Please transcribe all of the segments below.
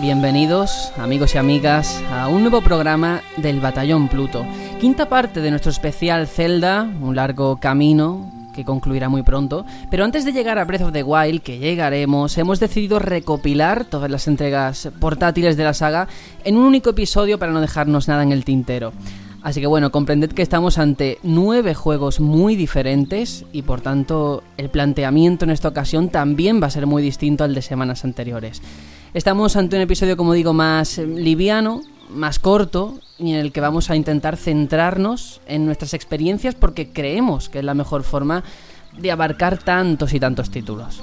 Bienvenidos, amigos y amigas, a un nuevo programa del Batallón Pluto. Quinta parte de nuestro especial Zelda, un largo camino que concluirá muy pronto. Pero antes de llegar a Breath of the Wild, que llegaremos, hemos decidido recopilar todas las entregas portátiles de la saga en un único episodio para no dejarnos nada en el tintero. Así que bueno, comprended que estamos ante nueve juegos muy diferentes y por tanto el planteamiento en esta ocasión también va a ser muy distinto al de semanas anteriores. Estamos ante un episodio, como digo, más liviano, más corto y en el que vamos a intentar centrarnos en nuestras experiencias porque creemos que es la mejor forma de abarcar tantos y tantos títulos.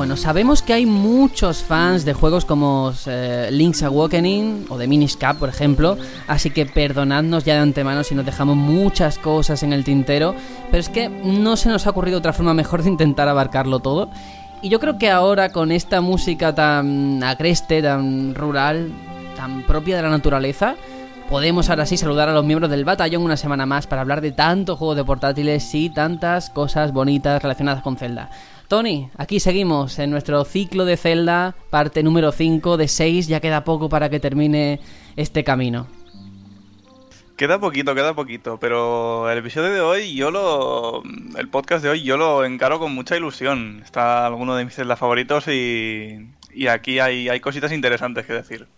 Bueno, sabemos que hay muchos fans de juegos como eh, Link's Awakening o de Minish Cap, por ejemplo, así que perdonadnos ya de antemano si nos dejamos muchas cosas en el tintero, pero es que no se nos ha ocurrido otra forma mejor de intentar abarcarlo todo. Y yo creo que ahora con esta música tan agreste, tan rural, tan propia de la naturaleza, podemos ahora sí saludar a los miembros del batallón una semana más para hablar de tantos juegos de portátiles y tantas cosas bonitas relacionadas con Zelda. Tony, aquí seguimos en nuestro ciclo de Zelda, parte número 5 de 6, ya queda poco para que termine este camino. Queda poquito, queda poquito, pero el episodio de hoy, yo lo. El podcast de hoy, yo lo encaro con mucha ilusión. Está alguno de mis Zelda favoritos y. Y aquí hay, hay cositas interesantes que decir.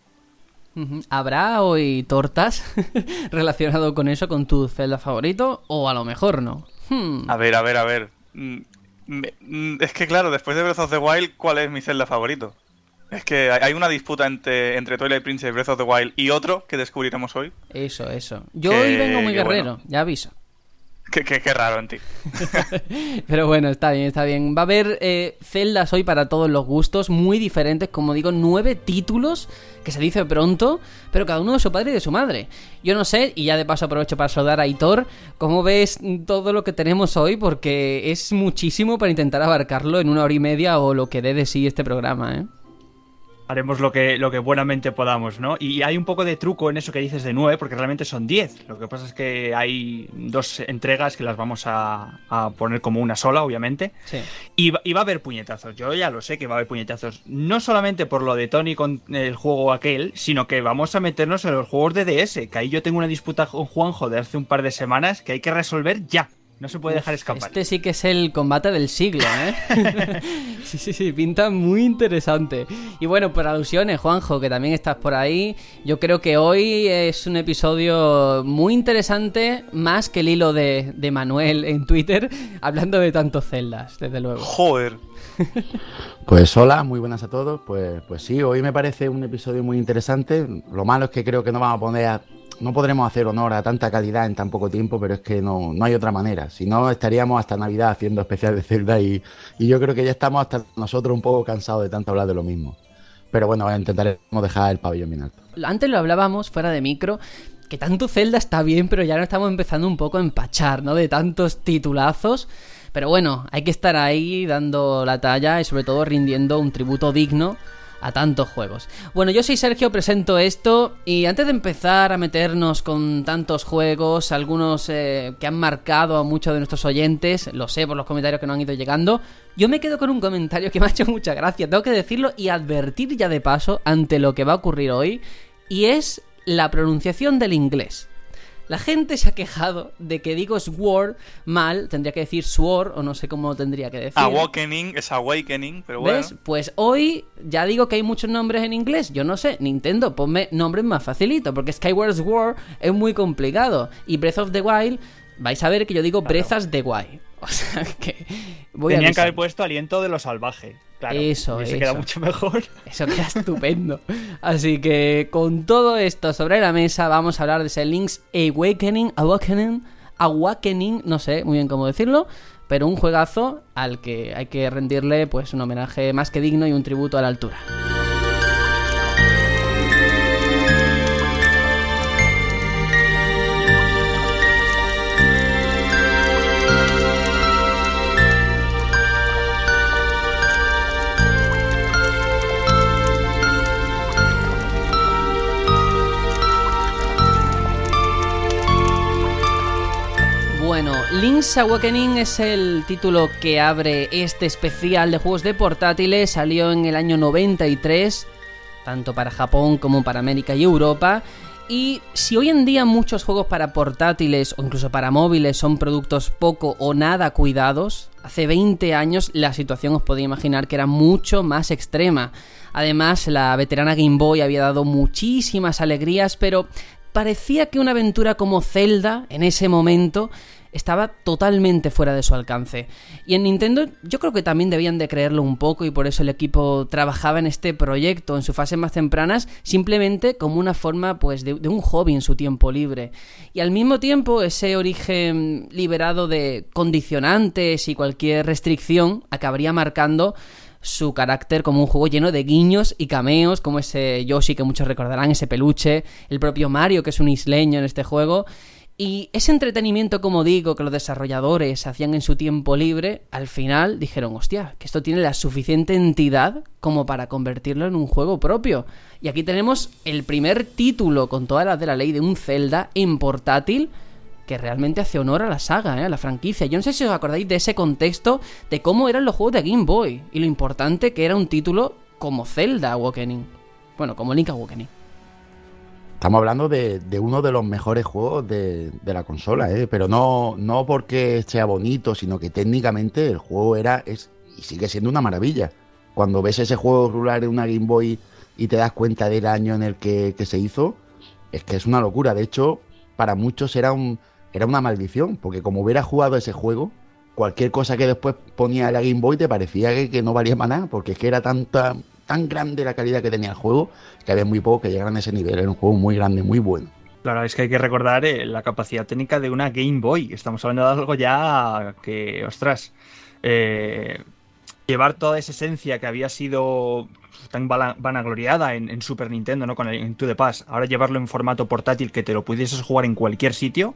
¿Habrá hoy tortas relacionado con eso, con tu Zelda favorito? O a lo mejor no. Hmm. A ver, a ver, a ver. Mm, es que claro, después de Breath of the Wild, ¿cuál es mi Zelda favorito? Es que hay una disputa entre, entre Twilight Princess y Breath of the Wild y otro que descubriremos hoy. Eso, eso. Yo hoy vengo muy guerrero, ya aviso. Qué, raro en ti. Pero bueno, está bien, está bien. Va a haber eh, celdas hoy para todos los gustos, muy diferentes, como digo, nueve títulos, que se dice pronto, pero cada uno de su padre y de su madre. Yo no sé, y ya de paso aprovecho para saludar a Hitor, ¿cómo ves todo lo que tenemos hoy? Porque es muchísimo para intentar abarcarlo en una hora y media o lo que dé de sí este programa, ¿eh? Haremos lo que, lo que buenamente podamos, ¿no? Y hay un poco de truco en eso que dices de nueve, porque realmente son diez. Lo que pasa es que hay dos entregas que las vamos a, poner como una sola, obviamente. Sí. Y, va a haber puñetazos. Yo ya lo sé que va a haber puñetazos. No solamente por lo de Tony con el juego aquel, sino que vamos a meternos en los juegos de DS. Que ahí yo tengo una disputa con Juanjo de hace un par de semanas que hay que resolver ya. No se puede dejar escapar. Este sí que es el combate del siglo, ¿eh? sí, sí, sí, pinta muy interesante. Y bueno, por alusiones, Juanjo, que también estás por ahí, yo creo que hoy es un episodio muy interesante, más que el hilo de, de Manuel en Twitter, hablando de tantos celdas, desde luego. Joder. Pues hola, muy buenas a todos. Pues, pues sí, hoy me parece un episodio muy interesante. Lo malo es que creo que no vamos a poner a no podremos hacer honor a tanta calidad en tan poco tiempo, pero es que no, no hay otra manera. Si no, estaríamos hasta Navidad haciendo especial de Zelda y, y, yo creo que ya estamos hasta nosotros un poco cansados de tanto hablar de lo mismo. Pero bueno, intentaremos dejar el pabellón bien alto. Antes lo hablábamos fuera de micro, que tanto Zelda está bien, pero ya no estamos empezando un poco a empachar, ¿no? De tantos titulazos. Pero bueno, hay que estar ahí dando la talla y sobre todo rindiendo un tributo digno a tantos juegos. Bueno, yo soy Sergio, presento esto y antes de empezar a meternos con tantos juegos, algunos eh, que han marcado a muchos de nuestros oyentes, lo sé por los comentarios que nos han ido llegando, yo me quedo con un comentario que me ha hecho mucha gracia, tengo que decirlo y advertir ya de paso ante lo que va a ocurrir hoy, y es la pronunciación del inglés. La gente se ha quejado de que digo sword mal, tendría que decir sword o no sé cómo tendría que decir. Awakening es awakening, pero bueno. ¿Ves? Pues hoy ya digo que hay muchos nombres en inglés. Yo no sé, Nintendo, ponme nombres más facilito, porque Skyward Sword es muy complicado. Y Breath of the Wild, vais a ver que yo digo Breath de Wild. O sea que. Voy Tenían que haber puesto aliento de lo salvaje. Claro, eso, eso queda mucho mejor. Eso queda estupendo. Así que con todo esto sobre la mesa, vamos a hablar de ese Link's Awakening, Awakening, Awakening, no sé muy bien cómo decirlo, pero un juegazo al que hay que rendirle pues un homenaje más que digno y un tributo a la altura. Link's Awakening es el título que abre este especial de juegos de portátiles. Salió en el año 93, tanto para Japón como para América y Europa. Y si hoy en día muchos juegos para portátiles o incluso para móviles son productos poco o nada cuidados, hace 20 años la situación os podéis imaginar que era mucho más extrema. Además, la veterana Game Boy había dado muchísimas alegrías, pero parecía que una aventura como Zelda en ese momento estaba totalmente fuera de su alcance. Y en Nintendo yo creo que también debían de creerlo un poco y por eso el equipo trabajaba en este proyecto en sus fases más tempranas simplemente como una forma pues de, de un hobby en su tiempo libre. Y al mismo tiempo ese origen liberado de condicionantes y cualquier restricción acabaría marcando su carácter como un juego lleno de guiños y cameos, como ese Yoshi que muchos recordarán, ese peluche, el propio Mario que es un isleño en este juego, y ese entretenimiento, como digo, que los desarrolladores hacían en su tiempo libre, al final dijeron, hostia, que esto tiene la suficiente entidad como para convertirlo en un juego propio. Y aquí tenemos el primer título con todas las de la ley de un Zelda en portátil que realmente hace honor a la saga, ¿eh? a la franquicia. Yo no sé si os acordáis de ese contexto de cómo eran los juegos de Game Boy y lo importante que era un título como Zelda Awakening. Bueno, como Link Awakening. Estamos hablando de, uno de los mejores juegos de, la consola, ¿eh? pero no, no porque sea bonito, sino que técnicamente el juego era es, y sigue siendo una maravilla. Cuando ves ese juego rural en una Game Boy y te das cuenta del año en el que, que se hizo, es que es una locura. De hecho, para muchos era, un, era una maldición, porque como hubiera jugado ese juego, cualquier cosa que después ponía en la Game Boy te parecía que, que no valía para nada, porque es que era tanta, tan grande la calidad que tenía el juego que había muy poco que llegaran a ese nivel. Era un juego muy grande, muy bueno. Claro, es que hay que recordar eh, la capacidad técnica de una Game Boy. Estamos hablando de algo ya que, ostras, eh, llevar toda esa esencia que había sido tan vanagloriada en, en, Super Nintendo, ¿no? Con el Into the Pass, ahora llevarlo en formato portátil que te lo pudieses jugar en cualquier sitio,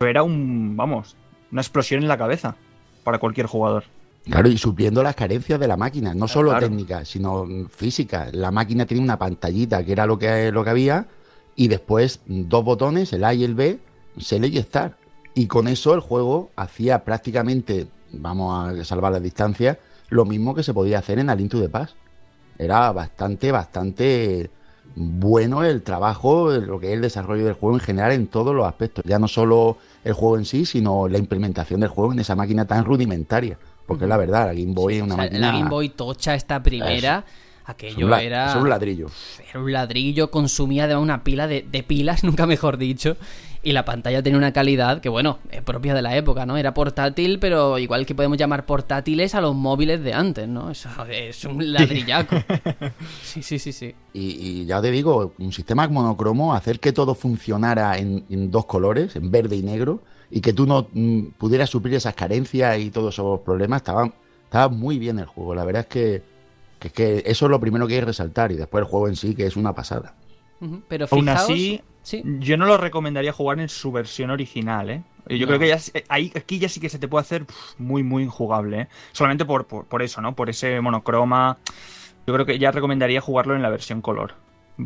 era un, vamos, una explosión en la cabeza para cualquier jugador. Claro, y supliendo las carencias de la máquina, no solo claro. técnicas, sino físicas. La máquina tenía una pantallita que era lo que, lo que había, y después dos botones, el A y el B, Select y Start. Y con eso el juego hacía prácticamente, vamos a salvar la distancia, lo mismo que se podía hacer en Alint to the Pass. Era bastante, bastante bueno el trabajo, lo que es el desarrollo del juego en general en todos los aspectos. Ya no solo el juego en sí, sino la implementación del juego en esa máquina tan rudimentaria. Porque es la verdad, la Game Boy sí, es una o sea, máquina. La Game Boy tocha, esta primera. Aquello es era. Es un ladrillo. Era un ladrillo, consumía además una pila de, de, pilas, nunca mejor dicho. Y la pantalla tenía una calidad que, bueno, es propia de la época, ¿no? Era portátil, pero igual que podemos llamar portátiles a los móviles de antes, ¿no? Eso es un ladrillaco. Sí, sí, sí, sí. Y, y, ya te digo, un sistema monocromo, hacer que todo funcionara en, en dos colores, en verde y negro, y que tú no mm, pudieras suplir esas carencias y todos esos problemas, estaba, estaba muy bien el juego. La verdad es que, que, es que eso es lo primero que hay que resaltar y después el juego en sí, que es una pasada. Uh -huh. Pero fijaos, Aún así, ¿sí? yo no lo recomendaría jugar en su versión original, ¿eh? Yo no. creo que ya, ahí, aquí ya sí que se te puede hacer muy, muy injugable, ¿eh? Solamente por, por, por eso, ¿no? Por ese monocroma. Yo creo que ya recomendaría jugarlo en la versión color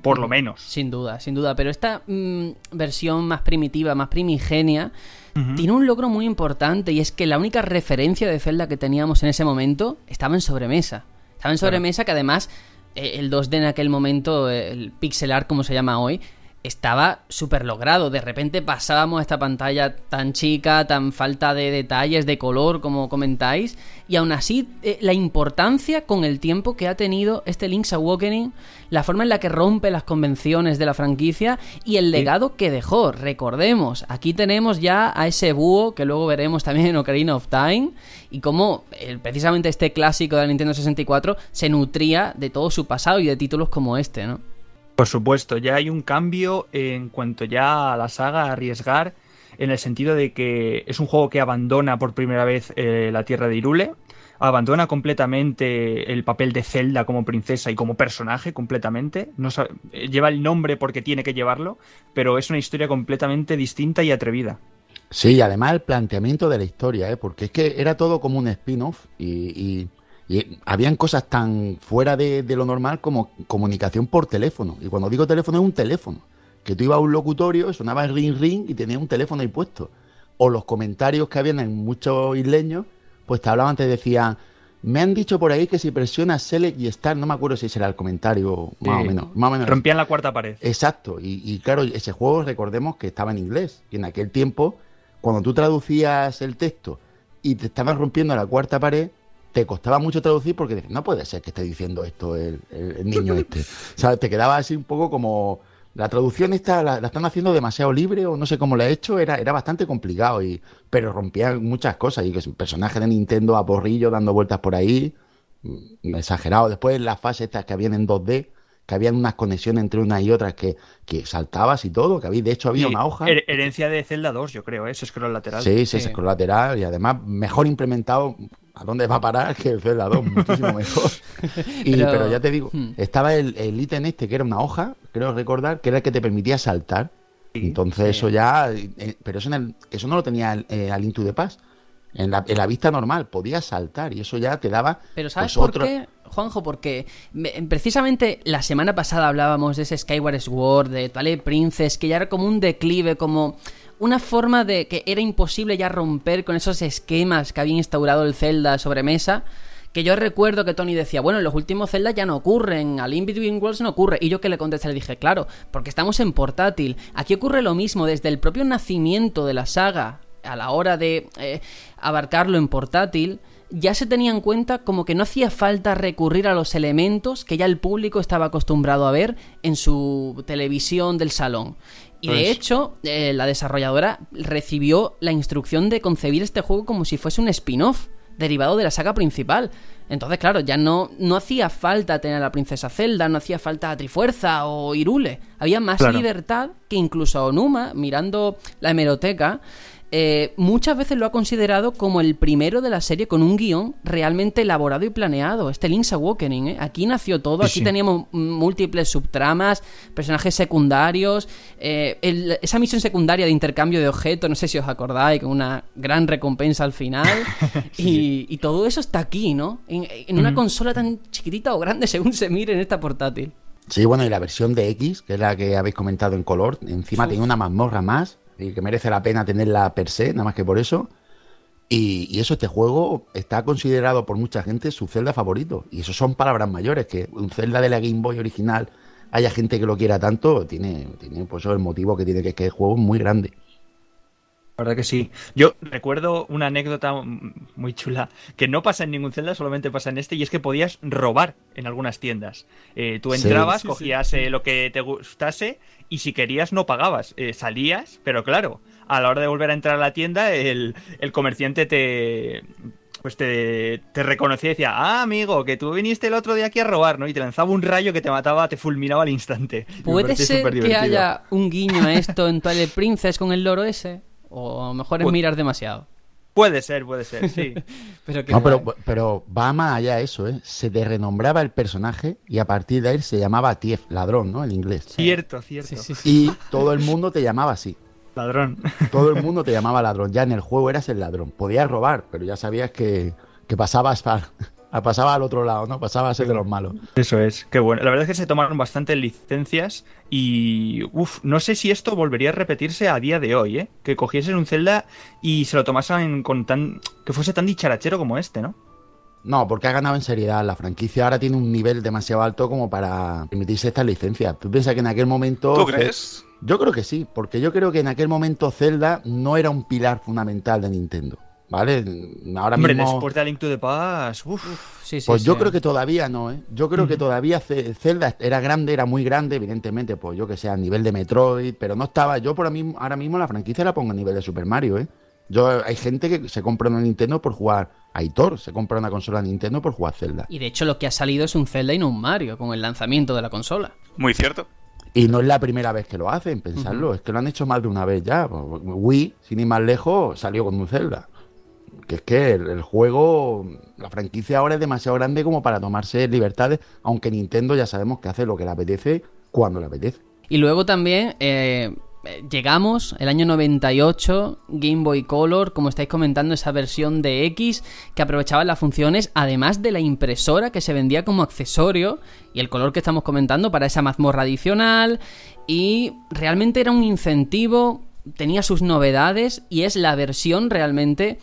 por lo menos. Sin duda, sin duda. Pero esta mmm, versión más primitiva, más primigenia, uh -huh. tiene un logro muy importante y es que la única referencia de Zelda que teníamos en ese momento estaba en sobremesa. Estaba en sobremesa claro. que además eh, el 2D en aquel momento, el pixel art como se llama hoy, estaba súper logrado. De repente pasábamos a esta pantalla tan chica, tan falta de detalles, de color, como comentáis, y aún así eh, la importancia con el tiempo que ha tenido este Link's Awakening, la forma en la que rompe las convenciones de la franquicia y el legado sí. que dejó. Recordemos, aquí tenemos ya a ese búho que luego veremos también en Ocarina of Time y cómo eh, precisamente este clásico de la Nintendo 64 se nutría de todo su pasado y de títulos como este, ¿no? Por supuesto, ya hay un cambio en cuanto ya a la saga a arriesgar, en el sentido de que es un juego que abandona por primera vez eh, la tierra de Irule, abandona completamente el papel de Zelda como princesa y como personaje completamente, no sabe, lleva el nombre porque tiene que llevarlo, pero es una historia completamente distinta y atrevida. Sí, además el planteamiento de la historia, ¿eh? porque es que era todo como un spin-off y... Y habían cosas tan fuera de, de, lo normal como comunicación por teléfono. Y cuando digo teléfono es un teléfono. Que tú ibas a un locutorio, sonaba el ring ring y tenías un teléfono ahí puesto. o los comentarios que habían en muchos isleños, pues te hablaban, te decían, me han dicho por ahí que si presionas Select y Start, no me acuerdo si ese era el comentario, más o menos. Más o menos. Rompían la cuarta pared. Exacto, y, y, claro, ese juego recordemos que estaba en inglés, y en aquel tiempo, cuando tú traducías el texto y te estabas rompiendo la cuarta pared, te costaba mucho traducir porque no puede ser que esté diciendo esto el, niño este. o sea, te quedaba así un poco como la traducción esta la, la, están haciendo demasiado libre o no sé cómo la he hecho, era, era bastante complicado, y, pero rompía muchas cosas. Y que es un personaje de Nintendo a porrillo dando vueltas por ahí, mm, exagerado. Después las fases estas que habían en 2D, que habían unas conexiones entre unas y otras que, que saltabas y todo, que había, de hecho había una hoja. her- herencia de Zelda 2, yo creo, ¿eh? ese scroll lateral. Sí, sí, Sí. ese scroll lateral y además mejor implementado. ¿A dónde va a parar? Que el Zelda 2, muchísimo mejor. Y, Pero- pero, ya te digo, Hmm. estaba el, el ítem este que era una hoja, creo recordar, que era el que te permitía saltar. Entonces sí. eso ya, eh, pero eso, en el- eso no lo tenía el, eh, al Into the Pass. En la, en la vista normal podías saltar y eso ya te daba Pero ¿sabes pues, por otro- qué, Juanjo? Porque me- precisamente la semana pasada hablábamos de ese Skyward Sword, de Twilight Princess, que ya era como un declive, como una forma de que era imposible ya romper con esos esquemas que había instaurado el Zelda sobre mesa. Que yo recuerdo que Tony decía, bueno, en los últimos Zelda ya no ocurren, al In Between Worlds no ocurre. Y yo que le contesté, le dije, claro, porque estamos en portátil. Aquí ocurre lo mismo, desde el propio nacimiento de la saga, a la hora de eh, abarcarlo en portátil, ya se tenía en cuenta como que no hacía falta recurrir a los elementos que ya el público estaba acostumbrado a ver en su televisión del salón. Y de Pues- hecho, eh, la desarrolladora recibió la instrucción de concebir este juego como si fuese un spin-off derivado de la saga principal. Entonces, claro, ya no, no hacía falta tener a la princesa Zelda, no hacía falta a Trifuerza o Irule. Había más Claro. libertad que incluso Onuma, mirando la hemeroteca, eh, muchas veces lo ha considerado como el primero de la serie con un guion realmente elaborado y planeado. Este Link's Awakening, ¿eh? Aquí nació todo, Sí, aquí sí. teníamos múltiples subtramas, personajes secundarios, eh, el- esa misión secundaria de intercambio de objetos, no sé si os acordáis, con una gran recompensa al final. y, y todo eso está aquí, ¿no? En, en una consola tan chiquitita o grande según se mire en esta portátil. Sí, bueno, y la versión de X, que es la que habéis comentado en color, encima Uf. tenía una mazmorra más, y que merece la pena tenerla per se, nada más que por eso. Y, y eso, este juego está considerado por mucha gente su Zelda favorito. Y eso son palabras mayores, que un Zelda de la Game Boy original haya gente que lo quiera tanto, tiene, tiene pues eso el motivo que tiene que, que el juego es muy grande. La verdad que sí. Yo recuerdo una anécdota muy chula que no pasa en ningún Zelda, solamente pasa en este, y es que podías robar en algunas tiendas. Eh, tú Sí. entrabas, Sí, sí. cogías eh, lo que te gustase y si querías no pagabas. Eh, salías, pero claro, a la hora de volver a entrar a la tienda, el, el comerciante te. Pues te, te reconocía y decía, ah, amigo, que tú viniste el otro día aquí a robar, ¿no? Y te lanzaba un rayo que te mataba, te fulminaba al instante. ¿Puede ser que haya un guiño a esto en Twilight Princess con el loro ese? O mejor es Pu- mirar demasiado. Puede ser, puede ser, sí. Pero que No, pero, pero va más allá eso, ¿eh? Se te renombraba el personaje y a partir de ahí se llamaba Tief, ladrón, ¿no? En inglés. cierto, cierto. Sí, sí, sí. Y todo el mundo te llamaba así. Ladrón. Todo el mundo te llamaba ladrón. Ya en el juego eras el ladrón. Podías robar, pero ya sabías que, que pasabas, pa- a, pasaba al otro lado, ¿no? Pasabas a ser de los malos. Eso es, qué bueno. La verdad es que se tomaron bastantes licencias y, uff, no sé si esto volvería a repetirse a día de hoy, ¿eh? Que cogiesen un Zelda y se lo tomasen con tan... que fuese tan dicharachero como este, ¿no? No, porque ha ganado en seriedad. La franquicia ahora tiene un nivel demasiado alto como para permitirse estas licencias. Tú piensas que en aquel momento. ¿Tú crees? Yo creo que sí, porque yo creo que en aquel momento Zelda no era un pilar fundamental de Nintendo. ¿Vale? Ahora Hombre, mismo. después de Link to the Past, uff. Sí, sí, Pues yo sí. creo que todavía no, ¿eh? Yo creo que todavía Zelda era grande, era muy grande, evidentemente, pues yo que sé, a nivel de Metroid, pero no estaba. Yo por ahora mismo, ahora mismo la franquicia la pongo a nivel de Super Mario, ¿eh? Yo, hay gente que se compra una Nintendo por jugar a Hitor, se compra una consola Nintendo por jugar Zelda. Y de hecho lo que ha salido es un Zelda y no un Mario con el lanzamiento de la consola. Muy cierto. Y no es la primera vez que lo hacen, pensarlo, es que lo han hecho más de una vez ya. Wii, sin ir más lejos, salió con un Zelda. Que es que el, juego, la franquicia ahora es demasiado grande como para tomarse libertades, aunque Nintendo ya sabemos que hace lo que le apetece cuando le apetece. Y luego también eh, llegamos, el año 98, Game Boy Color, como estáis comentando, esa versión de X que aprovechaba las funciones, además de la impresora que se vendía como accesorio, y el color que estamos comentando para esa mazmorra adicional, y realmente era un incentivo tenía sus novedades y es la versión realmente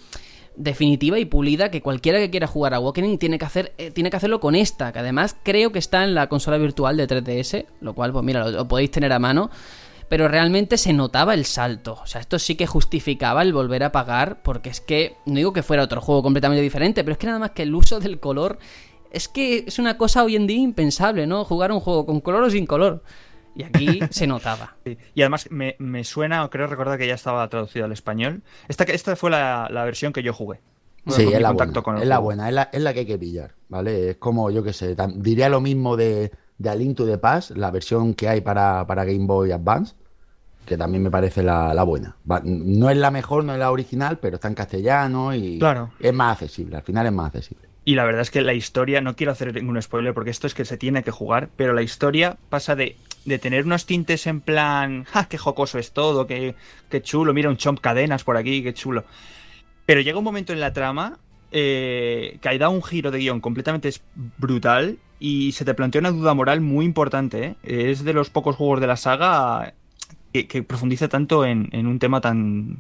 definitiva y pulida que cualquiera que quiera jugar a Awakening tiene que hacer eh, tiene que hacerlo con esta, que además creo que está en la consola virtual de 3DS, lo cual pues mira, lo, podéis tener a mano, pero realmente se notaba el salto, o sea, esto sí que justificaba el volver a pagar porque es que no digo que fuera otro juego completamente diferente, pero es que nada más que el uso del color es que es una cosa hoy en día impensable, ¿no? Jugar un juego con color o sin color. Y aquí se notaba. Y además me, suena, o creo recordar que ya estaba traducido al español. Esta, esta fue la, versión que yo jugué. Sí, es la, buena, es la, buena, es la, que hay que pillar, ¿vale? Es como, yo qué sé, diría lo mismo de, de A Link to the Past, la versión que hay para, para Game Boy Advance, que también me parece la, buena. No es la mejor, no es la original, pero está en castellano y es más accesible, al final es más accesible. Y la verdad es que la historia, no quiero hacer ningún spoiler porque esto es que se tiene que jugar, pero la historia pasa de de tener unos tintes en plan, ¡ja, qué jocoso es todo! Qué, qué chulo! Mira un chomp cadenas por aquí, qué chulo! Pero llega un momento en la trama eh, que hay da un giro de guion completamente brutal y se te plantea una duda moral muy importante. ¿eh? Es de los pocos juegos de la saga que, profundiza tanto en, un tema tan,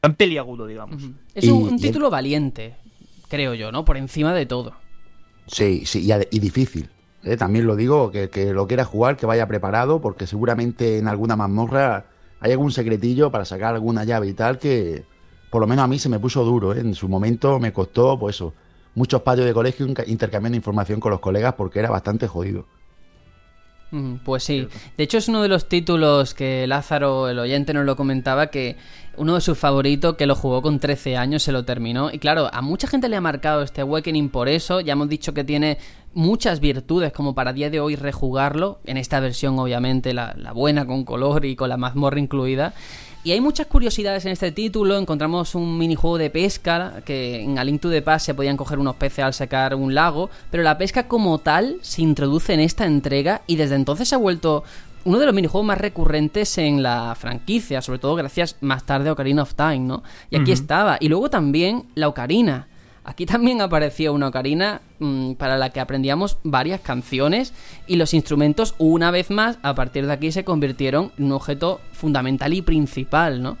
tan peliagudo, digamos. Es un, título valiente, creo yo, ¿no? Por encima de todo. Sí, sí, y difícil. Eh, también lo digo, que, que lo quiera jugar, que vaya preparado, porque seguramente en alguna mazmorra hay algún secretillo para sacar alguna llave y tal que por lo menos a mí se me puso duro. ¿eh? En su momento me costó, pues eso, muchos patios de colegio intercambiando información con los colegas porque era bastante jodido. Pues sí. De hecho, es uno de los títulos que Lázaro, el oyente, nos lo comentaba, que uno de sus favoritos, que lo jugó con 13 años, se lo terminó. Y claro, a mucha gente le ha marcado este Awakening por eso. Ya hemos dicho que tiene muchas virtudes como para día de hoy rejugarlo. En esta versión, obviamente, la, la buena con color y con la mazmorra incluida. Y hay muchas curiosidades en este título. Encontramos un minijuego de pesca que en A Link to the Past se podían coger unos peces al sacar un lago, pero la pesca como tal se introduce en esta entrega y desde entonces se ha vuelto uno de los minijuegos más recurrentes en la franquicia, sobre todo gracias más tarde a Ocarina of Time, ¿no? Y aquí estaba. Y luego también la Ocarina. Aquí también apareció una ocarina mm, para la que aprendíamos varias canciones y los instrumentos, una vez más, a partir de aquí se convirtieron en un objeto fundamental y principal, ¿no?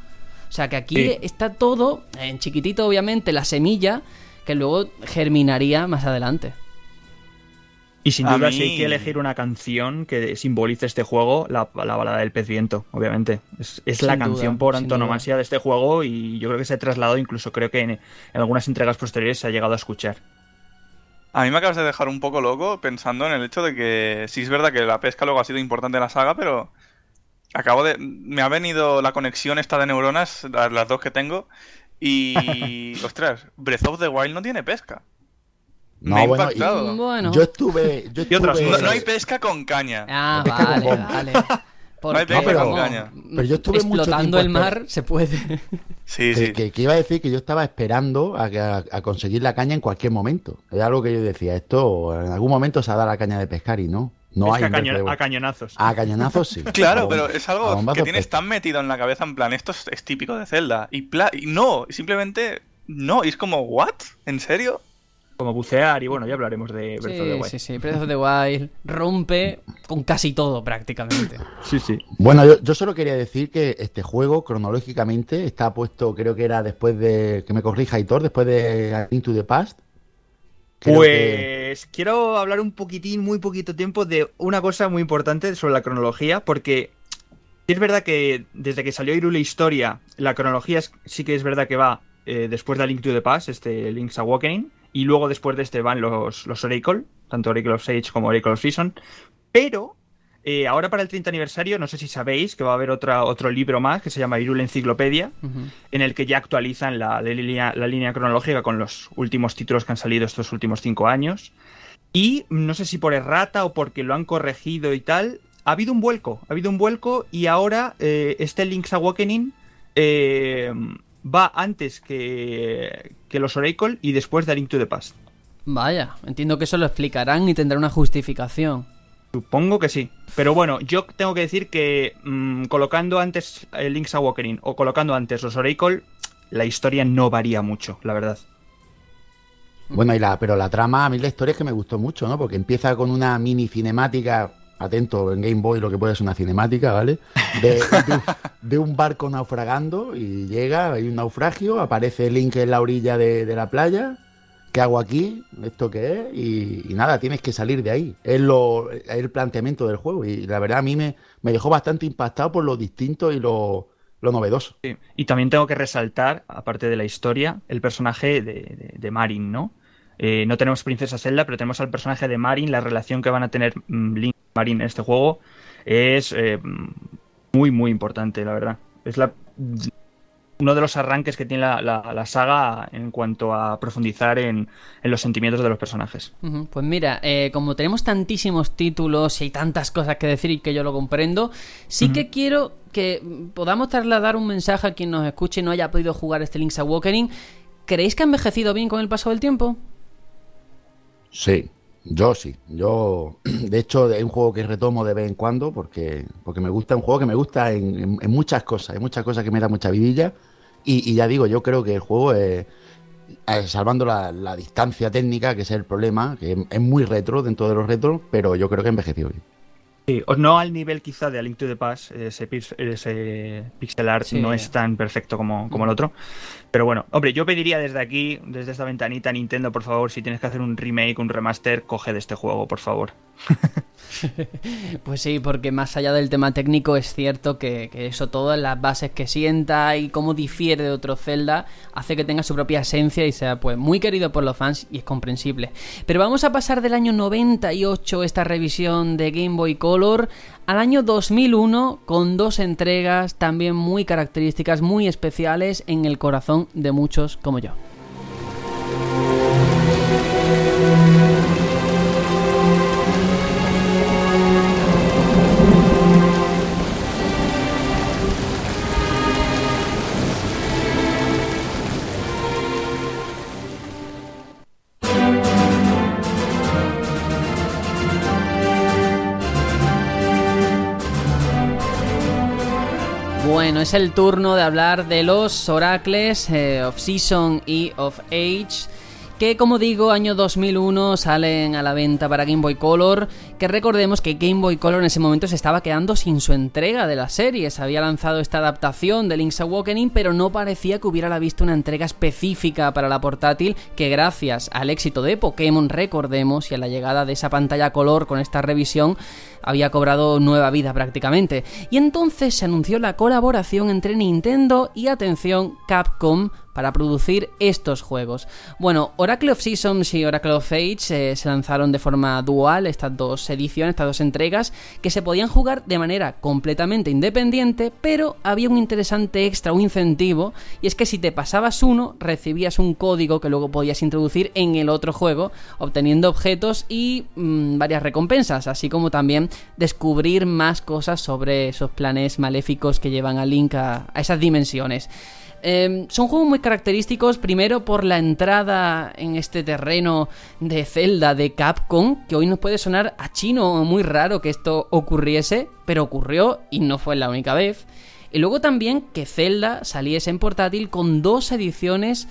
O sea que aquí está todo, en chiquitito obviamente, la semilla que luego germinaría más adelante. Y sin duda, si hay que elegir una canción que simbolice este juego, la, balada del pez viento, obviamente. Es, la canción por antonomasia de este juego y yo creo que se ha trasladado, incluso creo que en, algunas entregas posteriores se ha llegado a escuchar. A mí me acabas de dejar un poco loco pensando en el hecho de que sí es verdad que la pesca luego ha sido importante en la saga, pero acabo de. Me ha venido la conexión esta de neuronas, las dos que tengo, y. ostras, Breath of the Wild no tiene pesca. No, bueno, Yo estuve. Yo no, hay pesca con caña. Ah, vale, vale. no hay pesca con caña. Pero yo estuve Explotando el mar se puede. Sí, sí. Que, iba a decir que yo estaba esperando a, conseguir la caña en cualquier momento. Es algo que yo decía, esto en algún momento se ha dado la caña de pescar y no. No hay a, a, cañonazos. A cañonazos sí. claro, pero es algo que tienes tan metido en la cabeza, en plan, esto es, típico de Zelda. Y, y no, simplemente no. Y es como, ¿what? ¿En serio? Como bucear y bueno, ya hablaremos de Breath of the Wild. Sí, sí, Breath of the Wild rompe con casi todo prácticamente. Sí, sí. Bueno, yo, solo quería decir que este juego cronológicamente está puesto, creo que era después de, que me corrija Hitor, después de Into the Past. pues quiero hablar un poquitín, muy poquito tiempo, de una cosa muy importante sobre la cronología, porque es verdad que desde que salió Irule Historia, la cronología sí que es verdad que va eh, después de Link to the Past, este Link's Awakening, y luego después de este van los, los Oracle, tanto Oracle of Sage como Oracle of Season. Pero eh, ahora para el 30 aniversario, no sé si sabéis que va a haber otra, otro libro más que se llama Irule Enciclopedia, en el que ya actualizan la, línea, la línea cronológica con los últimos títulos que han salido estos últimos cinco años. Y no sé si por errata o porque lo han corregido y tal, ha habido un vuelco, ha habido un vuelco y ahora eh, este Link's Awakening eh, va antes que, que los Oracle y después de A Link to the Past. Vaya, entiendo que eso lo explicarán y tendrá una justificación. Supongo que sí. Pero bueno, yo tengo que decir que mm, colocando antes el Link's Awakening o colocando antes los Oracle, la historia no varía mucho, la verdad. Bueno, y la, pero la trama, a mí la historia es que me gustó mucho, ¿no? Porque empieza con una mini cinemática atento en Game Boy lo que puede ser una cinemática, ¿vale? De, un barco naufragando y llega, hay un naufragio, aparece Link en la orilla de, la playa. ¿Qué hago aquí? ¿Esto qué es? Y, nada, tienes que salir de ahí. Es, lo, el planteamiento del juego. Y la verdad a mí me, me dejó bastante impactado por lo distinto y lo, lo novedoso. Y también tengo que resaltar, aparte de la historia, el personaje de, de Marin, ¿no? Eh, no tenemos Princesa Zelda, pero tenemos al personaje de Marin. La relación que van a tener mm, Link y Marin en este juego es eh, muy, muy importante, la verdad. Es la, uno de los arranques que tiene la, saga en cuanto a profundizar en, los sentimientos de los personajes. Pues mira, eh, como tenemos tantísimos títulos y hay tantas cosas que decir y que yo lo comprendo, sí que quiero que podamos trasladar un mensaje a quien nos escuche y no haya podido jugar este Link's Awakening. ¿Creéis que ha envejecido bien con el paso del tiempo? Sí, yo sí. Yo, de hecho, es un juego que retomo de vez en cuando porque, porque me gusta, un juego que me gusta en, muchas cosas. Hay muchas cosas que me da mucha vidilla. Y, ya digo, yo creo que el juego es, salvando la, distancia técnica, que es el problema, que es muy retro dentro de los retros, pero yo creo que envejeció bien. Sí, no al nivel quizá de A Link to the Past, ese, ese pixel art no es tan perfecto como, como el otro. Pero bueno, hombre, yo pediría desde aquí, desde esta ventanita, Nintendo, por favor, si tienes que hacer un remake, un remaster, coge de este juego, por favor. pues sí, porque más allá del tema técnico es cierto que, eso, todas las bases que sienta y cómo difiere de otro Zelda, hace que tenga su propia esencia y sea pues muy querido por los fans y es comprensible. Pero vamos a pasar del año 98, esta revisión de Game Boy Color, al año 2001 con dos entregas también muy características, muy especiales en el corazón de muchos como yo. Es el turno de hablar de los oracles eh, of Season y of Age que como digo, año 2001 salen a la venta para Game Boy Color, que recordemos que Game Boy Color en ese momento se estaba quedando sin su entrega de la serie, se había lanzado esta adaptación de Link's Awakening, pero no parecía que hubiera la vista una entrega específica para la portátil, que gracias al éxito de Pokémon, recordemos, y a la llegada de esa pantalla color con esta revisión, había cobrado nueva vida prácticamente. Y entonces se anunció la colaboración entre Nintendo y, atención, Capcom para producir estos juegos. Bueno, Oracle of Seasons y Oracle of Age eh, se lanzaron de forma dual, estas dos ediciones, estas dos entregas, que se podían jugar de manera completamente independiente, pero había un interesante extra, un incentivo, y es que si te pasabas uno, recibías un código que luego podías introducir en el otro juego, obteniendo objetos y mm, varias recompensas, así como también descubrir más cosas sobre esos planes maléficos que llevan a Link a esas dimensiones. Em, son juegos muy característicos, primero por la entrada en este terreno de Zelda de Capcom, que hoy nos puede sonar a chino muy raro que esto ocurriese, pero ocurrió y no fue la única vez. Y luego también que Zelda saliese en portátil con dos ediciones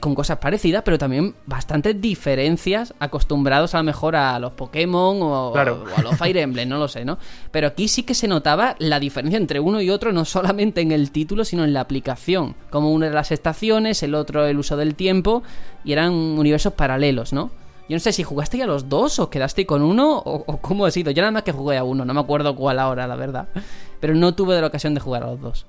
con cosas parecidas, pero también bastantes diferencias acostumbrados a lo mejor a los Pokémon o, a los Fire Emblem, no lo sé, ¿no? Pero aquí sí que se notaba la diferencia entre uno y otro, no solamente en el título, sino en la aplicación. Como uno de las estaciones, el otro el uso del tiempo, y eran universos paralelos, ¿no? Yo no sé si jugaste a los dos o quedaste con uno o, o cómo ha sido. Yo nada más que jugué a uno, no me acuerdo cuál ahora, la verdad. Pero no tuve la ocasión de jugar a los dos.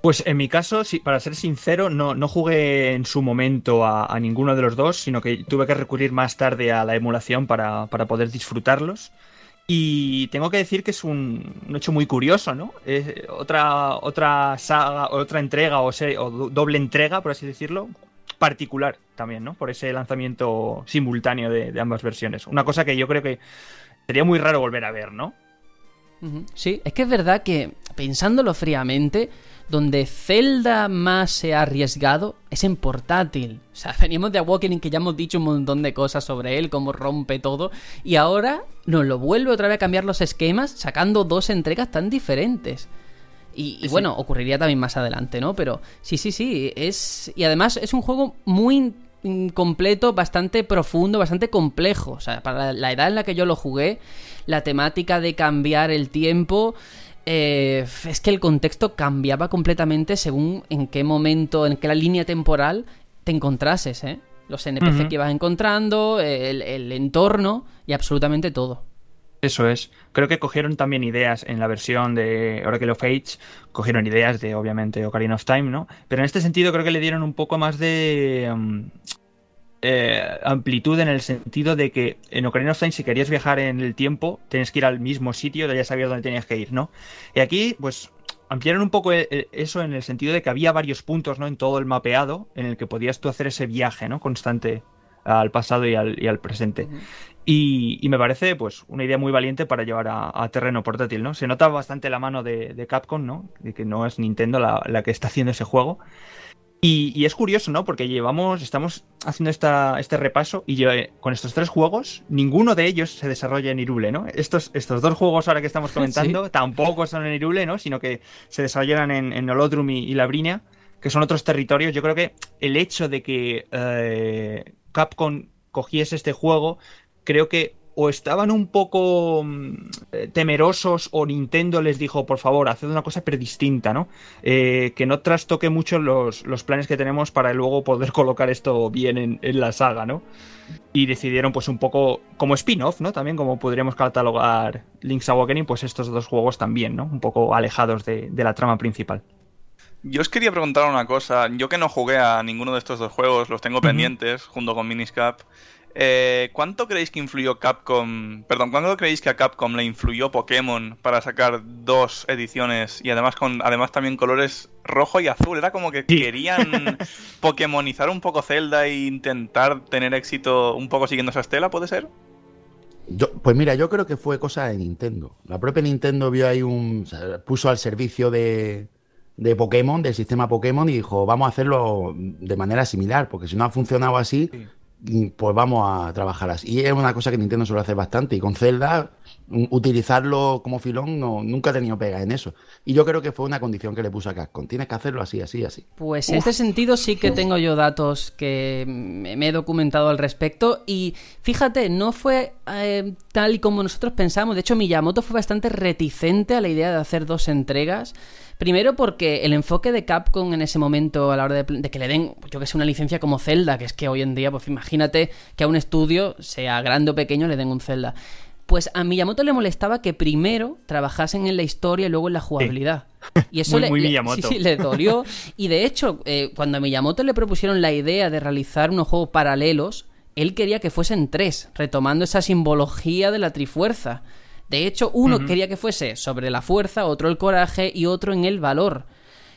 Pues en mi caso, para ser sincero, no, no jugué en su momento a, ninguno de los dos, sino que tuve que recurrir más tarde a la emulación para, poder disfrutarlos. Y tengo que decir que es un, hecho muy curioso, ¿no? Otra, otra saga, otra entrega o, o, doble entrega, por así decirlo, particular también, ¿no? Por ese lanzamiento simultáneo de, de ambas versiones. Una cosa que yo creo que sería muy raro volver a ver, ¿no? Sí, es que es verdad que, pensándolo fríamente, donde Zelda más se ha arriesgado es en portátil. O sea, veníamos de Awakening que ya hemos dicho un montón de cosas sobre él, cómo rompe todo, y ahora nos lo vuelve otra vez a cambiar los esquemas, sacando dos entregas tan diferentes. Y, bueno, ocurriría también más adelante, ¿no? Pero sí, sí, sí, es... Y además es un juego muy completo, bastante profundo, bastante complejo. O sea, para la edad en la que yo lo jugué, la temática de cambiar el tiempo... Eh, es que el contexto cambiaba completamente según en qué momento, en qué línea temporal te encontrases, ¿eh? Los NPC que ibas encontrando, el, el entorno y absolutamente todo. Eso es. Creo que cogieron también ideas en la versión de Oracle of Age, cogieron ideas de, obviamente, Ocarina of Time, ¿no? Pero en este sentido creo que le dieron un poco más de mm, eh, amplitud en el sentido de que en Ocarina of Time, si querías viajar en el tiempo, tienes que ir al mismo sitio, ya sabías dónde tenías que ir, ¿no? Y aquí, pues, ampliaron un poco e, e, eso en el sentido de que había varios puntos, ¿no? En todo el mapeado en el que podías tú hacer ese viaje, ¿no? Constante al pasado y al, presente. Y, me parece, pues, una idea muy valiente para llevar a, terreno portátil, ¿no? Se nota bastante la mano de, Capcom, ¿no? De que no es Nintendo la, que está haciendo ese juego. Y, es curioso, ¿no? Porque llevamos, estamos haciendo esta, este repaso y con estos tres juegos, ninguno de ellos se desarrolla en Irule, ¿no? Estos, estos dos juegos ahora que estamos comentando tampoco son en Irule, ¿no? Sino que se desarrollan en, en Olodrum y, Labrinia, que son otros territorios. Yo creo que el hecho de que eh, Capcom cogiese este juego creo que o estaban un poco mm, eh, temerosos o Nintendo les dijo, por favor, haced una cosa pero distinta, ¿no? Eh, que no trastoque mucho los, planes que tenemos para luego poder colocar esto bien en, la saga, ¿no? Y decidieron pues un poco como spin-off, ¿no? También como podríamos catalogar Link's Awakening, pues estos dos juegos también, ¿no? Un poco alejados de, la trama principal. Yo os quería preguntar una cosa. Yo que no jugué a ninguno de estos dos juegos, los tengo pendientes junto con Miniscap. Eh, ¿Cuánto creéis que influyó Capcom? Perdón, ¿cuánto creéis que a Capcom le influyó Pokémon para sacar dos ediciones y además con además también colores rojo y azul? Era como que querían Pokémonizar un poco Zelda e intentar tener éxito un poco siguiendo esa estela, ¿puede ser? pues mira, yo creo que fue cosa de Nintendo. La propia Nintendo vio ahí un. puso al servicio de, de Pokémon, del sistema Pokémon, y dijo, vamos a hacerlo de manera similar, porque si no ha funcionado así, pues vamos a trabajar así. Y es una cosa que Nintendo suele hacer bastante. Y con Zelda, utilizarlo como filón no, nunca ha tenido pega en eso. Y yo creo que fue una condición que le puso a Capcom. Tienes que hacerlo así, así, así. Pues en este sentido sí que tengo yo datos que me he documentado al respecto. Y fíjate, no fue eh, tal y como nosotros pensamos. De hecho, Miyamoto fue bastante reticente a la idea de hacer dos entregas. Primero porque el enfoque de Capcom en ese momento a la hora de, que le den, yo que sé, una licencia como Zelda, que es que hoy en día, pues imagínate que a un estudio, sea grande o pequeño, le den un Zelda. Pues a Miyamoto le molestaba que primero trabajasen en la historia y luego en la jugabilidad. Y eso le, le dolió. Y de hecho, eh, cuando a Miyamoto le propusieron la idea de realizar unos juegos paralelos, él quería que fuesen tres, retomando esa simbología de la trifuerza. De hecho, uno quería que fuese sobre la fuerza, otro el coraje y otro en el valor.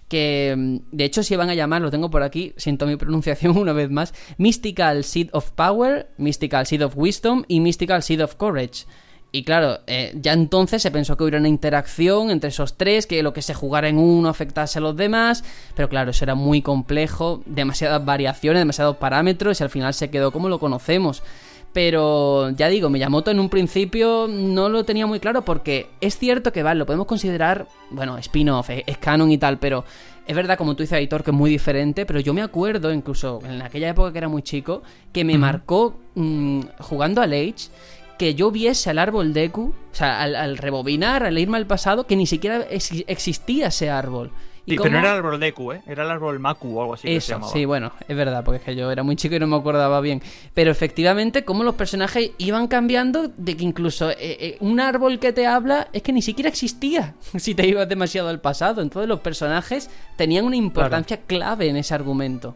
Que mm, de hecho si van a llamar, lo tengo por aquí, siento mi pronunciación una vez más, Mystical Seed of Power, Mystical Seed of Wisdom y Mystical Seed of Courage. Y claro, eh, ya entonces se pensó que hubiera una interacción entre esos tres, que lo que se jugara en uno afectase a los demás, pero claro, eso era muy complejo, demasiadas variaciones, demasiados parámetros y al final se quedó como lo conocemos. Pero ya digo, Miyamoto en un principio no lo tenía muy claro porque es cierto que vale, lo podemos considerar, bueno, spin-off, es, canon y tal, pero es verdad, como tú dices, Editor, que es muy diferente, pero yo me acuerdo, incluso en aquella época que era muy chico, que me marcó mm, jugando al Age que yo viese al árbol Deku, o sea, al, al, rebobinar, al irme al pasado, que ni siquiera existía ese árbol. Sí, pero no era el árbol Deku, ¿eh? Era el árbol Maku o algo así. Eso, que se sí, bueno, es verdad, porque es que yo era muy chico y no me acordaba bien. Pero efectivamente, como los personajes iban cambiando, de que incluso eh, eh, un árbol que te habla es que ni siquiera existía si te ibas demasiado al pasado. Entonces los personajes tenían una importancia clave en ese argumento.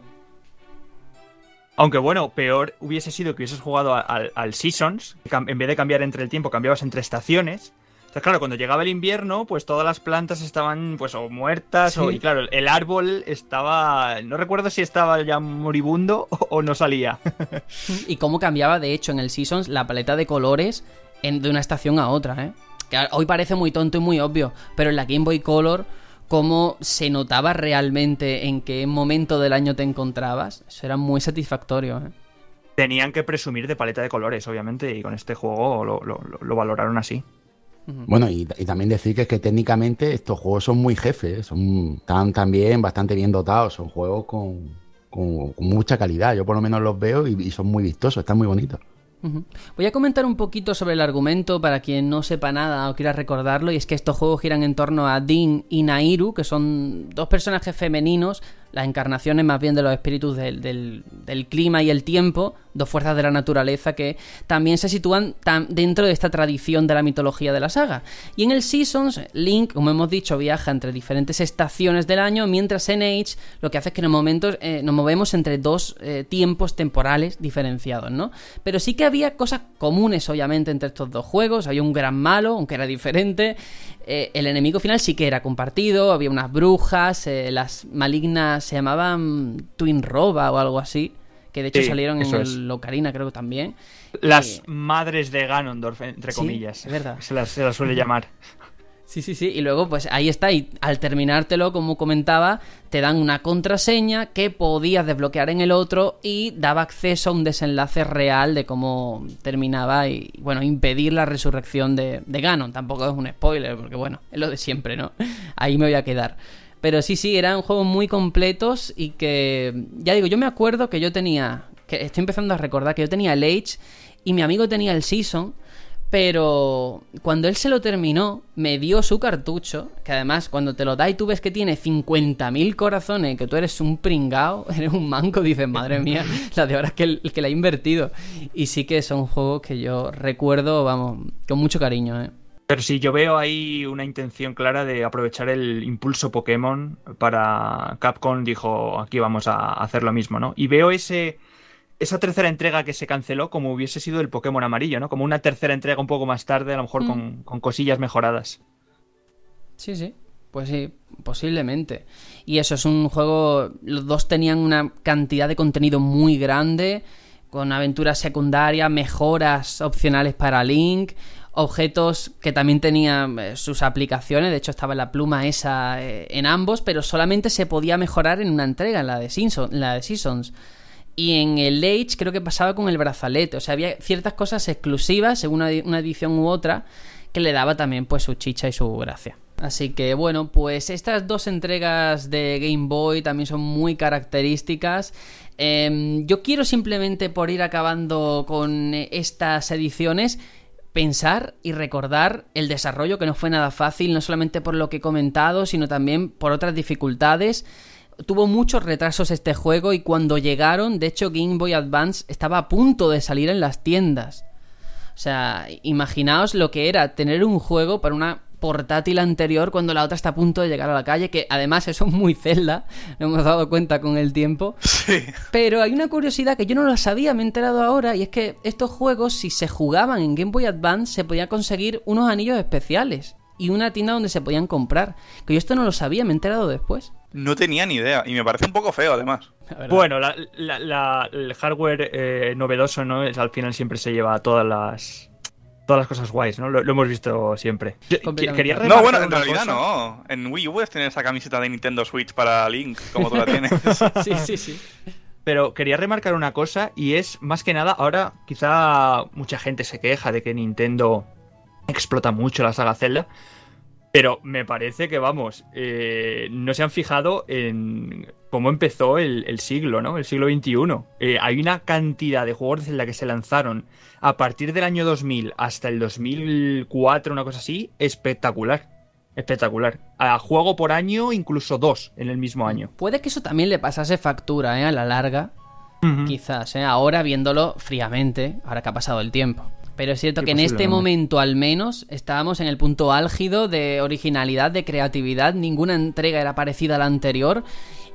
Aunque bueno, peor hubiese sido que hubieses jugado al, al Seasons, en vez de cambiar entre el tiempo, cambiabas entre estaciones claro, cuando llegaba el invierno, pues todas las plantas estaban pues o muertas o, y claro, el árbol estaba, no recuerdo si estaba ya moribundo o, no salía. y cómo cambiaba de hecho en el Seasons la paleta de colores de una estación a otra, ¿eh? Que hoy parece muy tonto y muy obvio, pero en la Game Boy Color cómo se notaba realmente en qué momento del año te encontrabas, eso era muy satisfactorio. ¿eh? Tenían que presumir de paleta de colores, obviamente, y con este juego lo valoraron así. Bueno, y, también decir que, es que técnicamente estos juegos son muy jefes, son, están también bastante bien dotados, son juegos con, con, mucha calidad. Yo por lo menos los veo y, y son muy vistosos, están muy bonitos. Voy a comentar un poquito sobre el argumento para quien no sepa nada o quiera recordarlo, y es que estos juegos giran en torno a Din y Nairu, que son dos personajes femeninos las encarnaciones más bien de los espíritus del, del, clima y el tiempo, dos fuerzas de la naturaleza que también se sitúan dentro de esta tradición de la mitología de la saga. Y en el Seasons, Link, como hemos dicho, viaja entre diferentes estaciones del año, mientras en Age lo que hace es que en momentos eh, nos movemos entre dos eh, tiempos temporales diferenciados, ¿no? Pero sí que había cosas comunes, obviamente, entre estos dos juegos. Había un gran malo, aunque era diferente. Eh, el enemigo final sí que era compartido, había unas brujas, las malignas se llamaban Twin Roba o algo así, que de hecho salieron en el Locarina creo que también. Las madres de Ganondorf, entre comillas. Es verdad. Se las, se las suele llamar. Sí, sí, sí. Y luego, pues ahí está. Y al terminártelo, como comentaba, te dan una contraseña que podías desbloquear en el otro y daba acceso a un desenlace real de cómo terminaba y, bueno, impedir la resurrección de, de Ganon. Tampoco es un spoiler, porque bueno, es lo de siempre, ¿no? Ahí me voy a quedar. Pero sí, sí, eran juegos muy completos y que, ya digo, yo me acuerdo que yo tenía, que estoy empezando a recordar que yo tenía el Age y mi amigo tenía el Season, pero cuando él se lo terminó, me dio su cartucho, que además cuando te lo da y tú ves que tiene 50.000 corazones, que tú eres un pringao, eres un manco, dices, madre mía, la de horas que, que le ha invertido. Y sí que son juegos que yo recuerdo, vamos, con mucho cariño, ¿eh? Pero sí, yo veo ahí una intención clara de aprovechar el impulso Pokémon para Capcom dijo, aquí vamos a hacer lo mismo, ¿no? Y veo ese esa tercera entrega que se canceló como hubiese sido el Pokémon amarillo, ¿no? Como una tercera entrega un poco más tarde, a lo mejor con, mm. cosillas mejoradas. Sí, sí. Pues sí, posiblemente. Y eso es un juego. Los dos tenían una cantidad de contenido muy grande. Con aventuras secundarias, mejoras opcionales para Link objetos que también tenían eh, sus aplicaciones, de hecho estaba la pluma esa eh, en ambos, pero solamente se podía mejorar en una entrega, en la de, la de Seasons. Y en el Age creo que pasaba con el brazalete, o sea, había ciertas cosas exclusivas según una, edición u otra que le daba también pues su chicha y su gracia. Así que bueno, pues estas dos entregas de Game Boy también son muy características. Em, yo quiero simplemente por ir acabando con estas ediciones pensar y recordar el desarrollo que no fue nada fácil, no solamente por lo que he comentado, sino también por otras dificultades. Tuvo muchos retrasos este juego y cuando llegaron, de hecho Game Boy Advance estaba a punto de salir en las tiendas. O sea, imaginaos lo que era tener un juego para una portátil anterior cuando la otra está a punto de llegar a la calle, que además eso es muy celda, lo hemos dado cuenta con el tiempo. Sí. Pero hay una curiosidad que yo no la sabía, me he enterado ahora, y es que estos juegos, si se jugaban en Game Boy Advance, se podía conseguir unos anillos especiales y una tienda donde se podían comprar. Que yo esto no lo sabía, me he enterado después. No tenía ni idea, y me parece un poco feo además. Bueno, el hardware eh, novedoso, ¿no? Es, al final siempre se lleva todas las todas las cosas guays, ¿no? Lo, hemos visto siempre. Quería no, bueno, en realidad no. En Wii U puedes tener esa camiseta de Nintendo Switch para Link, como tú la tienes. sí, sí, sí. Pero quería remarcar una cosa y es, más que nada, ahora quizá mucha gente se queja de que Nintendo explota mucho la saga Zelda, pero me parece que, vamos, eh, no se han fijado en cómo empezó el, siglo, ¿no? El siglo XXI. Eh, hay una cantidad de juegos de Zelda que se lanzaron a partir del año 2000 hasta el 2004, una cosa así, espectacular. Espectacular. A juego por año, incluso dos en el mismo año. Puede que eso también le pasase factura, ¿eh? A la larga. Quizás, ¿eh? Ahora viéndolo fríamente, ahora que ha pasado el tiempo. Pero es cierto que en este momento al menos estábamos en el punto álgido de originalidad, de creatividad. Ninguna entrega era parecida a la anterior.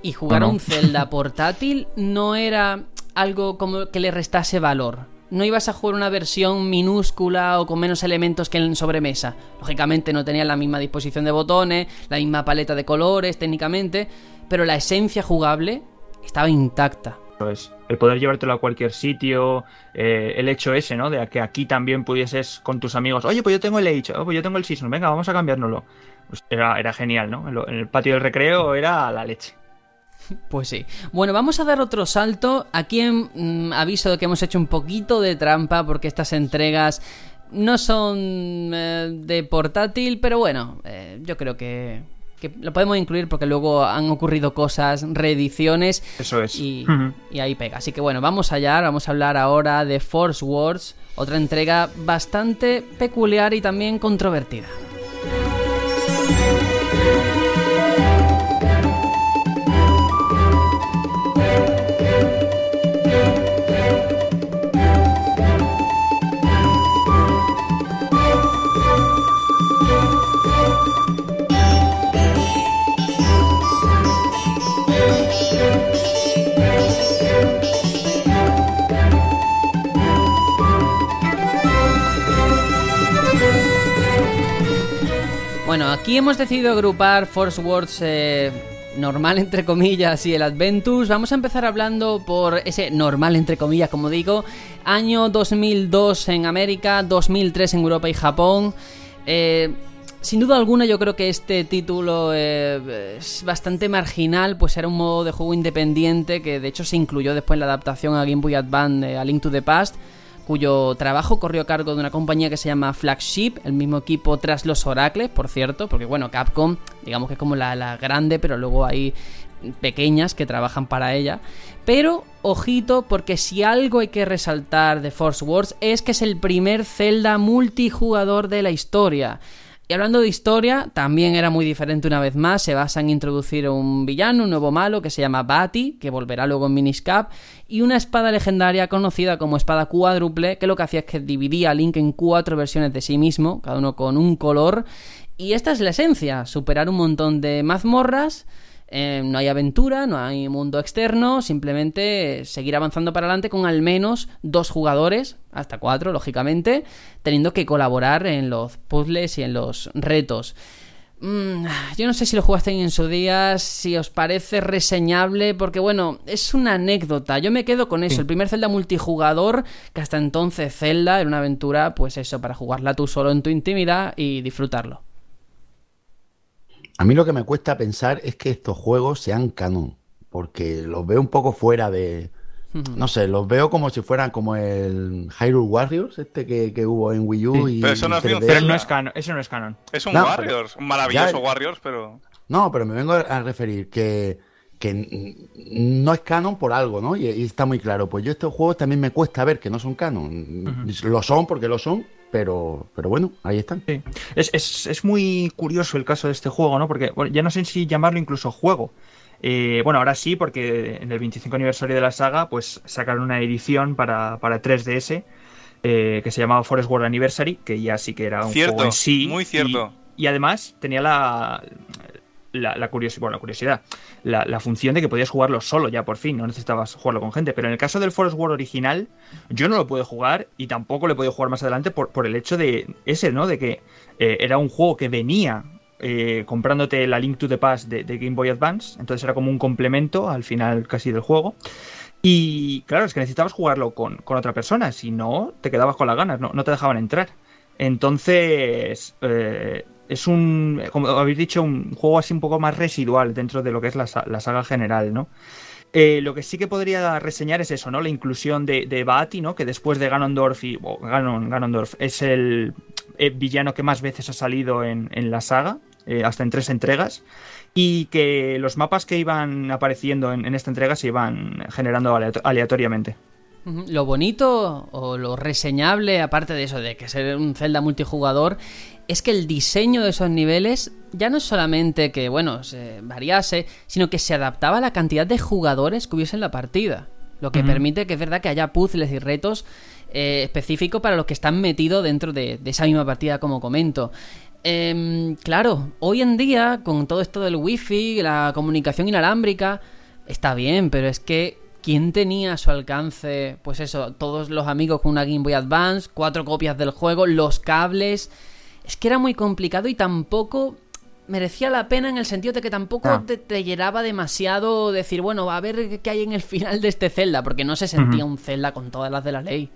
Y jugar a un Zelda portátil no era algo como que le restase valor. No ibas a jugar una versión minúscula o con menos elementos que en sobremesa. Lógicamente no tenía la misma disposición de botones, la misma paleta de colores técnicamente, pero la esencia jugable estaba intacta el poder llevártelo a cualquier sitio, eh, el hecho ese, ¿no? De que aquí también pudieses con tus amigos, oye, pues yo tengo el Age, oh, pues yo tengo el Season, venga, vamos a cambiárnoslo. Pues era, era genial, ¿no? En el patio del recreo era la leche. Pues sí. Bueno, vamos a dar otro salto. Aquí mm, aviso de que hemos hecho un poquito de trampa porque estas entregas no son eh, de portátil, pero bueno, eh, yo creo que que lo podemos incluir porque luego han ocurrido cosas, reediciones. Eso es. Y, y ahí pega. Así que bueno, vamos allá, vamos a hablar ahora de Force Wars, otra entrega bastante peculiar y también controvertida. Aquí hemos decidido agrupar Force Wars eh, normal entre comillas y el Adventus. Vamos a empezar hablando por ese normal entre comillas, como digo, año 2002 en América, 2003 en Europa y Japón. Eh, sin duda alguna yo creo que este título eh, es bastante marginal, pues era un modo de juego independiente que de hecho se incluyó después en la adaptación a Game Boy Advance A Link to the Past cuyo trabajo corrió a cargo de una compañía que se llama Flagship, el mismo equipo tras los Oracles, por cierto, porque bueno, Capcom, digamos que es como la, grande, pero luego hay pequeñas que trabajan para ella. Pero, ojito, porque si algo hay que resaltar de Force Wars es que es el primer Zelda multijugador de la historia. Y hablando de historia, también era muy diferente una vez más. Se basa en introducir un villano, un nuevo malo que se llama Bati, que volverá luego en Miniscap, y una espada legendaria conocida como espada cuádruple, que lo que hacía es que dividía a Link en cuatro versiones de sí mismo, cada uno con un color. Y esta es la esencia: superar un montón de mazmorras eh, no hay aventura, no hay mundo externo, simplemente seguir avanzando para adelante con al menos dos jugadores, hasta cuatro, lógicamente, teniendo que colaborar en los puzzles y en los retos. Mm, yo no sé si lo jugaste en su día, si os parece reseñable, porque bueno, es una anécdota. Yo me quedo con eso. El primer Zelda multijugador, que hasta entonces Zelda era una aventura, pues eso, para jugarla tú solo en tu intimidad y disfrutarlo. A mí lo que me cuesta pensar es que estos juegos sean canon, porque los veo un poco fuera de... No sé, los veo como si fueran como el Hyrule Warriors, este que, hubo en Wii U. Y pero eso no, es, canon, eso no es canon. Es un Warriors, un maravilloso Warriors, pero... No, pero me vengo a referir que, que no es canon por algo, ¿no? Y, está muy claro. Pues yo estos juegos también me cuesta ver que no son canon. Lo son porque lo son, pero, pero bueno, ahí están. Es, muy curioso el caso de este juego, ¿no? Porque ya no sé si llamarlo incluso juego. Eh, bueno, ahora sí, porque en el 25 aniversario de la saga, pues sacaron una edición para, para 3DS eh, que se llamaba Forest World Anniversary, que ya sí que era un juego en sí. Muy cierto. y además tenía la, la, curiosidad, bueno, la curiosidad, la, función de que podías jugarlo solo ya por fin, no necesitabas jugarlo con gente. Pero en el caso del Forest World original, yo no lo pude jugar y tampoco lo he podido jugar más adelante por, el hecho de ese, ¿no? De que eh, era un juego que venía eh, comprándote la Link to the Past de, Game Boy Advance, entonces era como un complemento al final casi del juego. Y claro, es que necesitabas jugarlo con, otra persona, si no, te quedabas con las ganas, no, no te dejaban entrar. Entonces, eh, es un, como habéis dicho, un juego así un poco más residual dentro de lo que es la, saga general, ¿no? Eh, lo que sí que podría reseñar es eso, ¿no? La inclusión de, de Baati, ¿no? Que después de Ganondorf y Ganon, Ganondorf es el eh, villano que más veces ha salido en, la saga, eh, hasta en tres entregas, y que los mapas que iban apareciendo en, esta entrega se iban generando aleatoriamente. Lo bonito o lo reseñable, aparte de eso, de que ser un Zelda multijugador, es que el diseño de esos niveles ya no es solamente que, bueno, se variase, sino que se adaptaba a la cantidad de jugadores que hubiese en la partida. Lo que permite que es verdad que haya puzzles y retos eh, específicos para los que están metidos dentro de, esa misma partida, como comento. Em, claro, hoy en día, con todo esto del wifi, la comunicación inalámbrica, está bien, pero es que ¿quién tenía a su alcance, pues eso, todos los amigos con una Game Boy Advance, cuatro copias del juego, los cables es que era muy complicado y tampoco merecía la pena en el sentido de que tampoco ah. te, llenaba demasiado decir, bueno, a ver qué hay en el final de este Zelda, porque no se sentía un Zelda con todas las de la ley.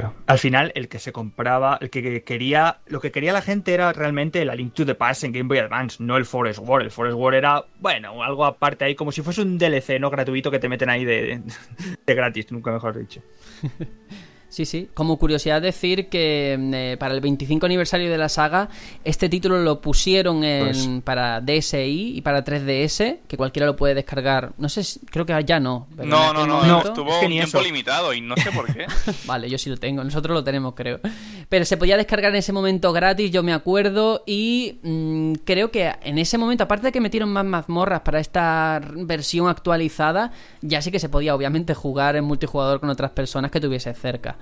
Claro. Al final, el que se compraba, el que quería, lo que quería la gente era realmente el A Link to the Past en Game Boy Advance, no el Forest War. El Forest War era, bueno, algo aparte ahí, como si fuese un DLC, ¿no? Gratuito que te meten ahí de, de gratis, nunca mejor dicho. Sí, sí. Como curiosidad decir que mm, eh, para el 25 aniversario de la saga, este título lo pusieron en, Pues- para DSi y para 3DS, que cualquiera lo puede descargar. No sé, si- creo que ya no. pero No, no, no, momento- estuvo es que un ni tiempo eso. limitado y no sé por qué. Vale, yo sí lo tengo, nosotros lo tenemos, creo. Pero se podía descargar en ese momento gratis, yo me acuerdo, y mm, creo que en ese momento, aparte de que metieron más mazmorras para esta versión actualizada, ya sí que se podía obviamente jugar en multijugador con otras personas que tuviese cerca.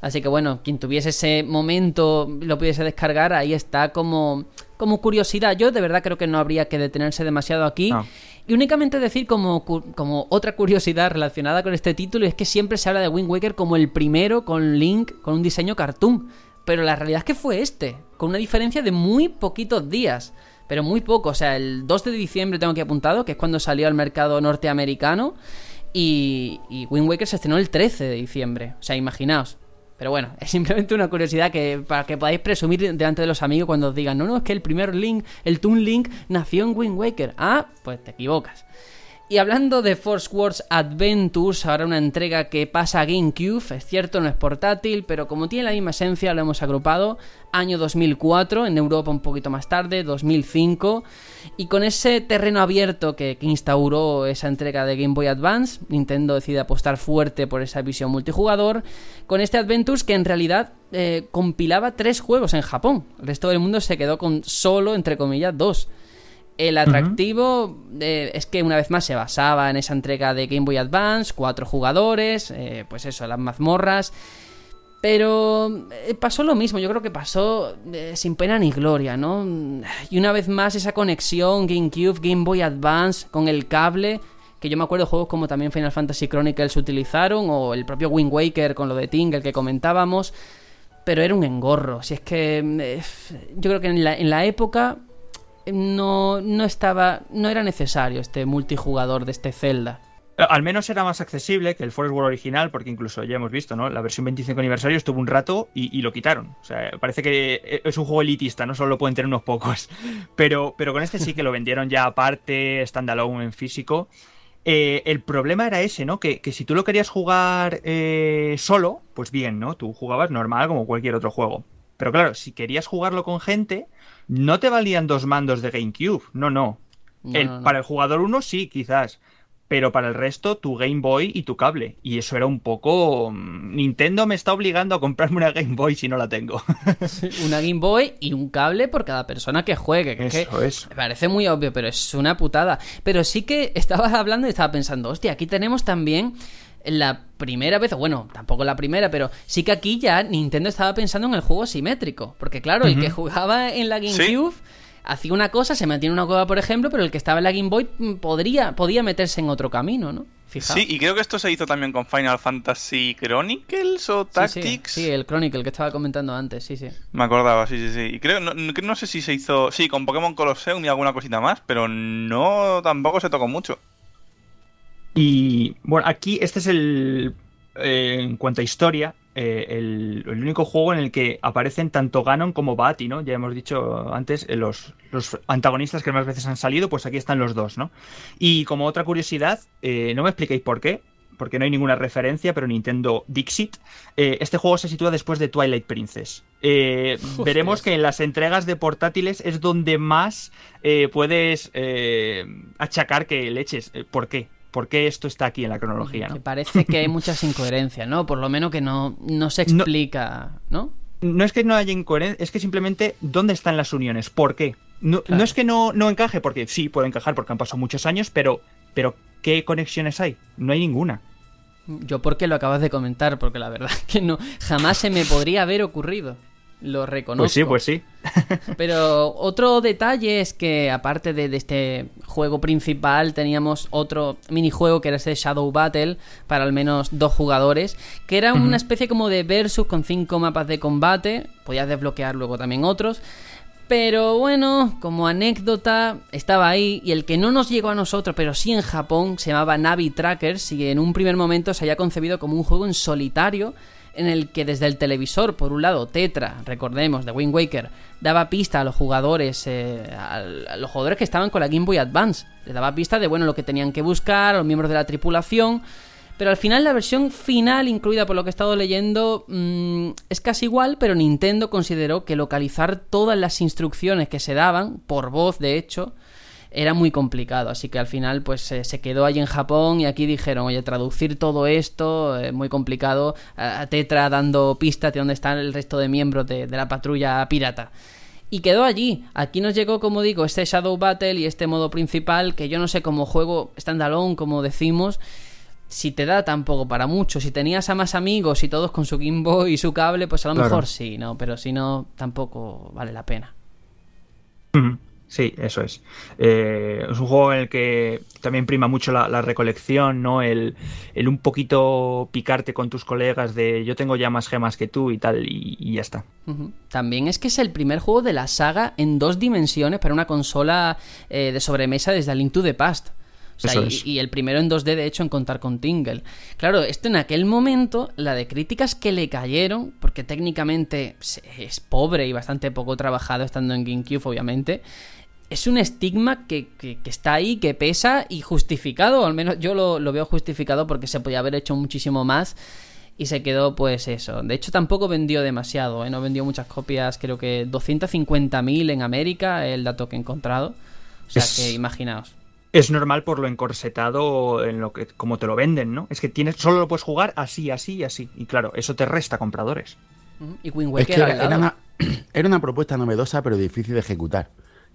Así que bueno, quien tuviese ese momento lo pudiese descargar, ahí está como, como curiosidad. Yo de verdad creo que no habría que detenerse demasiado aquí. No. Y únicamente decir como, como otra curiosidad relacionada con este título es que siempre se habla de Wind Waker como el primero con Link con un diseño cartoon. Pero la realidad es que fue este, con una diferencia de muy poquitos días. Pero muy poco, o sea, el 2 de diciembre tengo aquí apuntado, que es cuando salió al mercado norteamericano. Y, y Wind Waker se estrenó el 13 de diciembre. O sea, imaginaos. Pero bueno, es simplemente una curiosidad que para que podáis presumir delante de los amigos cuando os digan, no, no, es que el primer Link, el Toon Link, nació en Wind Waker. Ah, pues te equivocas. Y hablando de Force Wars Adventures, ahora una entrega que pasa a GameCube, es cierto, no es portátil, pero como tiene la misma esencia, lo hemos agrupado. Año 2004, en Europa un poquito más tarde, 2005. Y con ese terreno abierto que, que instauró esa entrega de Game Boy Advance, Nintendo decide apostar fuerte por esa visión multijugador. Con este Adventures que en realidad eh, compilaba tres juegos en Japón. El resto del mundo se quedó con solo, entre comillas, dos. El atractivo eh, es que una vez más se basaba en esa entrega de Game Boy Advance, cuatro jugadores, eh, pues eso, las mazmorras. Pero eh, pasó lo mismo, yo creo que pasó eh, sin pena ni gloria, ¿no? Y una vez más esa conexión GameCube, Game Boy Advance con el cable, que yo me acuerdo de juegos como también Final Fantasy Chronicles utilizaron, o el propio Wind Waker con lo de Tingle que comentábamos, pero era un engorro. Si es que eh, yo creo que en la, en la época no, no estaba, no era necesario este multijugador de este Zelda. Eh, Al menos era más accesible que el Forest World original, porque incluso ya hemos visto, ¿no? La versión 25 aniversario estuvo un rato y, lo quitaron. O sea, parece que es un juego elitista, no solo lo pueden tener unos pocos. Pero, pero con este sí que lo vendieron ya aparte, standalone en físico. Eh, el problema era ese, ¿no? Que, que si tú lo querías jugar eh, solo, pues bien, ¿no? Tú jugabas normal como cualquier otro juego. Pero claro, si querías jugarlo con gente, no te valían dos mandos de GameCube. No, no. No, El- no, no. Para el jugador uno sí, quizás. Pero para el resto, tu Game Boy y tu cable. Y eso era un poco. mm, Nintendo me está obligando a comprarme una Game Boy si no la tengo. Una Game Boy y un cable por cada persona que juegue. Que es que Eso es. Me parece muy obvio, pero es una putada. Pero sí que estabas hablando y estaba pensando, hostia, aquí tenemos también la primera vez, o bueno, tampoco la primera, pero sí que aquí ya Nintendo estaba pensando en el juego simétrico. Porque claro, el que jugaba en la GameCube hacía una cosa, se mantiene una cueva, por ejemplo, pero el que estaba en la Game Boy mm, podría, podía meterse en otro camino, ¿no? Fijaos. Sí, y creo que esto se hizo también con Final Fantasy Chronicles o Sí, sí, Tactics. Sí, el Chronicle que estaba comentando antes, sí, sí. Me acordaba, sí, sí, sí. Y creo, no- no sé si se hizo. Sí, con Pokémon Colosseum y alguna cosita más, pero no tampoco se tocó mucho. Y bueno, aquí este es el. eh, en cuanto a historia, eh, el, el único juego en el que aparecen tanto Ganon como Bati, ¿no? Ya hemos dicho antes, eh, los, los antagonistas que más veces han salido, pues aquí están los dos, ¿no? Y como otra curiosidad, no me expliquéis por qué, porque no hay ninguna referencia, pero Nintendo Dixit. eh, este juego se sitúa después de Twilight Princess. Eh, veremos que en las entregas de portátiles es donde más eh, puedes achacar que leches. ¿Por qué? ¿Por qué esto está aquí en la cronología? Que ¿no? parece que hay muchas incoherencias, ¿no? Por lo menos que no, no se explica, ¿no? No es que no haya incoherencia, es que simplemente ¿dónde están las uniones? ¿Por qué? No, Claro. no es que no, no encaje, porque sí puede encajar porque han pasado muchos años, pero, pero ¿qué conexiones hay? No hay ninguna. Yo porque lo acabas de comentar, porque la verdad que no, jamás se me podría haber ocurrido. Lo reconozco. Pues sí, pues sí. Pero otro detalle es que aparte de, de este juego principal teníamos otro minijuego que era ese Shadow Battle para al menos dos jugadores, que era una especie como de versus con cinco mapas de combate, podías desbloquear luego también otros. Pero bueno, como anécdota, estaba ahí y el que no nos llegó a nosotros, pero sí en Japón, se llamaba Navi Trackers y en un primer momento se había concebido como un juego en solitario en el que desde el televisor, por un lado, Tetra, recordemos, de Wind Waker, daba pista a los jugadores, eh, a los jugadores que estaban con la Game Boy Advance. Les daba pista de, bueno, lo que tenían que buscar, a los miembros de la tripulación. Pero al final la versión final, incluida por lo que he estado leyendo, mm, es casi igual, pero Nintendo consideró que localizar todas las instrucciones que se daban, por voz de hecho, era muy complicado. Así que al final pues se quedó allí en Japón y aquí dijeron, oye, traducir todo esto es muy complicado. A Tetra dando pistas de dónde están el resto de miembros de, de la patrulla pirata y quedó allí. Aquí nos llegó, como digo, este Shadow Battle y este modo principal que yo no sé cómo juego standalone, como decimos, si te da tampoco para mucho. Si tenías a más amigos y todos con su Game y su cable, pues a lo mejor sí, ¿no? Pero si no, tampoco vale la pena. Sí, eso es. Eh, es un juego en el que también prima mucho la, recolección, ¿no? El, el, un poquito picarte con tus colegas de yo tengo ya más gemas que tú y tal, y, ya está. También es que es el primer juego de la saga en dos dimensiones para una consola eh, de sobremesa desde Link to the Past. Y, el primero en 2D, de hecho, en contar con Tingle. Claro, esto en aquel momento, la de críticas que le cayeron, porque técnicamente es pobre y bastante poco trabajado estando en GameCube, obviamente, es un estigma que, está ahí, que pesa y justificado, al menos yo lo, veo justificado porque se podía haber hecho muchísimo más y se quedó pues eso. De hecho tampoco vendió demasiado, ¿eh? no vendió muchas copias, creo que 250.000 en América, el dato que he encontrado. O sea que imaginaos. Es normal por lo encorsetado en lo que como te lo venden, ¿no? Es que tienes solo lo puedes jugar así, así y así. Y claro, eso te resta compradores. Y Wind es era, una, era una propuesta novedosa pero difícil de ejecutar.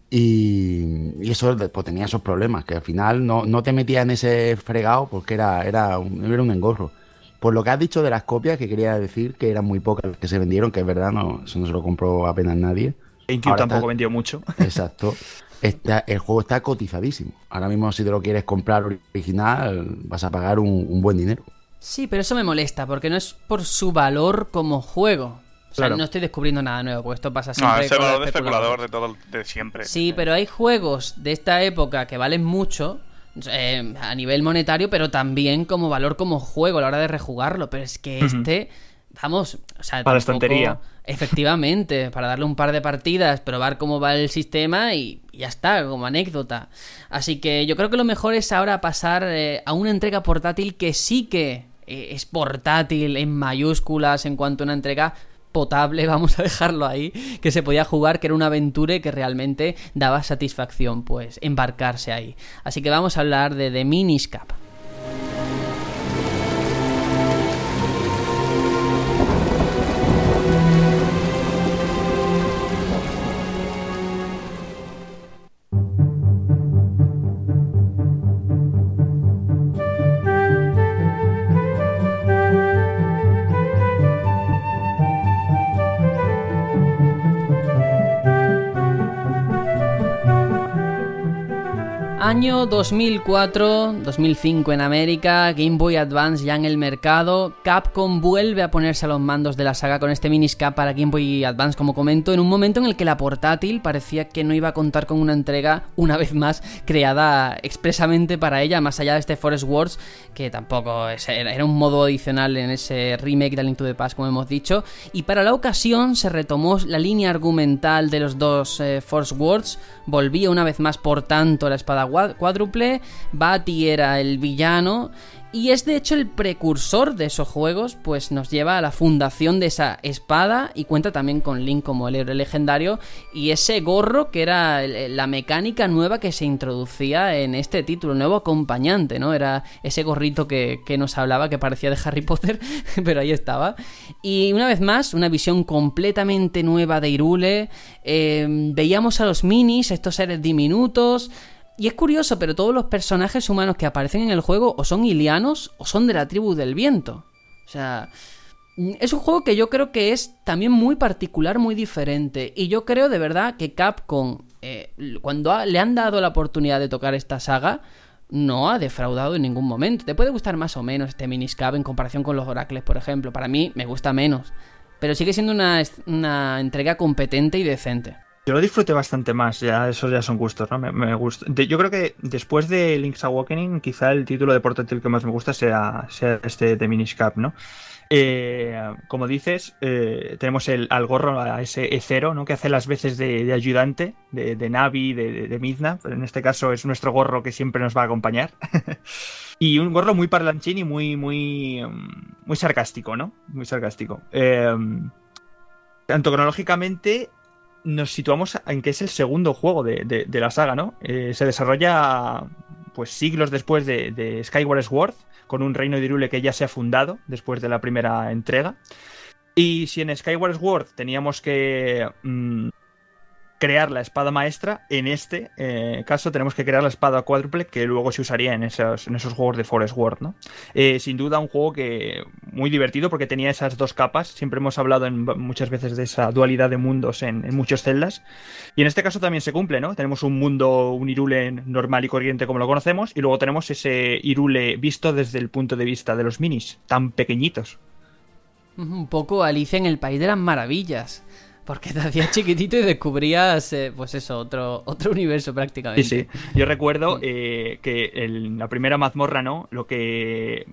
Y, eso pues, tenía esos problemas, que al final no, no te metía en ese fregado porque era, era, un, era un engorro. Por lo que has dicho de las copias, que quería decir que eran muy pocas las que se vendieron, que es verdad, no, eso no se lo compró apenas nadie. GameCube tampoco vendió mucho. Exacto. el juego está cotizadísimo. Ahora mismo, si te lo quieres comprar original, vas a pagar un buen dinero. Sí, pero eso me molesta, porque no es por su valor como juego. O sea, no estoy descubriendo nada nuevo, porque esto pasa siempre. No, es el valor de especulador de todo de siempre. Sí, pero hay juegos de esta época que valen mucho. Eh, a nivel monetario, pero también como valor como juego a la hora de rejugarlo. Pero es que este, vamos, o sea, para la Efectivamente, para darle un par de partidas, probar cómo va el sistema y, ya está, como anécdota. Así que yo creo que lo mejor es ahora pasar eh, a una entrega portátil que sí que eh, es portátil en mayúsculas en cuanto a una entrega potable, vamos a dejarlo ahí, que se podía jugar, que era una aventura y que realmente daba satisfacción, pues, embarcarse ahí. Así que vamos a hablar de The Miniscap. Año 2004, 2005 en América, Game Boy Advance ya en el mercado, Capcom vuelve a ponerse a los mandos de la saga con este miniscap para Game Boy Advance, como comento, en un momento en el que la portátil parecía que no iba a contar con una entrega, una vez más, creada expresamente para ella, más allá de este Forest Wars, que tampoco era un modo adicional en ese remake de Link to the Past, como hemos dicho, y para la ocasión se retomó la línea argumental de los dos eh, Force Wars, volvía una vez más, por tanto, la espada cuádruple, era el villano y es de hecho el precursor de esos juegos, pues nos lleva a la fundación de esa espada y cuenta también con Link como el héroe legendario y ese gorro que era la mecánica nueva que se introducía en este título, nuevo acompañante, ¿no? Era ese gorrito que, nos hablaba que parecía de Harry Potter, pero ahí estaba. Y una vez más, una visión completamente nueva de Irule. Eh, veíamos a los minis, estos seres diminutos. Y es curioso, pero todos los personajes humanos que aparecen en el juego o son ilianos o son de la tribu del viento. O sea, es un juego que yo creo que es también muy particular, muy diferente. Y yo creo de verdad que Capcom, eh, cuando le han dado la oportunidad de tocar esta saga, no ha defraudado en ningún momento. Te puede gustar más o menos este Miniscap en comparación con los Oracles, por ejemplo. Para mí me gusta menos. Pero sigue siendo una, una entrega competente y decente. Yo lo disfruté bastante más, ya esos ya son gustos, ¿no? Me, gusta. yo creo que después de Link's Awakening, quizá el título de portátil que más me gusta sea, sea este de Minish Cap, ¿no? Eh, como dices, eh, tenemos el, al gorro, a ese E0, ¿no? que hace las veces de, ayudante, de, Navi, de, de, Midna, pero en este caso es nuestro gorro que siempre nos va a acompañar. y un gorro muy parlanchín y muy, muy, muy sarcástico, ¿no? Muy sarcástico. Eh, tanto cronológicamente nos situamos en que es el segundo juego de, la saga, ¿no? Eh, se desarrolla pues siglos después de, Skyward Sword, con un reino de Irule que ya se ha fundado después de la primera entrega. Y si en Skyward Sword teníamos que mm, crear la espada maestra, en este eh, caso tenemos que crear la espada cuádruple que luego se usaría en esos, en esos juegos de Forest World. ¿no? Eh, sin duda un juego que muy divertido porque tenía esas dos capas, siempre hemos hablado en, muchas veces de esa dualidad de mundos en, muchos celdas, y en este caso también se cumple, ¿no? Tenemos un mundo, un Irule normal y corriente como lo conocemos, y luego tenemos ese Irule visto desde el punto de vista de los minis, tan pequeñitos. Un poco Alicia en el País de las Maravillas. Porque te hacías chiquitito y descubrías, eh, pues eso, otro, otro universo prácticamente. Sí, sí. Yo recuerdo eh, que en la primera mazmorra, ¿no? Lo que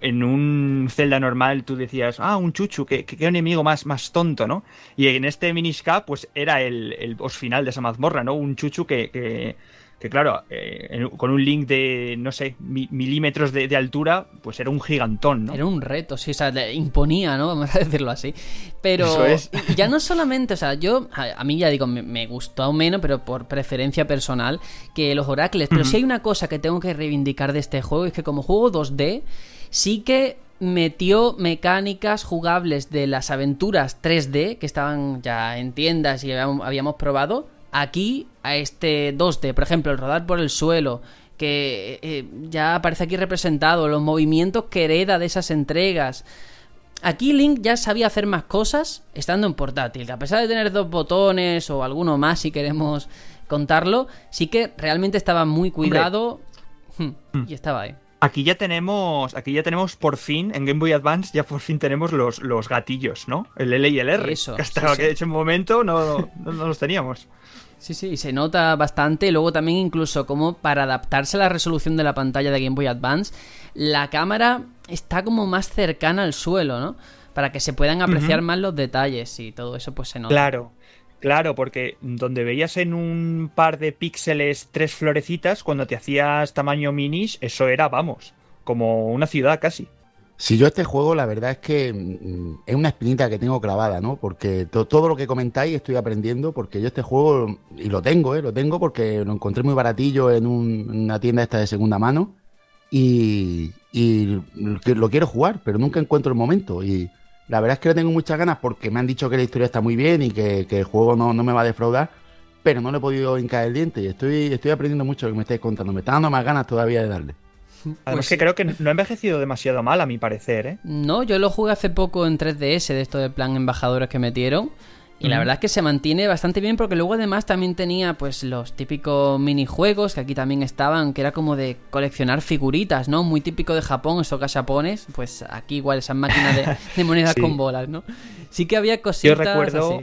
en, un Zelda normal tú decías, ah, un chuchu, qué, qué, enemigo más, más tonto, ¿no? Y en este Minish pues era el, el boss final de esa mazmorra, ¿no? Un chuchu que, que que claro, eh, con un link de, no sé, milímetros de, altura, pues era un gigantón, ¿no? Era un reto, sí, o sea, imponía, ¿no? Vamos a decirlo así. Pero ya no solamente, o sea, yo, a, mí ya digo, me, gustó menos, pero por preferencia personal, que los oracles. Pero si hay una cosa que tengo que reivindicar de este juego, es que como juego 2D, sí que metió mecánicas jugables de las aventuras 3D que estaban ya en tiendas y habíamos probado aquí a este 2D, por ejemplo, el rodar por el suelo, que eh, ya aparece aquí representado, los movimientos que hereda de esas entregas. Aquí Link ya sabía hacer más cosas estando en portátil, que a pesar de tener dos botones o alguno más si queremos contarlo, sí que realmente estaba muy cuidado hmm, y estaba ahí. Aquí ya tenemos, aquí ya tenemos por fin, en Game Boy Advance, ya por fin tenemos los, los gatillos, ¿no? El L y el R. Eso. Que hasta ese momento no, no, los teníamos. Sí, sí, se nota bastante. Luego también incluso como para adaptarse a la resolución de la pantalla de Game Boy Advance, la cámara está como más cercana al suelo, ¿no? Para que se puedan apreciar más los detalles y todo eso pues se nota. Claro. Claro, porque donde veías en un par de píxeles tres florecitas, cuando te hacías tamaño minis, eso era, vamos, como una ciudad casi. Si yo este juego, la verdad es que mm, es una espinita que tengo clavada, ¿no? Porque todo lo que comentáis estoy aprendiendo, porque yo este juego, y lo tengo, ¿eh? Lo tengo porque lo encontré muy baratillo en, una tienda esta de segunda mano y, lo quiero jugar, pero nunca encuentro el momento. Y la verdad es que le tengo muchas ganas porque me han dicho que la historia está muy bien y que, el juego no, me va a defraudar, pero no le he podido hincar el diente y estoy, estoy aprendiendo mucho lo que me estáis contando. Me está dando más ganas todavía de darle. Además pues que creo que no ha envejecido demasiado mal, a mi parecer, ¿eh? No, yo lo jugué hace poco en 3DS de esto de plan embajadores que metieron. Y la verdad es que se mantiene bastante bien porque luego además también tenía pues los típicos minijuegos que aquí también estaban, que era como de coleccionar figuritas, ¿no? Muy típico de Japón, esos gachapones, pues aquí igual esas máquinas de, monedas con bolas, ¿no? Sí que había cositas Yo recuerdo...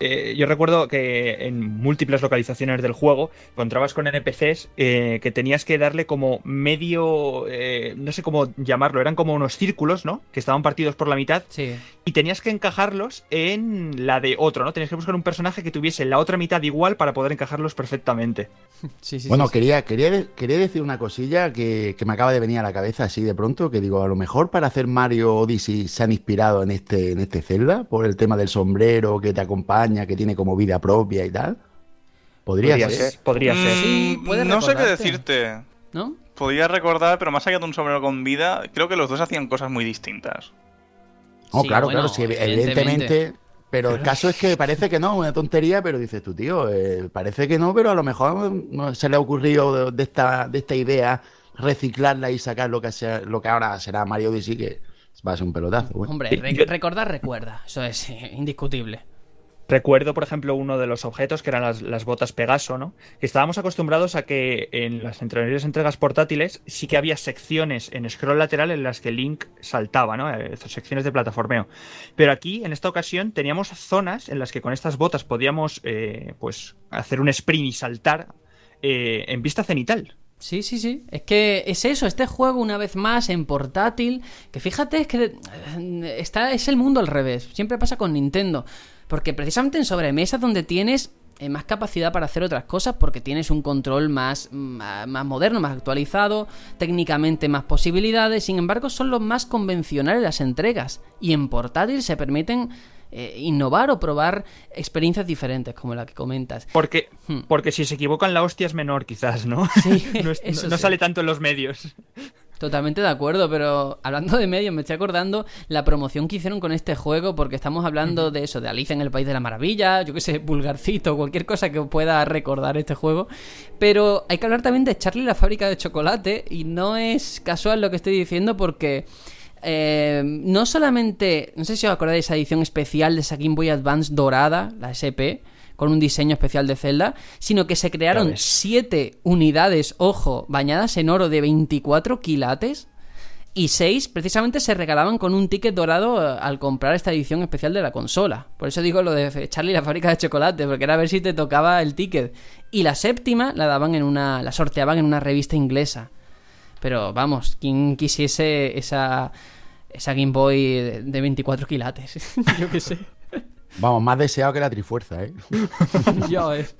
Eh, yo recuerdo que en múltiples localizaciones del juego encontrabas con NPCs eh, que tenías que darle como medio, eh, no sé cómo llamarlo, eran como unos círculos, ¿no? Que estaban partidos por la mitad. Sí. Y tenías que encajarlos en la de otro, ¿no? Tenías que buscar un personaje que tuviese la otra mitad igual para poder encajarlos perfectamente. Sí, sí, bueno, quería, quería, quería decir una cosilla que, que, me acaba de venir a la cabeza así de pronto, que digo, a lo mejor para hacer Mario Odyssey se han inspirado en este, en este Zelda, por el tema del sombrero que te acompaña que tiene como vida propia y tal. Podría, ser. Podría ser. Mm, no sé qué decirte. ¿No? Podría recordar, pero más allá de un sombrero con vida, creo que los dos hacían cosas muy distintas. Oh, claro, claro, sí, evidentemente. Pero el caso es que parece que no, una tontería, pero dices tú, tío, eh, parece que no, pero a lo mejor se le ha ocurrido de, esta, de esta idea reciclarla y sacar lo que, sea, lo que ahora será Mario Odyssey, que va a ser un pelotazo. Hombre, recordar recuerda, eso es indiscutible. Recuerdo, por ejemplo, uno de los objetos que eran las, botas Pegaso, ¿no? Que estábamos acostumbrados a que en las anteriores entregas portátiles sí que había secciones en scroll lateral en las que Link saltaba, ¿no? Eh, secciones de plataformeo. Pero aquí, en esta ocasión, teníamos zonas en las que con estas botas podíamos, eh, pues, hacer un sprint y saltar eh, en vista cenital. Sí, sí, sí. Es que es eso, este juego una vez más en portátil, que fíjate es que está, es el mundo al revés. Siempre pasa con Nintendo. Porque precisamente en sobremesa donde tienes eh, más capacidad para hacer otras cosas porque tienes un control más, más, moderno, más actualizado, técnicamente más posibilidades, sin embargo son los más convencionales las entregas y en portátil se permiten eh, innovar o probar experiencias diferentes como la que comentas. Porque, hmm. porque si se equivocan la hostia es menor quizás, ¿no? Sí, no, sale tanto en los medios. Totalmente de acuerdo, pero hablando de medios, me estoy acordando la promoción que hicieron con este juego, porque estamos hablando de eso, de Alicia en el País de la Maravilla, yo que sé, Pulgarcito, cualquier cosa que pueda recordar este juego. Pero hay que hablar también de Charlie la fábrica de chocolate, y no es casual lo que estoy diciendo porque... Eh, no solamente, no sé si os acordáis de esa edición especial de esa Game Boy Advance dorada, la SP, con un diseño especial de Zelda, sino que se crearon siete unidades, ojo, bañadas en oro de 24 quilates y seis precisamente se regalaban con un ticket dorado eh, al comprar esta edición especial de la consola. Por eso digo lo de Charlie la fábrica de chocolate, porque era a ver si te tocaba el ticket. Y la séptima la daban en una, la sorteaban en una revista inglesa. Pero vamos, quien quisiese esa, esa Game Boy de, de 24 quilates, yo qué sé. Vamos, más deseado que la Trifuerza, ¿eh? ya ves.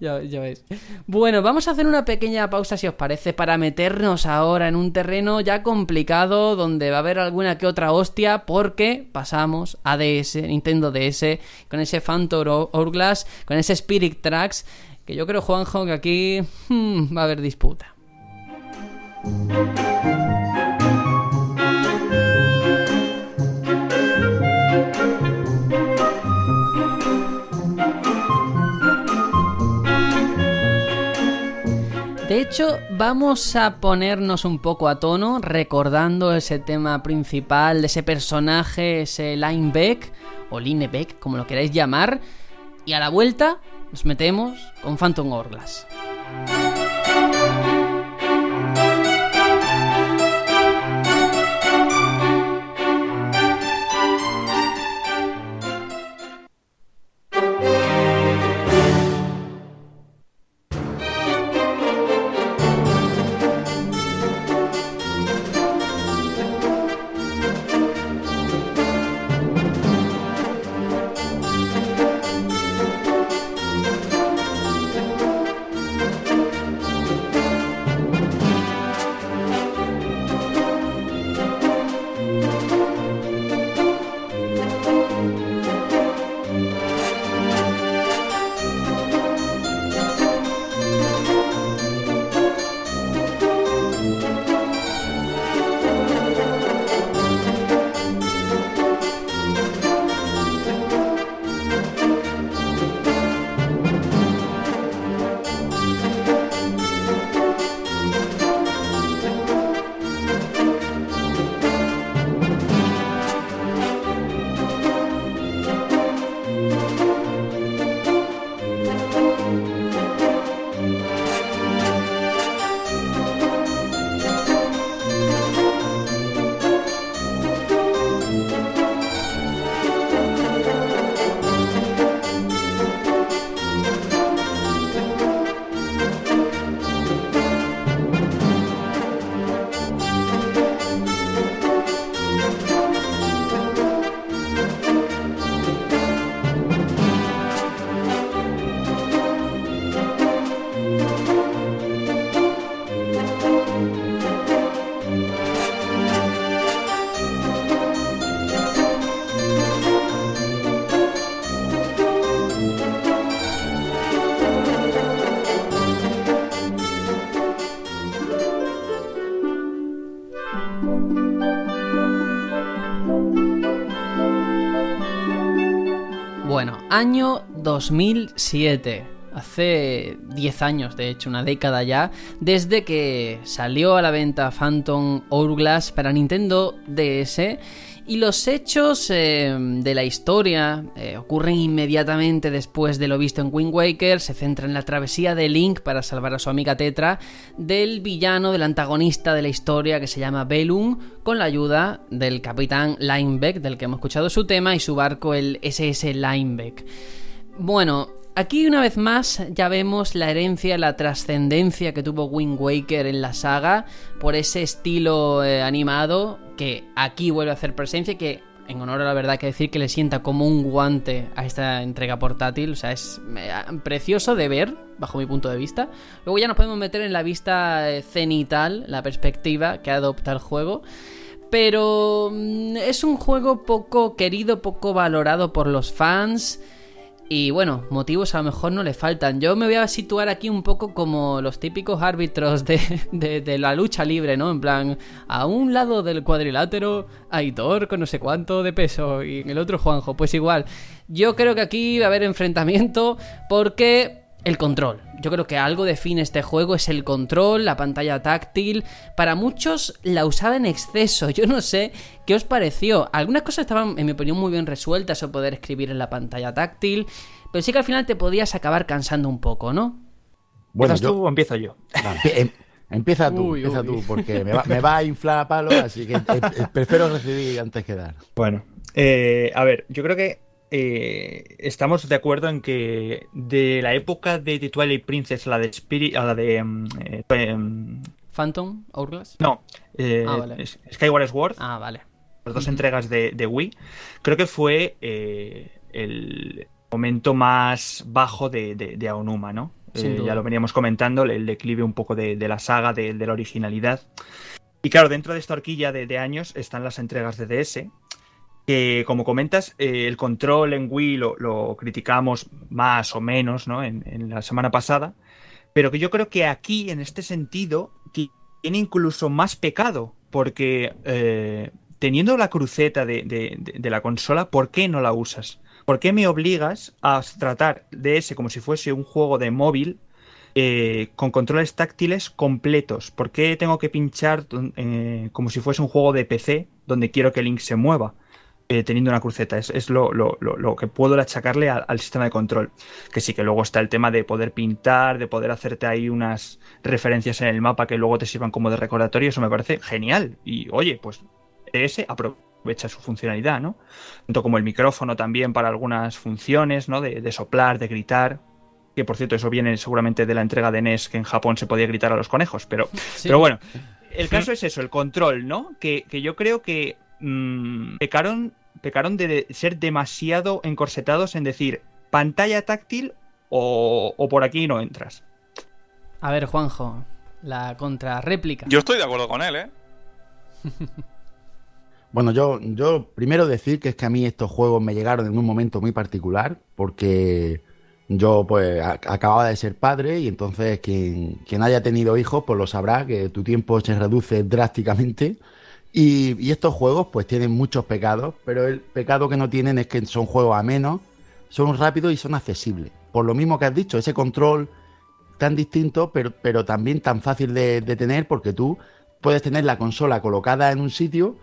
Ya, ya ves. Bueno, vamos a hacer una pequeña pausa, si os parece, para meternos ahora en un terreno ya complicado donde va a haber alguna que otra hostia, porque pasamos a DS, Nintendo DS, con ese Phantom Hourglass, con ese Spirit Tracks, que yo creo, Juanjo, que aquí hmm, va a haber disputa. De hecho, vamos a ponernos un poco a tono recordando ese tema principal de ese personaje, ese Linebeck o Linebeck, como lo queráis llamar, y a la vuelta nos metemos con Phantom Hourglass. Año 2007. Hace 10 años, de hecho, una década ya, desde que salió a la venta Phantom Hourglass para Nintendo DS Y los hechos eh, de la historia ocurren inmediatamente después de lo visto en Wind Waker, se centra en la travesía de Link para salvar a su amiga Tetra del villano, del antagonista de la historia que se llama Belum, con la ayuda del capitán Linebeck, del que hemos escuchado su tema, y su barco el SS Linebeck. Bueno, Aquí una vez más ya vemos la herencia, la trascendencia que tuvo Wind Waker en la saga por ese estilo eh, animado que aquí vuelve a hacer presencia y que en honor a la verdad que decir que le sienta como un guante a esta entrega portátil, o sea, es eh, precioso de ver bajo mi punto de vista. Luego ya nos podemos meter en la vista eh, cenital, la perspectiva que adopta el juego. Pero mm, es un juego poco querido, poco valorado por los fans. Y bueno, motivos a lo mejor no le faltan. Yo me voy a situar aquí un poco como los típicos árbitros de, la lucha libre, ¿no? En plan, a un lado del cuadrilátero, Aitor con no sé cuánto de peso y en el otro Juanjo. Pues igual, yo creo que aquí va a haber enfrentamiento porque el control. Yo creo que algo define este juego, es el control, la pantalla táctil. Para muchos la usaba en exceso. Yo no sé qué os pareció. Algunas cosas estaban, en mi opinión, muy bien resueltas o poder escribir en la pantalla táctil. Pero sí que al final te podías acabar cansando un poco, ¿no? Bueno, ¿Empiezas tú o empiezo yo? Em, empieza tú, empieza tú, porque me va, a inflar a palo, así que eh, eh, prefiero recibir antes que dar. Bueno, eh, a ver, yo creo que eh, estamos de acuerdo en que de la época de The Twilight Princess a la de Spirit, a la de mm, eh, em, Phantom Hourglass. No, eh, ah, Skyward Sword. Ah, vale. Las dos entregas de, Wii. Creo que fue el momento más bajo de, de, Aonuma, ¿no? ya lo veníamos comentando, el declive un poco de, la saga, de, la originalidad. Y claro, dentro de esta horquilla de, años están las entregas de DS, que como comentas, eh, el control en Wii lo, criticamos más o menos ¿no? en, la semana pasada, pero que yo creo que aquí, en este sentido, tiene incluso más pecado, porque eh, teniendo la cruceta de, la consola, ¿por qué no la usas? ¿Por qué me obligas a tratar de ese como si fuese un juego de móvil eh, con controles táctiles completos? ¿Por qué tengo que pinchar como si fuese un juego de PC donde quiero que Link se mueva? Eh, teniendo una cruceta. Es, lo, que puedo achacarle al, sistema de control. Que sí, que luego está el tema de poder pintar, de poder hacerte ahí unas referencias en el mapa que luego te sirvan como de recordatorio. Eso me parece genial. Y oye, pues ese aprovecha su funcionalidad, ¿no? Tanto como el micrófono también para algunas funciones, ¿no? De, soplar, de gritar. Que por cierto, eso viene seguramente de la entrega de NES, que en Japón se podía gritar a los conejos. Pero, pero bueno, el caso es eso, el control, ¿no? Que, que yo creo que Mm, pecaron, pecaron de ser demasiado encorsetados en decir pantalla táctil o, por aquí no entras. A ver, Juanjo, la contrarréplica. Yo estoy de acuerdo con él, ¿eh? bueno, yo, yo primero decir que es que a mí estos juegos me llegaron en un momento muy particular, porque yo pues acababa de ser padre y entonces quien, quien haya tenido hijos pues lo sabrá que tu tiempo se reduce drásticamente y, estos juegos pues tienen muchos pecados, pero el pecado que no tienen es que son juegos a menos, son rápidos y son accesibles. Por lo mismo que has dicho, ese control tan distinto, pero, pero también tan fácil de, tener porque tú puedes tener la consola colocada en un sitio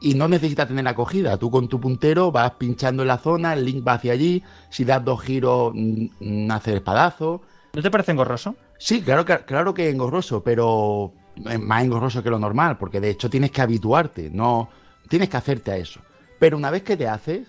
y no necesitas tener acogida. Tú con tu puntero vas pinchando en la zona, el link va hacia allí, si das dos giros nace el espadazo. ¿No te parece engorroso? Sí, claro, claro que engorroso, pero, más engorroso que lo normal, porque de hecho tienes que habituarte, no tienes que hacerte a eso. Pero una vez que te haces,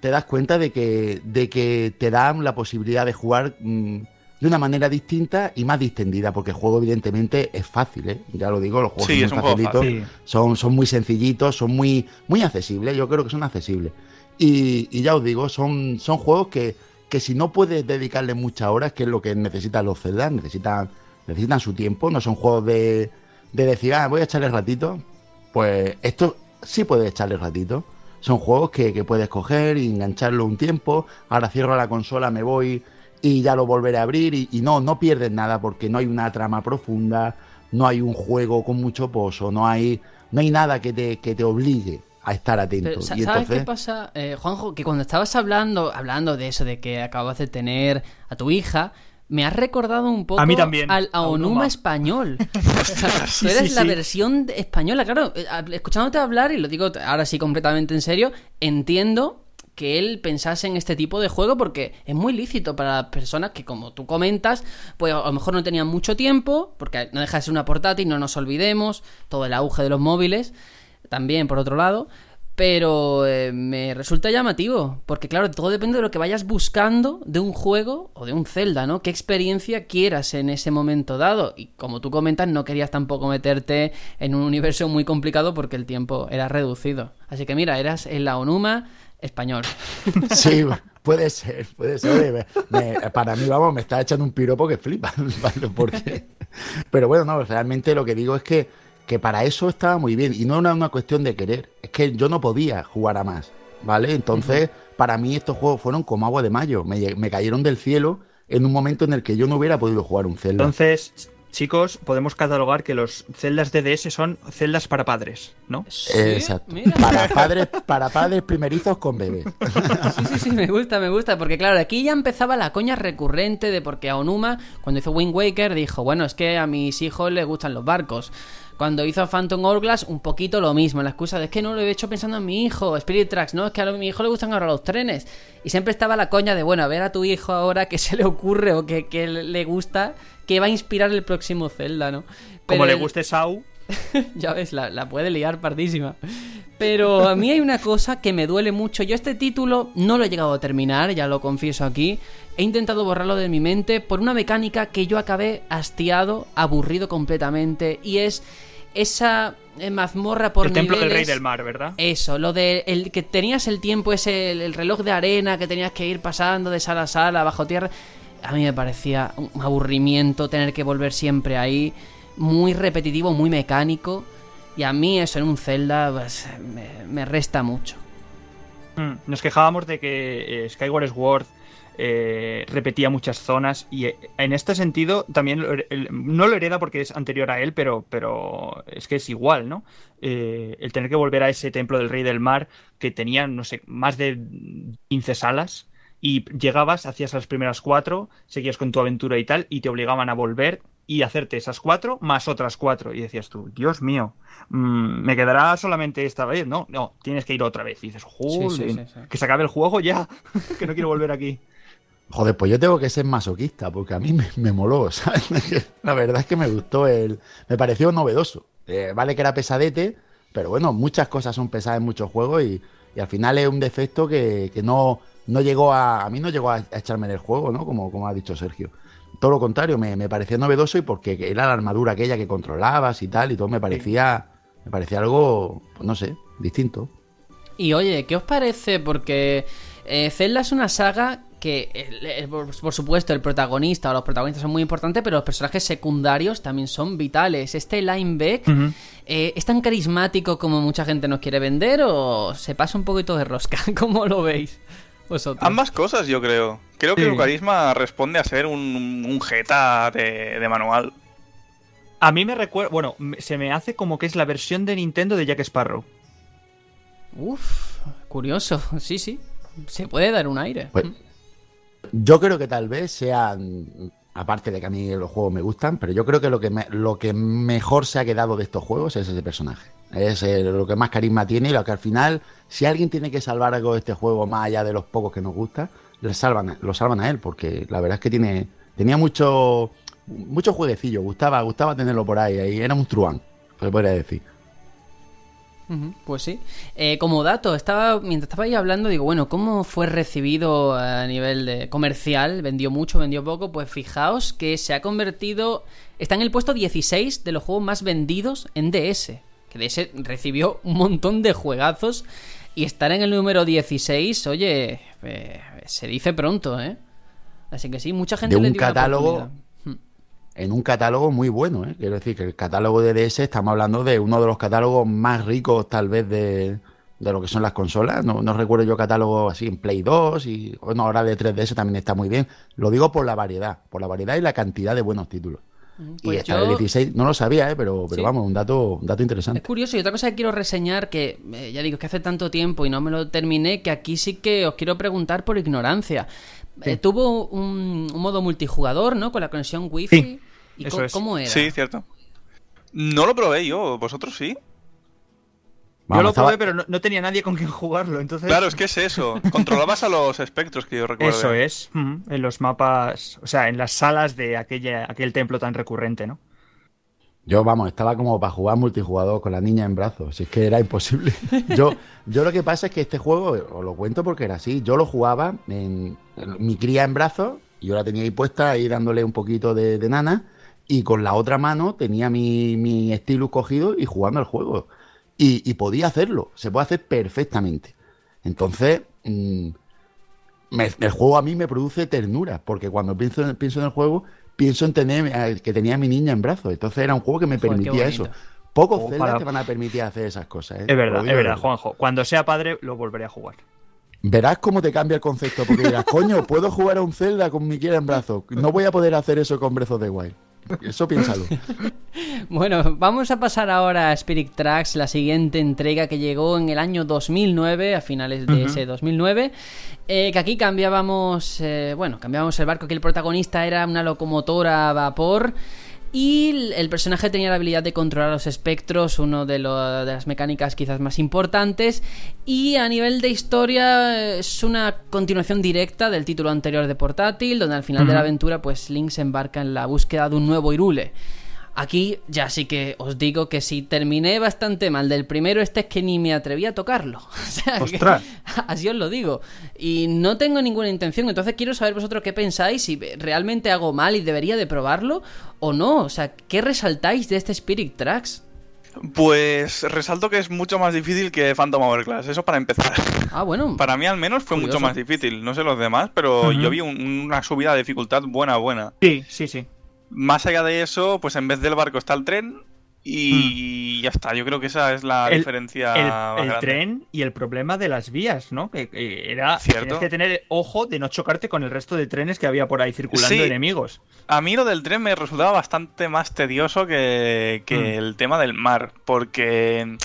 te das cuenta de que, de que te dan la posibilidad de jugar mm, de una manera distinta y más distendida, porque el juego evidentemente es fácil, ¿eh? ya lo digo, los juegos son muy facilitos, son, son muy sencillitos, son muy, muy accesibles, yo creo que son accesibles. Y, ya os digo, son, son juegos que, que si no puedes dedicarle muchas horas, que es lo que necesitan los Zelda, necesitan necesitan su tiempo, no son juegos de, de decir, ah, voy a echarle ratito. Pues esto sí puede echarle ratito. Son juegos que, puedes coger y engancharlo un tiempo. Ahora cierro la consola, me voy y ya lo volveré a abrir. Y, no, no pierdes nada porque no hay una trama profunda, no hay un juego con mucho pozo, no hay, no hay nada que te, que te obligue a estar atento. ¿Sabes qué pasa, eh, Juanjo? Que cuando estabas hablando, hablando de eso, de que acabas de tener a tu hija, me has recordado un poco A mí también, al a Aonuma Onuma. español. Sí, Tú eres sí, la sí. versión española, claro. eh, Escuchándote hablar, y lo digo ahora sí completamente en serio, entiendo que él pensase en este tipo de juego porque es muy lícito para personas que, como tú comentas, pues a lo mejor no tenían mucho tiempo, porque no deja de ser una portátil, no nos olvidemos, todo el auge de los móviles, también por otro lado, pero eh, me resulta llamativo, porque claro, todo depende de lo que vayas buscando de un juego o de un Zelda, ¿no? ¿Qué experiencia quieras en ese momento dado? Y como tú comentas, no querías tampoco meterte en un universo muy complicado porque el tiempo era reducido. Así que mira, eras el Onuma español. Sí, puede ser, puede ser. Para mí, vamos, me está echando un piropo que flipa. Porque... Pero bueno, no, realmente lo que digo es que, que para eso estaba muy bien. Y no era una cuestión de querer. Es que yo no podía jugar a más. ¿Vale? Entonces, para mí estos juegos fueron como agua de mayo. Me, me cayeron del cielo en un momento en el que yo no hubiera podido jugar un Zelda. Entonces, chicos, podemos catalogar que los celdas DDS son celdas para padres, ¿no? Sí, Exacto. mira. Para padres, para padres primerizos con bebés. Sí, sí, sí, me gusta, me gusta, porque claro, aquí ya empezaba la coña recurrente de porque Aonuma, cuando hizo Wind Waker, dijo, bueno, es que a mis hijos les gustan los barcos. Cuando hizo Phantom Hourglass, un poquito lo mismo, la excusa de es que no lo he hecho pensando en mi hijo, Spirit Tracks, no, es que a mi hijo le gustan ahora los trenes. Y siempre estaba la coña de, bueno, a ver a tu hijo ahora qué se le ocurre o qué, qué le gusta, que va a inspirar el próximo Zelda, ¿no? Como le guste Sau, ya ves, la, la puede liar pardísima. Pero a mí hay una cosa que me duele mucho. Yo este título no lo he llegado a terminar, ya lo confieso aquí. He intentado borrarlo de mi mente por una mecánica que yo acabé hastiado, aburrido completamente. Y es esa eh, mazmorra por el templo del rey del mar, ¿verdad? Eso, lo de el que tenías el tiempo, ese el, el reloj de arena que tenías que ir pasando de sala a sala, bajo tierra. A mí me parecía un aburrimiento tener que volver siempre ahí. Muy repetitivo, muy mecánico. Y a mí eso en un Zelda pues, me, me resta mucho. Mm, Nos quejábamos de que eh, Skyward Sword eh, repetía muchas zonas y eh, en este sentido también no lo hereda porque es anterior a él, pero, pero es que es igual, ¿no? Eh, el tener que volver a ese templo del Rey del Mar que tenía, no sé, más de 15 salas y llegabas, hacías las primeras cuatro, seguías con tu aventura y tal y te obligaban a volver y hacerte esas cuatro más otras cuatro y decías tú, Dios mío, mm, me quedará solamente esta vez, no, no, tienes que ir otra vez y dices, "Jolín, sí, sí, sí. que se acabe el juego ya, que no quiero volver aquí. Joder, pues yo tengo que ser masoquista, porque a mí me, me moló, ¿sabes? La verdad es que me gustó el. Me pareció novedoso. Eh, vale que era pesadete, pero bueno, muchas cosas son pesadas en muchos juegos y, y al final es un defecto que, que no, no llegó a. A mí no llegó a, a echarme del juego, ¿no? Como, como ha dicho Sergio. Todo lo contrario, me, me pareció novedoso y porque era la armadura aquella que controlabas y tal, y todo me parecía. Me parecía algo, pues no sé, distinto. Y oye, ¿qué os parece? Porque eh, Zelda es una saga que, por, supuesto, el protagonista o los protagonistas son muy importantes, pero los personajes secundarios también son vitales. ¿Este Lineback eh, es tan carismático como mucha gente nos quiere vender o se pasa un poquito de rosca? ¿Cómo lo veis vosotros? Ambas cosas, yo creo. Creo que Sí. su carisma responde a ser un, un jeta de, de manual. A mí me recuerda, bueno, se me hace como que es la versión de Nintendo de Jack Sparrow. Uf, curioso. Sí, sí. Se puede dar un aire. Pues, yo creo que tal vez sean, aparte de que a mí los juegos me gustan, pero yo creo que lo que, me- lo que mejor se ha quedado de estos juegos es ese personaje. Es eh, lo que más carisma tiene y lo que al final, si alguien tiene que salvar algo de este juego, más allá de los pocos que nos gusta, le salvan, lo salvan a él, porque la verdad es que tiene, tenía mucho, mucho jueguecillo, gustaba, gustaba tenerlo por ahí, ahí era un truán, se podría decir. Pues sí. Eh, como dato, estaba mientras estaba ahí hablando, digo, bueno, ¿cómo fue recibido a nivel de comercial? ¿Vendió mucho, vendió poco? Pues fijaos que se ha convertido... Está en el puesto 16 de los juegos más vendidos en DS. Que DS recibió un montón de juegazos. Y estar en el número 16, oye, eh, se dice pronto, ¿eh? Así que sí, mucha gente De le un dio una catálogo. En un catálogo muy bueno. ¿eh? Quiero decir que el catálogo de DS estamos hablando de uno de los catálogos más ricos tal vez de, de lo que son las consolas. No, no recuerdo yo catálogo así en Play 2 y bueno, ahora de 3DS también está muy bien. Lo digo por la variedad, por la variedad y la cantidad de buenos títulos. y Pues está yo- el 16, no lo sabía, ¿eh? pero, pero Sí. vamos, un dato, un dato Es interesante. curioso, y otra cosa que quiero reseñar, que eh, ya digo, es que hace tanto tiempo y no me lo terminé, que aquí sí que os quiero preguntar por ignorancia. Eh, tuvo un, modo multijugador, ¿no? Con la conexión Wi-Fi. ¿Y cómo, era? Sí, cierto. No lo probé yo, vosotros sí. yo lo probé, pero no, tenía nadie con quien jugarlo, entonces... Claro, es que es eso. Controlabas a los espectros que yo recuerdo. Eso es. En los mapas, o sea, en las salas de aquella, aquel templo tan recurrente, ¿no? Yo, vamos, estaba como para jugar multijugador con la niña en brazos, si es que era imposible. Yo, yo lo que pasa es que este juego, os lo cuento porque era así, yo lo jugaba en, mi cría en brazos, y yo la tenía ahí puesta, ahí dándole un poquito de, nana, y con la otra mano tenía mi, mi estilo cogido y jugando al juego. Y, podía hacerlo, se puede hacer perfectamente. Entonces, mm, el juego a mí me produce ternura, porque cuando pienso, pienso en el juego, pienso en tener eh, que tenía a mi niña en brazos. Entonces era un juego que me permitía eso. Pocos celdas te van a permitir hacer esas cosas. ¿eh? Es verdad, es verdad, Juanjo. Cuando sea padre lo volveré a jugar. Verás cómo te cambia el concepto, porque dirás, coño, puedo jugar a un Zelda con mi quiera en brazos. No voy a poder hacer eso con Breath of the Wild. Eso piénsalo. bueno, vamos a pasar ahora a Spirit Tracks, la siguiente entrega que llegó en el año 2009, a finales de ese 2009. Eh, que aquí cambiábamos, eh, bueno, cambiábamos el barco, que el protagonista era una locomotora a vapor. Y el personaje tenía la habilidad de controlar los espectros, uno de, de, las mecánicas quizás más importantes. Y a nivel de historia es una continuación directa del título anterior de portátil, donde al final de la aventura pues Link se embarca en la búsqueda de un nuevo Irule. Aquí ya sí que os digo que si terminé bastante mal del primero, este es que ni me atreví a tocarlo. Ostras. así os lo digo. Y no tengo ninguna intención. Entonces quiero saber vosotros qué pensáis, si realmente hago mal y debería de probarlo o no. O sea, ¿qué resaltáis de este Spirit Tracks? Pues resalto que es mucho más difícil que Phantom Hourglass, eso para empezar. Ah, bueno. Para mí al menos fue mucho más difícil, no sé los demás, pero yo vi una subida de dificultad buena, buena. Sí, sí, sí. Más allá de eso, pues en vez del barco está el tren y hmm. ya está. Yo creo que esa es la diferencia. El, tren y el problema de las vías, ¿no? Que, era. Tienes que tener ojo de no chocarte con el resto de trenes que había por ahí circulando enemigos. A mí lo del tren me resultaba bastante más tedioso que, hmm. el tema del mar. Porque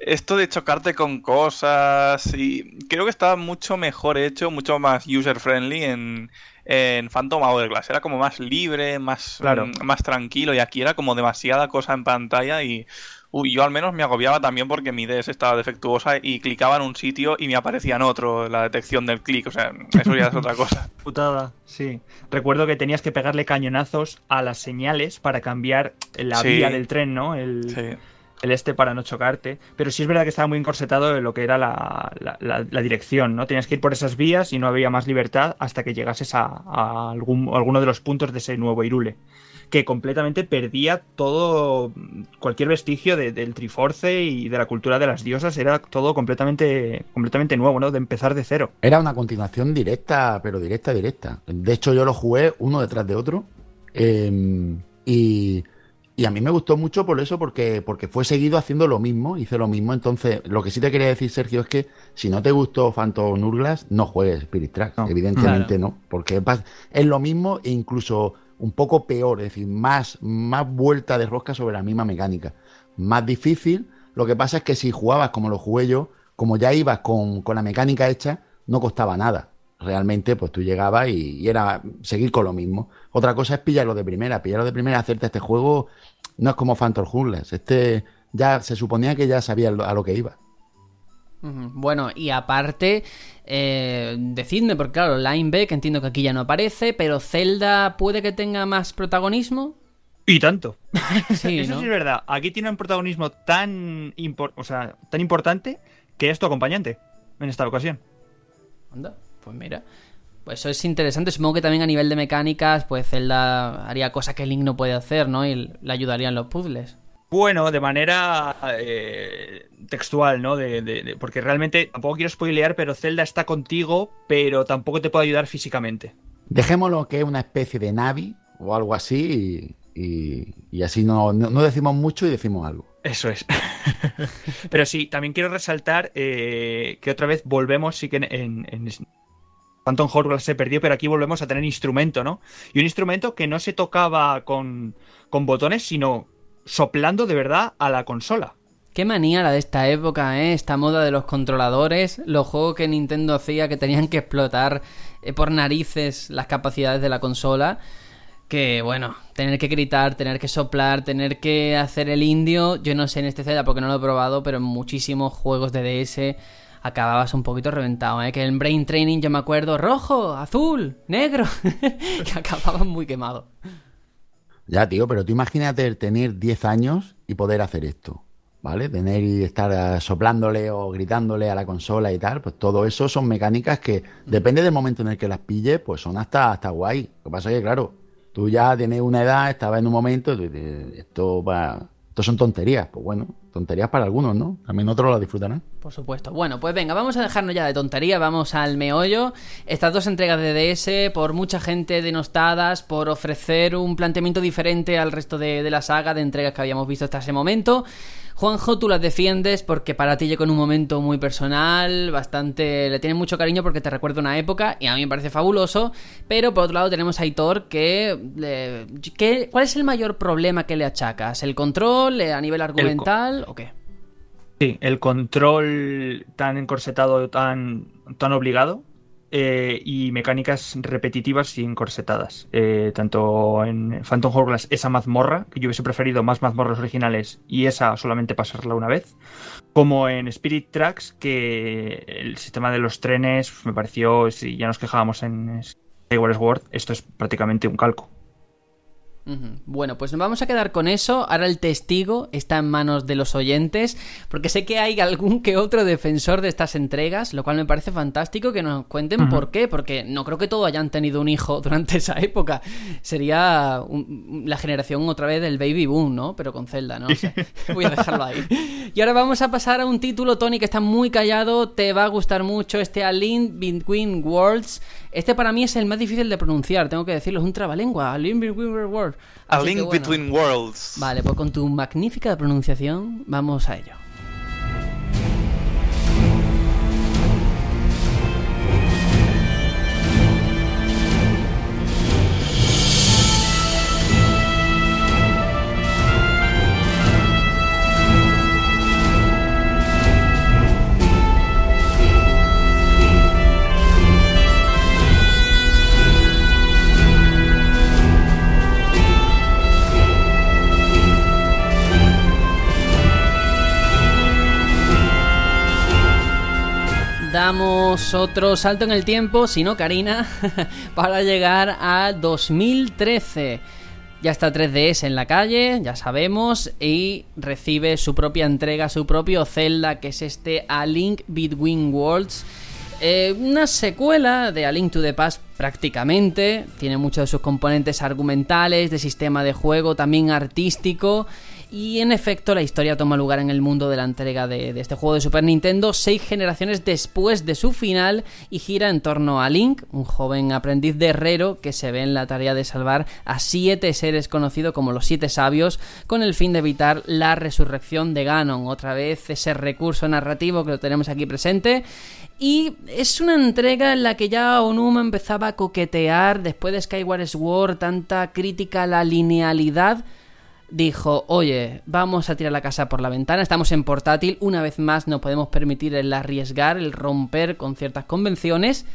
esto de chocarte con cosas y creo que estaba mucho mejor hecho, mucho más user friendly en, en Phantom Hourglass. Era como más libre, más, mm, más tranquilo y aquí era como demasiada cosa en pantalla y yo al menos me agobiaba también porque mi DS estaba defectuosa y clicaba en un sitio y me aparecía en otro la detección del clic. O sea, eso ya es otra cosa. Putada, sí. Recuerdo que tenías que pegarle cañonazos a las señales para cambiar la vía del tren, ¿no? El... Sí el este para no chocarte. Pero sí es verdad que estaba muy encorsetado en lo que era la, la, dirección, ¿no? Tenías que ir por esas vías y no había más libertad hasta que llegases a, algún, alguno de los puntos de ese nuevo Irule. Que completamente perdía todo, cualquier vestigio del Triforce y de la cultura de las diosas. Era todo completamente, completamente nuevo, ¿no? De empezar de cero. Era una continuación directa, pero directa, directa. De hecho, yo lo jugué uno detrás de otro. Eh, y y a mí me gustó mucho por eso, porque, porque fue seguido haciendo lo mismo, hice lo mismo. Entonces, lo que sí te quería decir, Sergio, es que si no te gustó Phantom Nurglass, no juegues Spirit Track. Evidentemente no, porque es lo mismo e incluso un poco peor, es decir, más, más vuelta de rosca sobre la misma mecánica. Más difícil. Lo que pasa es que si jugabas como lo jugué yo, como ya ibas con, con la mecánica hecha, no costaba nada realmente pues tú llegabas y, era seguir con lo mismo. Otra cosa es pillarlo de primera, pillarlo de primera, hacerte este juego no es como Phantom Hourglass. Este ya se suponía que ya sabía a lo que iba. Bueno, y aparte, eh, decidme, porque claro, Lineback entiendo que aquí ya no aparece, pero Zelda puede que tenga más protagonismo. Y tanto. Sí, Eso sí es verdad. Aquí tiene un protagonismo tan, o sea, tan importante que es tu acompañante en esta ocasión. Anda. Pues mira, pues eso es interesante. Supongo que también a nivel de mecánicas, pues Zelda haría cosas que Link no puede hacer, ¿no? Y le ayudaría en los puzzles. Bueno, de manera eh, textual, ¿no? De, porque realmente tampoco quiero spoilear, pero Zelda está contigo, pero tampoco te puede ayudar físicamente. Dejémoslo que es una especie de Navi o algo así y, así no, decimos mucho y decimos algo. Eso es. pero sí, también quiero resaltar eh, que otra vez volvemos, sí que en Phantom Hourglass se perdió, pero aquí volvemos a tener instrumento, ¿no? Y un instrumento que no se tocaba con, botones, sino soplando de verdad a la consola. Qué manía la de esta época, ¿eh? Esta moda de los controladores, los juegos que Nintendo hacía que tenían que explotar eh, por narices las capacidades de la consola. Que bueno, tener que gritar, tener que soplar, tener que hacer el indio. Yo no sé en este Zelda porque no lo he probado, pero en muchísimos juegos de DS acababas un poquito reventado, ¿eh? Que en Brain Training yo me acuerdo rojo, azul, negro, que acababan muy quemado. Ya, tío, pero tú imagínate tener 10 años y poder hacer esto. ¿vale? Tener y estar soplándole o gritándole a la consola y tal, pues todo eso son mecánicas que, depende del momento en el que las pille, pues son hasta, hasta guay. Lo que pasa es que, claro, tú ya tienes una edad, estabas en un momento, esto, va, esto son tonterías, pues bueno, tonterías para algunos, ¿no? También otros lo disfrutarán. Por supuesto. Bueno, pues venga, vamos a dejarnos ya de tonterías, vamos al meollo. Estas dos entregas de DS, por mucha gente denostadas, por ofrecer un planteamiento diferente al resto de, de la saga de entregas que habíamos visto hasta ese momento. Juanjo, tú las defiendes porque para ti llega en un momento muy personal, bastante. le tienes mucho cariño porque te recuerda una época y a mí me parece fabuloso. Pero por otro lado tenemos a Aitor que. ¿Cuál es el mayor problema que le achacas? ¿El control a nivel argumental o qué? Sí, el control tan encorsetado, tan, tan obligado. Eh, y mecánicas repetitivas y encorsetadas. Eh, tanto en Phantom Hourglass, esa mazmorra, que yo hubiese preferido más mazmorras originales y esa solamente pasarla una vez, como en Spirit Tracks, que el sistema de los trenes me pareció, si ya nos quejábamos en Skyward Sword, esto es prácticamente un calco. Bueno, pues nos vamos a quedar con eso. Ahora el testigo está en manos de los oyentes, porque sé que hay algún que otro defensor de estas entregas, lo cual me parece fantástico que nos cuenten por qué, porque no creo que todos hayan tenido un hijo durante esa época. Sería la generación otra vez del baby boom, ¿no? Pero con Zelda, ¿no? voy a dejarlo ahí. Y ahora vamos a pasar a un título, Tony, que está muy callado, te va a gustar mucho, este A Link Between Worlds. Este para mí es el más difícil de pronunciar, tengo que decirlo, es un trabalengua, A Link Between Worlds. A Link Between Worlds. Vale, pues con tu magnífica pronunciación, vamos a ello. Otro salto en el tiempo, si no Karina, para llegar a 2013. Ya está 3DS en la calle, ya sabemos, y recibe su propia entrega, su propio Zelda, que es este A Link Between Worlds. Eh, una secuela de A Link to the Past prácticamente, tiene muchos de sus componentes argumentales, de sistema de juego, también artístico. Y en efecto, la historia toma lugar en el mundo de la entrega de, este juego de Super Nintendo, seis generaciones después de su final, y gira en torno a Link, un joven aprendiz de herrero que se ve en la tarea de salvar a siete seres conocidos como los siete sabios, con el fin de evitar la resurrección de Ganon. Otra vez ese recurso narrativo que lo tenemos aquí presente. Y es una entrega en la que ya Onuma empezaba a coquetear después de Skyward Sword, tanta crítica a la linealidad dijo, oye, vamos a tirar la casa por la ventana, estamos en portátil, una vez más no podemos permitir el arriesgar, el romper con ciertas convenciones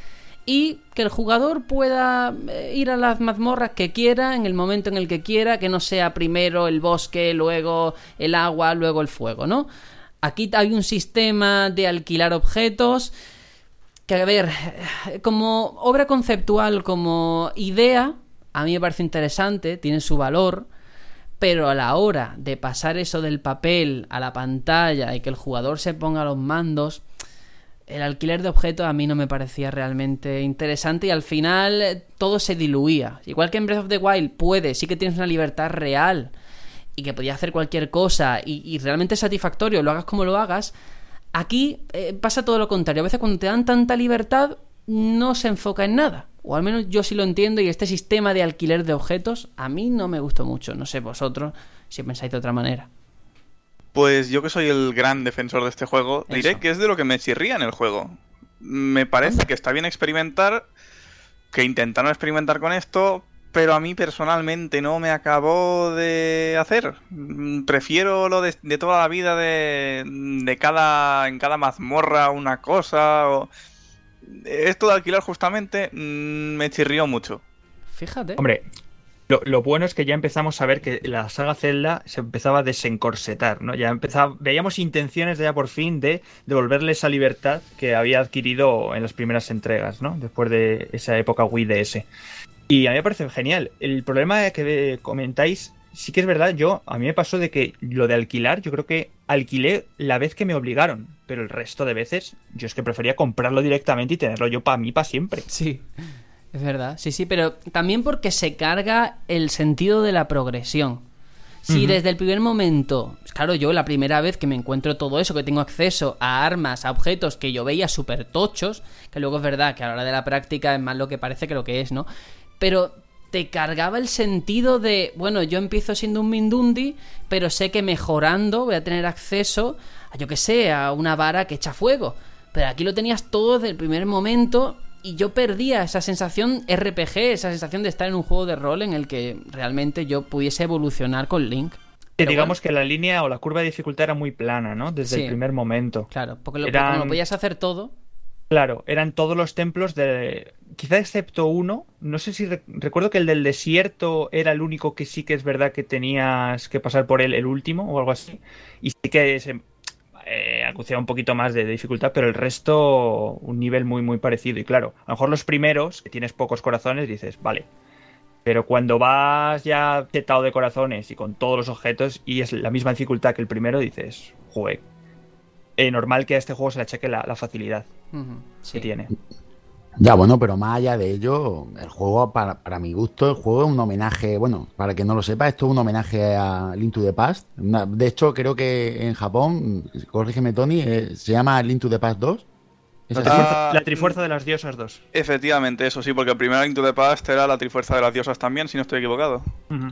y que el jugador pueda eh, ir a las mazmorras que quiera, en el momento en el que quiera, que no sea primero el bosque, luego el agua, luego el fuego, ¿no? Aquí hay un sistema de alquilar objetos que, a ver, como obra conceptual, como idea, a mí me parece interesante, tiene su valor, pero a la hora de pasar eso del papel a la pantalla y que el jugador se ponga los mandos, el alquiler de objetos a mí no me parecía realmente interesante y al final todo se diluía. Igual que en Breath of the Wild puede, sí que tienes una libertad real y que podías hacer cualquier cosa y, realmente es satisfactorio, lo hagas como lo hagas. Aquí eh, pasa todo lo contrario. A veces cuando te dan tanta libertad no se enfoca en nada. O al menos yo sí lo entiendo y este sistema de alquiler de objetos a mí no me gustó mucho. No sé vosotros si pensáis de otra manera. Pues yo que soy el gran defensor de este juego, diré que es de lo que me chirría en el juego. Me parece que está bien experimentar, que intentaron experimentar con esto, pero a mí personalmente no me acabó de hacer. Prefiero lo de, de toda la vida de, de cada en cada mazmorra una cosa. O... Esto de alquilar justamente mm, me chirrió mucho. Fíjate. Hombre, lo, lo bueno es que ya empezamos a ver que la saga Zelda se empezaba a desencorsetar, ¿no? Ya empezaba, veíamos intenciones de ya por fin de devolverle esa libertad que había adquirido en las primeras entregas, ¿no? Después de esa época Wii DS. Y a mí me parece genial. El problema que comentáis, sí que es verdad, yo, a mí me pasó de que lo de alquilar, yo creo que alquilé la vez que me obligaron, pero el resto de veces yo es que prefería comprarlo directamente y tenerlo yo para mí para siempre. Sí. Es verdad, sí, sí, pero también porque se carga el sentido de la progresión. Si desde el primer momento, claro, yo la primera vez que me encuentro todo eso, que tengo acceso a armas, a objetos que yo veía súper tochos, que luego es verdad que a la hora de la práctica es más lo que parece que lo que es, ¿no? Pero te cargaba el sentido de, bueno, yo empiezo siendo un Mindundi, pero sé que mejorando voy a tener acceso a, yo que sé, a una vara que echa fuego. Pero aquí lo tenías todo desde el primer momento y yo perdía esa sensación RPG, esa sensación de estar en un juego de rol en el que realmente yo pudiese evolucionar con Link. Pero digamos que la línea o la curva de dificultad era muy plana, ¿no? Desde Sí. el primer momento. Claro, porque lo, Eran- como lo podías hacer todo. Claro, eran todos los templos de... Quizá excepto uno, no sé si... re- Recuerdo que el del desierto era el único que sí que es verdad que tenías que pasar por él, el último o algo así. Y sí que se eh, acuciaba un poquito más de dificultad, pero el resto un nivel muy muy parecido. Y claro, a lo mejor los primeros, que tienes pocos corazones, dices, vale. Pero cuando vas ya chetado de corazones y con todos los objetos y es la misma dificultad que el primero, dices, jue. Eh, normal que a este juego se le achaque la, la facilidad Ujú, sí. que tiene. Ya, bueno, pero más allá de ello, el juego, para, para mi gusto, el juego es un homenaje, bueno, para que no lo sepa, esto es un homenaje a Link to the Past. Una- de hecho, creo que en Japón, corrígeme Tony, eh, se llama Link to the Past 2. ¿Es La así? trifuerza, Ah, la trifuerza de las diosas 2. Efectivamente, eso sí, porque el primer Link to the Past era la Trifuerza de las Diosas también, si no estoy equivocado.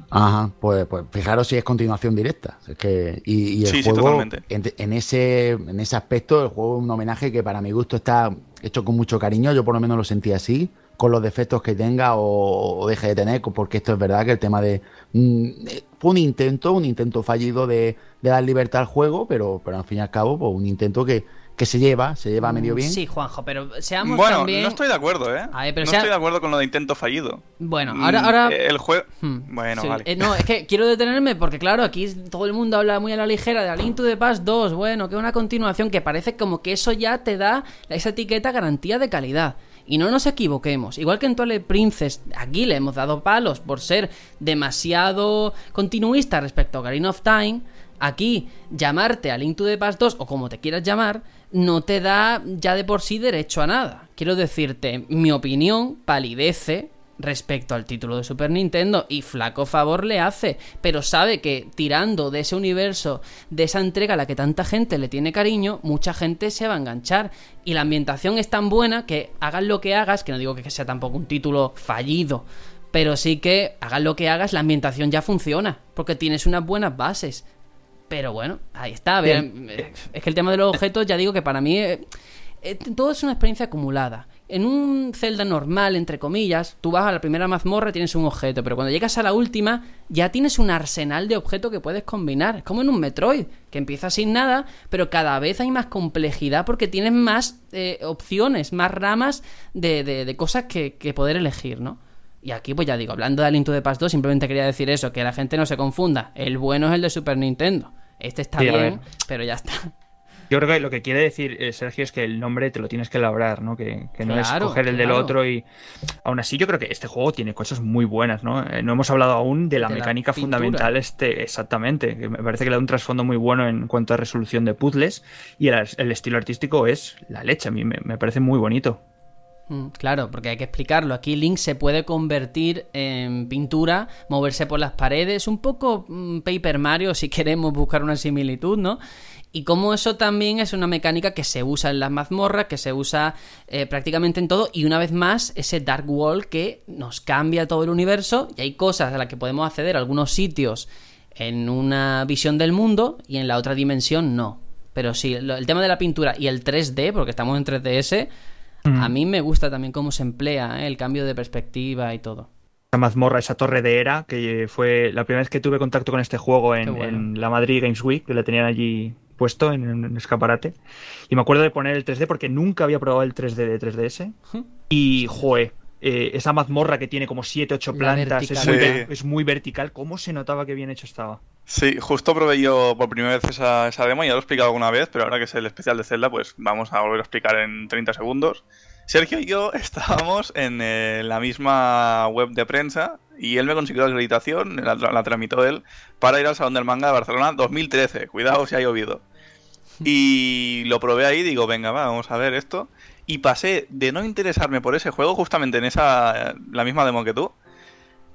Ajá, pues, pues fijaros si es continuación directa. Es que, y, y el Sí, sí, juego, totalmente. en, en ese, en ese aspecto, el juego es un homenaje que para mi gusto está hecho con mucho cariño. Yo por lo menos lo sentí así, con los defectos que tenga o, o deje de tener, porque esto es verdad que el tema de... mm, eh, fue un intento, un intento fallido de, de dar libertad al juego, pero, pero al fin y al cabo, pues un intento que, que se lleva, se lleva medio bien. Sí, Juanjo, pero seamos Bueno, también... no estoy de acuerdo, ¿eh? A ver, pero no sea- estoy de acuerdo con lo de intento fallido. Bueno, Mm, ahora... ahora... El juego... Hmm, Bueno, sí. vale. Eh, no, es que quiero detenerme porque, claro, aquí todo el mundo habla muy a la ligera de A Link to the Past 2, bueno, que es una continuación que parece como que eso ya te da esa etiqueta garantía de calidad. Y no nos equivoquemos, igual que en Twilight Princess, aquí le hemos dado palos por ser demasiado continuista respecto a Ocarina of Time, aquí llamarte a Link to the Past 2 o como te quieras llamar, no te da ya de por sí derecho a nada. Quiero decirte, mi opinión palidece respecto al título de Super Nintendo y flaco favor le hace, pero sabe que tirando de ese universo, de esa entrega a la que tanta gente le tiene cariño, mucha gente se va a enganchar y la ambientación es tan buena que hagas lo que hagas, que no digo que sea tampoco un título fallido, pero sí que hagas lo que hagas, la ambientación ya funciona, porque tienes unas buenas bases. Pero bueno, ahí está. a ver, eh, es que el tema de los objetos, ya digo que para mí eh, eh, todo es una experiencia acumulada. En un Zelda normal, entre comillas, tú vas a la primera mazmorra y tienes un objeto, pero cuando llegas a la última ya tienes un arsenal de objetos que puedes combinar. Es como en un Metroid, que empieza sin nada, pero cada vez hay más complejidad porque tienes más eh, opciones, más ramas de, de- de cosas que, que poder elegir, ¿no? Y aquí, pues ya digo, hablando de Link to the Past 2, simplemente quería decir eso, que la gente no se confunda. El bueno es el de Super Nintendo. Este está Sí, bien, pero ya está. Yo creo que lo que quiere decir eh, Sergio es que el nombre te lo tienes que labrar, ¿no? Que, que no Claro, es coger el del otro y... Aún así yo creo que este juego tiene cosas muy buenas, ¿no? Eh, no hemos hablado aún de la De mecánica fundamental este, exactamente, que me parece que le da un trasfondo muy bueno en cuanto a resolución de puzzles y el, el estilo artístico es la leche, a mí me, me parece muy bonito. Mm, Claro, porque hay que explicarlo. Aquí Link se puede convertir en pintura, moverse por las paredes, un poco mm, Paper Mario si queremos buscar una similitud, ¿no? Y como eso también es una mecánica que se usa en las mazmorras, que se usa eh, prácticamente en todo, y una vez más ese Dark Wall que nos cambia todo el universo, y hay cosas a las que podemos acceder a algunos sitios en una visión del mundo y en la otra dimensión no. Pero sí, el tema de la pintura y el 3D, porque estamos en 3DS, a mí me gusta también cómo se emplea ¿eh? el cambio de perspectiva y todo. esa mazmorra, esa torre de Era, que fue la primera vez que tuve contacto con este juego en, bueno. en la Madrid Games Week, que le tenían allí puesto en un escaparate. Y me acuerdo de poner el 3D porque nunca había probado el 3D de 3DS. Ujú. Y, joe, eh, esa mazmorra que tiene como 7, 8 La plantas, es muy, Sí. es muy vertical. ¿Cómo se notaba que bien hecho estaba? Sí, justo probé yo por primera vez esa, esa demo, ya lo he explicado alguna vez, pero ahora que es el especial de Zelda, pues vamos a volver a explicar en 30 segundos. Sergio y yo estábamos en eh, la misma web de prensa y él me consiguió la acreditación, la, la tramitó él, para ir al Salón del Manga de Barcelona 2013. Cuidado si ha llovido. Y lo probé ahí, digo, venga, va, vamos a ver esto. Y pasé de no interesarme por ese juego, justamente en esa, la misma demo que tú,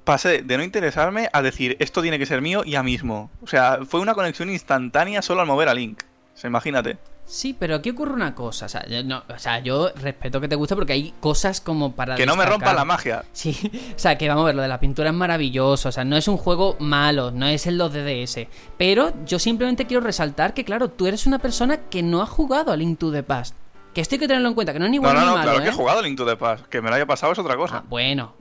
pasé de no interesarme a decir, esto tiene que ser mío ya mismo. O sea, fue una conexión instantánea solo al mover a Link. O sea, imagínate. Sí, pero aquí ocurre una cosa. O sea, yo, no- o sea, yo respeto que te guste porque hay cosas como para. Que no me rompa la magia. Sí, o sea, que vamos a ver, lo de la pintura es maravilloso, o sea, no es un juego malo, no es el 2 de DS, pero yo simplemente quiero resaltar que, claro, tú eres una persona que no ha jugado a Link to the Past, que esto hay que tenerlo en cuenta, que no es ni No, bueno no, ni no, malo, claro que ¿eh? he jugado Link to the Past. Que me lo haya pasado es otra cosa. Ah, bueno,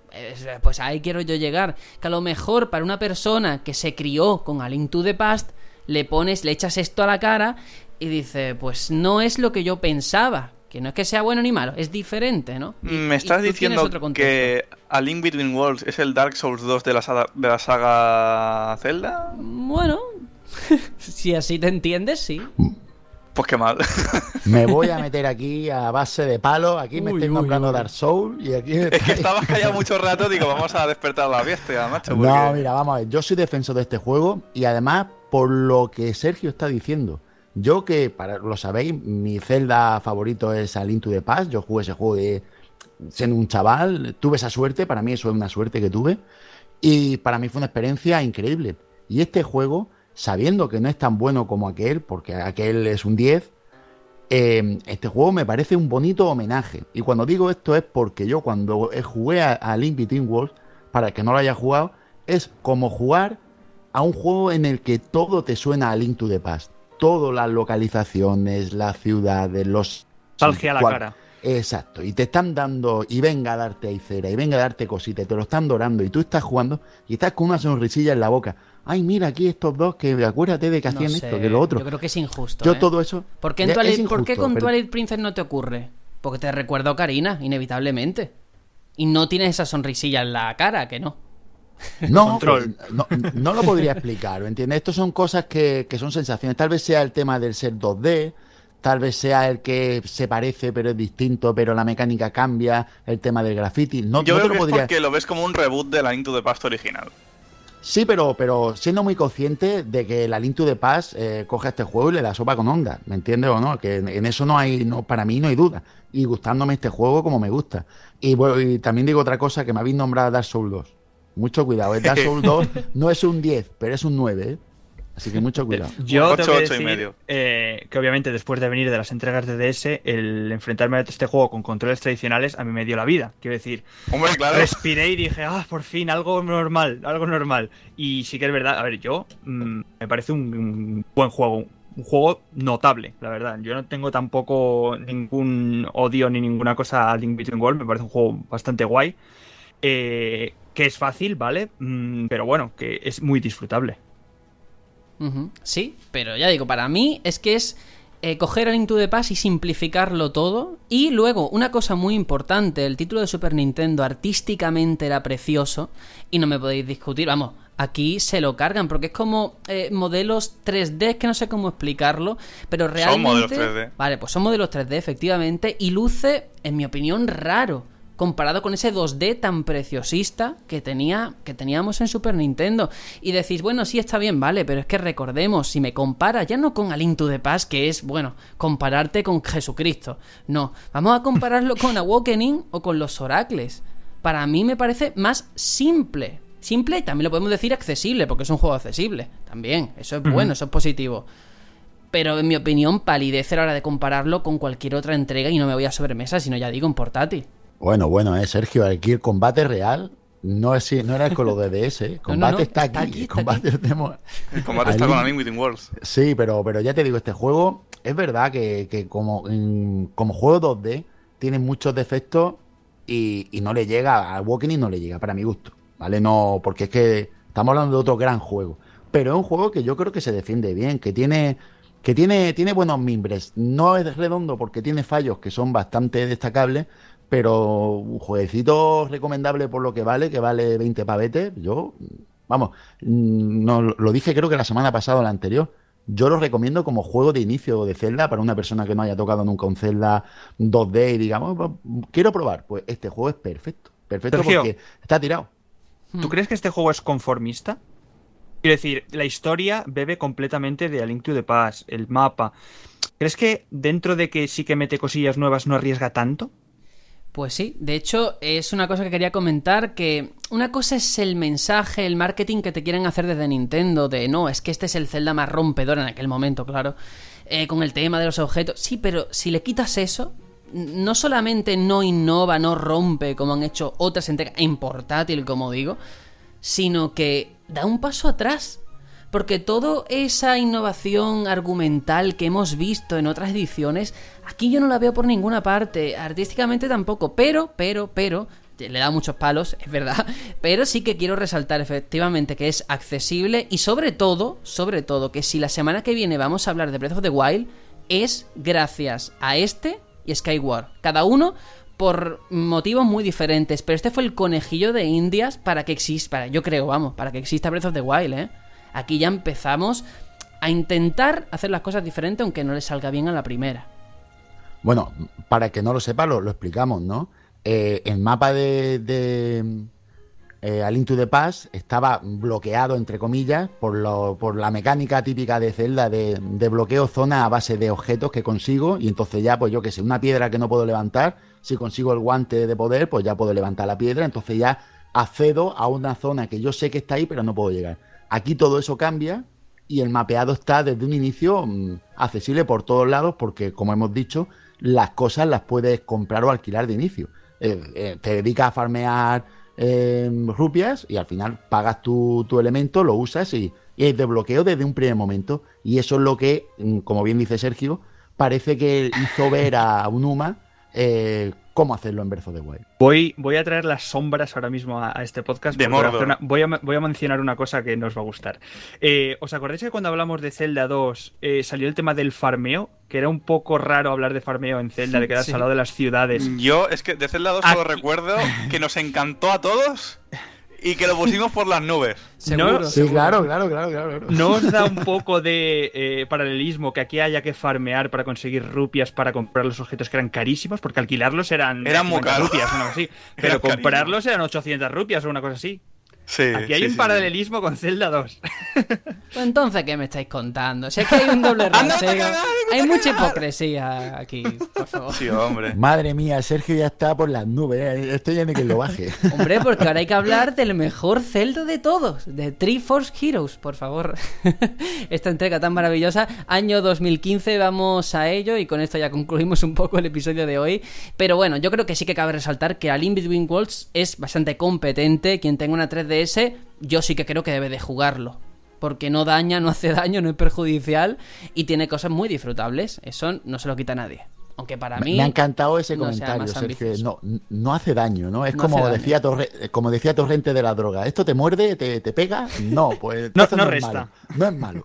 pues ahí quiero yo llegar, que a lo mejor para una persona que se crió con A Link to the Past, le pones, le echas esto a la cara y dice, pues no es lo que yo pensaba. Que no es que sea bueno ni malo, es diferente, ¿no? Y- Me estás diciendo que A Link Between Worlds es el Dark Souls 2 de la saga, de la saga Zelda? Bueno, si así te entiendes, sí. Pues qué mal. Me voy a meter aquí a base de palo. Aquí me Uy, estoy uy, nombrando. Dark Souls y aquí es que estabas callado mucho rato, digo, vamos a despertar a la bestia, macho. No, porque- mira, vamos a ver. Yo soy defensor de este juego y además por lo que Sergio está diciendo. Yo que, para lo sabéis, mi Zelda favorito es A Link to the Past. Yo jugué ese juego de siendo un chaval. Tuve esa suerte, para mí eso es una suerte que tuve. Y para mí fue una experiencia increíble. Y este juego, sabiendo que no es tan bueno como aquel, porque aquel es un 10, eh, este juego me parece un bonito homenaje. Y cuando digo esto es porque yo cuando jugué a, a Link Between Worlds, para el que no lo haya jugado, es como jugar a un juego en el que todo te suena a Link to the Past. Todas las localizaciones, las ciudades, los... Nostalgia a la cual- cara. Exacto, y te están dando, y venga a darte ahí cera, y venga a darte cositas, y te lo están dorando, y tú estás jugando, y estás con una sonrisilla en la boca. Ay, mira aquí estos dos, que acuérdate de que No hacían sé, esto, que lo otro. Yo creo que es injusto. Yo ¿eh? todo eso... ¿Por qué, en ya Twilight- es ¿por qué injusto, con pero- Twilight Princess no te ocurre? Porque te recuerda a Karina, inevitablemente. Y no tienes esa sonrisilla en la cara, que no. No, Control. pues, no, no lo podría explicar, ¿me entiendes? Estos son cosas que, que son sensaciones. Tal vez sea el tema del ser 2D, tal vez sea el que se parece pero es distinto, pero la mecánica cambia, el tema del graffiti. No, Yo no creo te lo que es podría... porque lo ves como un reboot de la Link to the Past original. Sí, pero, pero siendo muy consciente de que la Link to the Past eh, coge a este juego y le da sopa con onda, ¿me entiendes o no? Que en, en eso no hay, no, para mí no hay duda. Y gustándome este juego como me gusta. Y, bueno, y también digo otra cosa, que me habéis nombrado Dark Souls 2. Mucho cuidado, el Dark Souls 2 no es un 10, pero es un 9, ¿eh? Así que mucho cuidado. Yo Ocho, tengo que y decir medio. eh, que obviamente después de venir de las entregas de DS, el enfrentarme a este juego con controles tradicionales a mí me dio la vida. Quiero decir, Hombre, claro. respiré y dije, ah, por fin, algo normal, algo normal. Y sí que es verdad, a ver, yo mm, me parece un, un buen juego, un juego notable, la verdad. Yo no tengo tampoco ningún odio ni ninguna cosa a Link Between Worlds, me parece un juego bastante guay. Eh, que es fácil, ¿vale? Mm, pero bueno, que es muy disfrutable. Sí, pero ya digo, para mí es que es eh, coger a Link to the Past y simplificarlo todo. Y luego, una cosa muy importante, el título de Super Nintendo artísticamente era precioso y no me podéis discutir, vamos, aquí se lo cargan porque es como eh, modelos 3D, que no sé cómo explicarlo, pero realmente... modelos 3D. Vale, pues son modelos 3D efectivamente y luce, en mi opinión, raro comparado con ese 2D tan preciosista que tenía que teníamos en Super Nintendo y decís, bueno, sí está bien, vale, pero es que recordemos, si me compara ya no con A Link to the Past, que es, bueno, compararte con Jesucristo. No, vamos a compararlo con Awakening o con los Oracles. Para mí me parece más simple. Simple y también lo podemos decir accesible, porque es un juego accesible. También, eso es bueno, eso es positivo pero en mi opinión palidece a la hora de compararlo con cualquier otra entrega y no me voy a sobremesa, sino ya digo en portátil. Bueno, bueno, eh, Sergio, aquí el combate real no, es, no era con lo de DS, ¿eh? El combate no, está, está aquí. aquí, el está combate tenemos- El combate está con la Between Worlds. Sí, pero, pero ya te digo, este juego es verdad que, que como, como juego 2D tiene muchos defectos y, y no le llega, a Walking no le llega, para mi gusto. ¿vale? No, porque es que estamos hablando de otro gran juego. Pero es un juego que yo creo que se defiende bien, que tiene, que tiene, tiene buenos mimbres. No es redondo porque tiene fallos que son bastante destacables, pero un jueguecito recomendable por lo que vale, que vale 20 pavetes. Yo, vamos, mm, no, lo dije creo que la semana pasada o la anterior. Yo lo recomiendo como juego de inicio de Zelda para una persona que no haya tocado nunca un Zelda 2D y digamos, quiero probar. Pues este juego es perfecto. Perfecto porque está tirado. ¿Tú crees que este juego es conformista? Quiero decir, la historia bebe completamente de A Link to the Past, el mapa. ¿Crees que dentro de que sí que mete cosillas nuevas no arriesga tanto? Pues sí, de hecho es una cosa que quería comentar, que una cosa es el mensaje, el marketing que te quieren hacer desde Nintendo, de no, es que este es el Zelda más rompedor en aquel momento, claro, eh, con el tema de los objetos. Sí, pero si le quitas eso, no solamente no innova, no rompe como han hecho otras entregas en portátil, como digo, sino que da un paso atrás. Porque toda esa innovación argumental que hemos visto en otras ediciones, aquí yo no la veo por ninguna parte, artísticamente tampoco, pero, pero, pero, le da muchos palos, es verdad, pero sí que quiero resaltar efectivamente que es accesible y sobre todo, sobre todo, que si la semana que viene vamos a hablar de Breath of the Wild, es gracias a este y Skyward. Cada uno por motivos muy diferentes, pero este fue el conejillo de Indias para que exista, yo creo, vamos, para que exista Breath of the Wild, ¿eh? Aquí ya empezamos a intentar hacer las cosas diferentes aunque no le salga bien a la primera. Bueno, para que no lo sepa, lo, explicamos, ¿no? Eh, el mapa de, de eh, A Link to the Past estaba bloqueado, entre comillas, por, lo, por la mecánica típica de Zelda de, de, bloqueo zona a base de objetos que consigo y entonces ya, pues yo que sé, una piedra que no puedo levantar, si consigo el guante de poder, pues ya puedo levantar la piedra, entonces ya accedo a una zona que yo sé que está ahí, pero no puedo llegar. Aquí todo eso cambia y el mapeado está desde un inicio mm, accesible por todos lados porque, como hemos dicho, las cosas las puedes comprar o alquilar de inicio. Eh, eh, te dedicas a farmear eh, rupias y al final pagas tu, elemento, lo usas y, y es de bloqueo desde un primer momento. Y eso es lo que, mm, como bien dice Sergio, parece que hizo ver a Unuma eh, cómo hacerlo en Breath of the Wild. Voy, voy a traer las sombras ahora mismo a, este podcast. De voy, a, voy a mencionar una cosa que nos va a gustar. Eh, ¿Os acordáis que cuando hablamos de Zelda 2 eh, salió el tema del farmeo? Que era un poco raro hablar de farmeo en Zelda, de quedarse al lado de las ciudades. Yo, es que de Zelda 2 solo recuerdo que nos encantó a todos y que lo pusimos por las nubes. ¿Seguro? Sí, Claro, claro, claro, claro. ¿No os da un poco de eh, paralelismo que aquí haya que farmear para conseguir rupias para comprar los objetos que eran carísimos? Porque alquilarlos eran, eran muy rupias o algo así. Pero comprarlos eran 800 rupias o una cosa así. Aquí hay un paralelismo con Zelda 2. Pues entonces, ¿qué me estáis contando? Si es que hay un doble rasero. Hay mucha hipocresía aquí, por favor. Sí, hombre. Madre mía, Sergio ya está por las nubes. ¿eh? Esto ya ni que lo baje. Hombre, porque ahora hay que hablar del mejor Zelda de todos, de Three Force Heroes, por favor. Esta entrega tan maravillosa. Año 2015, vamos a ello y con esto ya concluimos un poco el episodio de hoy. Pero bueno, yo creo que sí que cabe resaltar que Alien Between Worlds es bastante competente. Quien tenga una 3D ese, yo sí que creo que debe de jugarlo. Porque no daña, no hace daño, no es perjudicial y tiene cosas muy disfrutables. Eso no se lo quita nadie. Aunque para mí. Me ha encantado ese comentario, No, no hace daño, ¿no? Es como decía, como decía Torrente de la droga. ¿Esto te muerde, te, pega? No, pues. no, no, resta. No es malo.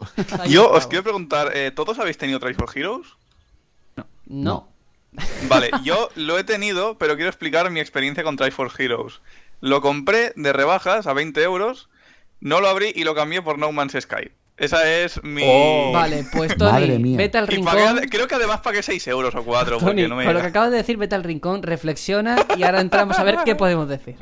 Yo os quiero preguntar: eh, ¿todos habéis tenido for Heroes? No. no. Vale, yo lo he tenido, pero quiero explicar mi experiencia con for Heroes. Lo compré de rebajas a 20 euros, no lo abrí y lo cambié por No Man's Sky. Esa es mi. Oh. Vale, pues Tony, vete al rincón. creo que además pagué 6 euros o 4. Tony, no me con lo que acabas de decir, vete al rincón, reflexiona y ahora entramos a ver qué podemos decir.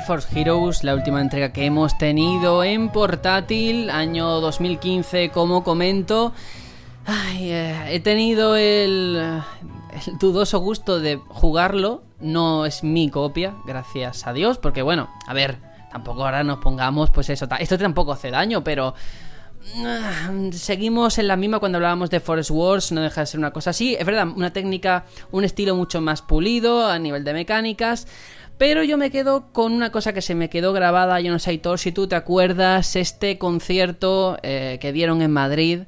Force Heroes, la última entrega que hemos tenido en portátil, año 2015, como comento. Eh, he tenido el, el dudoso gusto de jugarlo. No es mi copia, gracias a Dios, porque bueno, a ver, tampoco ahora nos pongamos, pues eso, esto tampoco hace daño, pero ah, seguimos en la misma cuando hablábamos de Forest Wars, no deja de ser una cosa así. Es verdad, una técnica, un estilo mucho más pulido a nivel de mecánicas. Pero yo me quedo con una cosa que se me quedó grabada, yo no sé, Aitor, si tú te acuerdas, este concierto eh, que dieron en Madrid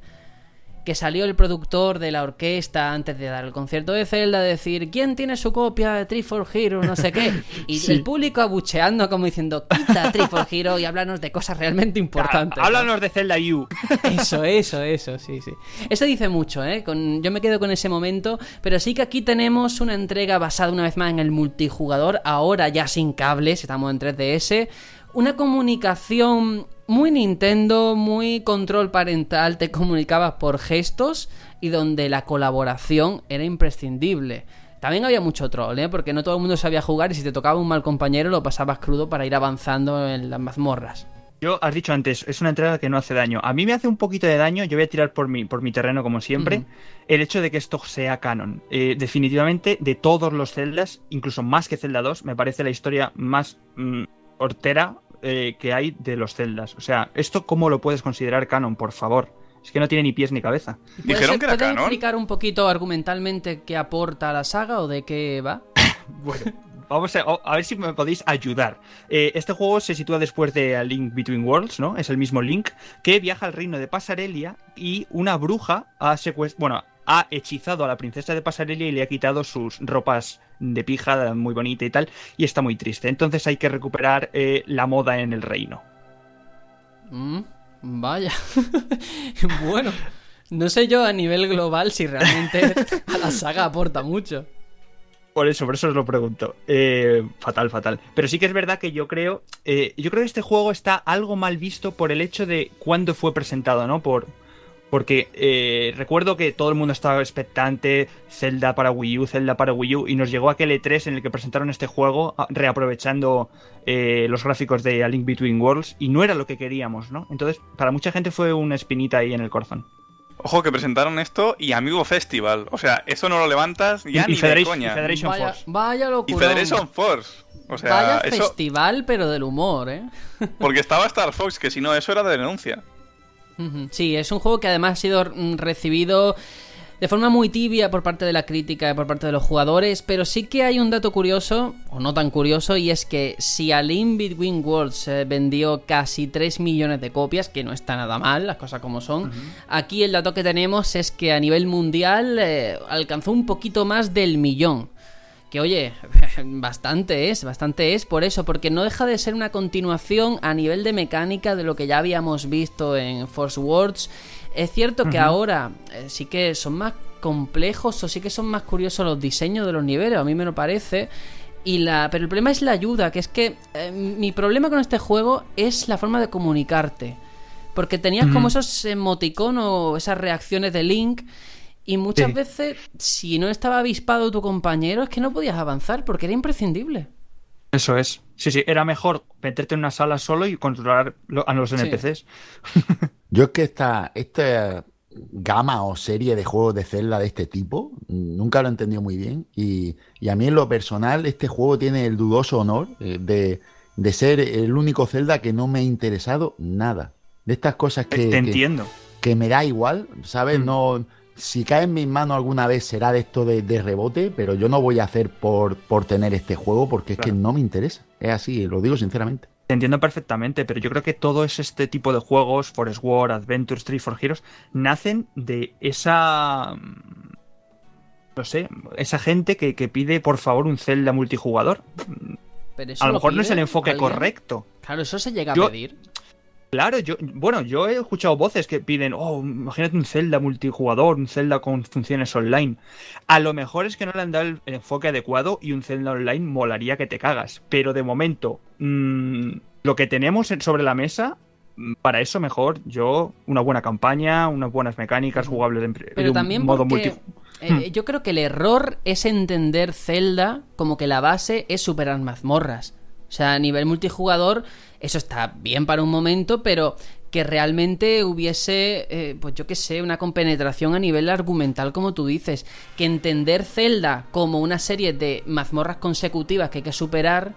que salió el productor de la orquesta antes de dar el concierto de Zelda a decir ¿Quién tiene su copia de Tree for Hero? No sé qué. Y el público abucheando como diciendo quita Tree for Hero y háblanos de cosas realmente importantes. háblanos de Zelda U. Eso, eso, eso, sí, sí. Eso dice mucho, ¿eh? Con, yo me quedo con ese momento, pero sí que aquí tenemos una entrega basada una vez más en el multijugador, ahora ya sin cables, estamos en 3DS una comunicación muy Nintendo, muy control parental, te comunicabas por gestos y donde la colaboración era imprescindible. También había mucho troll, ¿eh? porque no todo el mundo sabía jugar y si te tocaba un mal compañero lo pasabas crudo para ir avanzando en las mazmorras. Yo, has dicho antes, es una entrega que no hace daño. A mí me hace un poquito de daño, yo voy a tirar por mi, por mi terreno como siempre, el hecho de que esto sea canon. Eh, definitivamente, de todos los celdas, incluso más que Zelda 2, me parece la historia más mm, hortera eh, que hay de los celdas. O sea, ¿esto cómo lo puedes considerar canon, por favor? Es que no tiene ni pies ni cabeza. Dijeron que era ¿Puedes explicar un poquito argumentalmente qué aporta a la saga o de qué va? bueno, vamos a, a, ver si me podéis ayudar. Eh, este juego se sitúa después de A Link Between Worlds, ¿no? Es el mismo Link que viaja al reino de Pasarelia y una bruja ha secuestrado. Bueno, ha hechizado a la princesa de Pasarelia y le ha quitado sus ropas de pija muy bonita y tal, y está muy triste. Entonces hay que recuperar eh, la moda en el reino. Mm, vaya. bueno, no sé yo a nivel global si realmente a la saga aporta mucho. Por eso, por eso os lo pregunto. Eh, fatal, fatal. Pero sí que es verdad que yo creo. Eh, yo creo que este juego está algo mal visto por el hecho de cuándo fue presentado, ¿no? Por, porque eh, recuerdo que todo el mundo estaba expectante, Zelda para Wii U, Zelda para Wii U, y nos llegó aquel E3 en el que presentaron este juego, reaprovechando eh, los gráficos de A Link Between Worlds, y no era lo que queríamos, ¿no? Entonces, para mucha gente fue una espinita ahí en el corazón. Ojo que presentaron esto y Amigo Festival. O sea, eso no lo levantas ya y, ni Federation, coña. Y Federation vaya, Force. Vaya locura. Y Federation Force. O sea, vaya eso... festival, pero del humor, ¿eh? Porque estaba Star Fox, que si no, eso era de denuncia. Sí, es un juego que además ha sido recibido de forma muy tibia por parte de la crítica y por parte de los jugadores, pero sí que hay un dato curioso, o no tan curioso, y es que si A Link Between Worlds eh, vendió casi 3 millones de copias, que no está nada mal, las cosas como son, aquí el dato que tenemos es que a nivel mundial eh, alcanzó un poquito más del millón. Que oye, bastante es, bastante es por eso, porque no deja de ser una continuación a nivel de mecánica de lo que ya habíamos visto en Force Words. Es cierto que ahora eh, sí que son más complejos o sí que son más curiosos los diseños de los niveles, a mí me lo parece. Y la, pero el problema es la ayuda, que es que eh, mi problema con este juego es la forma de comunicarte. Porque tenías como esos emoticonos o esas reacciones de Link y muchas Sí. veces, si no estaba avispado tu compañero, es que no podías avanzar porque era imprescindible. Eso es. Sí, sí, era mejor meterte en una sala solo y controlar a los Sí. NPCs. Yo es que esta, esta gama o serie de juegos de Zelda de este tipo nunca lo he entendido muy bien y, y a mí en lo personal este juego tiene el dudoso honor eh, de, de ser el único Zelda que no me ha interesado nada. De estas cosas que, Te que- entiendo. que me da igual, ¿sabes? Mm. No, si cae en mis manos alguna vez será de esto de, de rebote, pero yo no voy a hacer por, por tener este juego porque es que no me interesa. Es así, lo digo sinceramente. Te entiendo perfectamente, pero yo creo que todos este tipo de juegos, Forest War, Adventures, Tree for Heroes, nacen de esa. mm, No sé, esa gente que, que pide por favor un Zelda multijugador. Pero eso A lo mejor no es el enfoque alguien. correcto. Claro, eso se llega Yo- a pedir. Claro, yo, bueno, yo he escuchado voces que piden, oh, imagínate un Zelda multijugador, un Zelda con funciones online. A lo mejor es que no le han dado el enfoque adecuado y un Zelda online molaría que te cagas. Pero de momento, mm, lo que tenemos en- sobre la mesa, mm, para eso mejor yo, una buena campaña, unas buenas mecánicas jugables de, de Pero un también modo porque eh, yo creo que el error es entender Zelda como que la base es superar mazmorras. O sea, a nivel multijugador, eso está bien para un momento, pero que realmente hubiese, eh, pues yo qué sé, una compenetración a nivel argumental, como tú dices, que entender Zelda como una serie de mazmorras consecutivas que hay que superar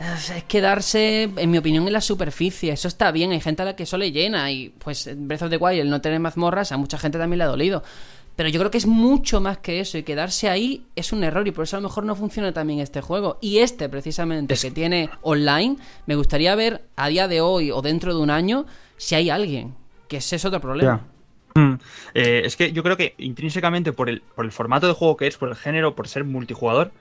es quedarse, en mi opinión, en la superficie. Eso está bien, hay gente a la que eso le llena. Y pues Breath of the Wild, el no tener mazmorras, a mucha gente también le ha dolido. Pero yo creo que es mucho más que eso. Y quedarse ahí es un error. Y por eso a lo mejor no funciona también este juego. Y este, precisamente, que tiene online, me gustaría ver a día de hoy o dentro de un año si hay alguien. Que ese es otro problema. Mm. Eh, es que yo creo que intrínsecamente por el, por el formato de juego que es, por el género, por ser multijugador,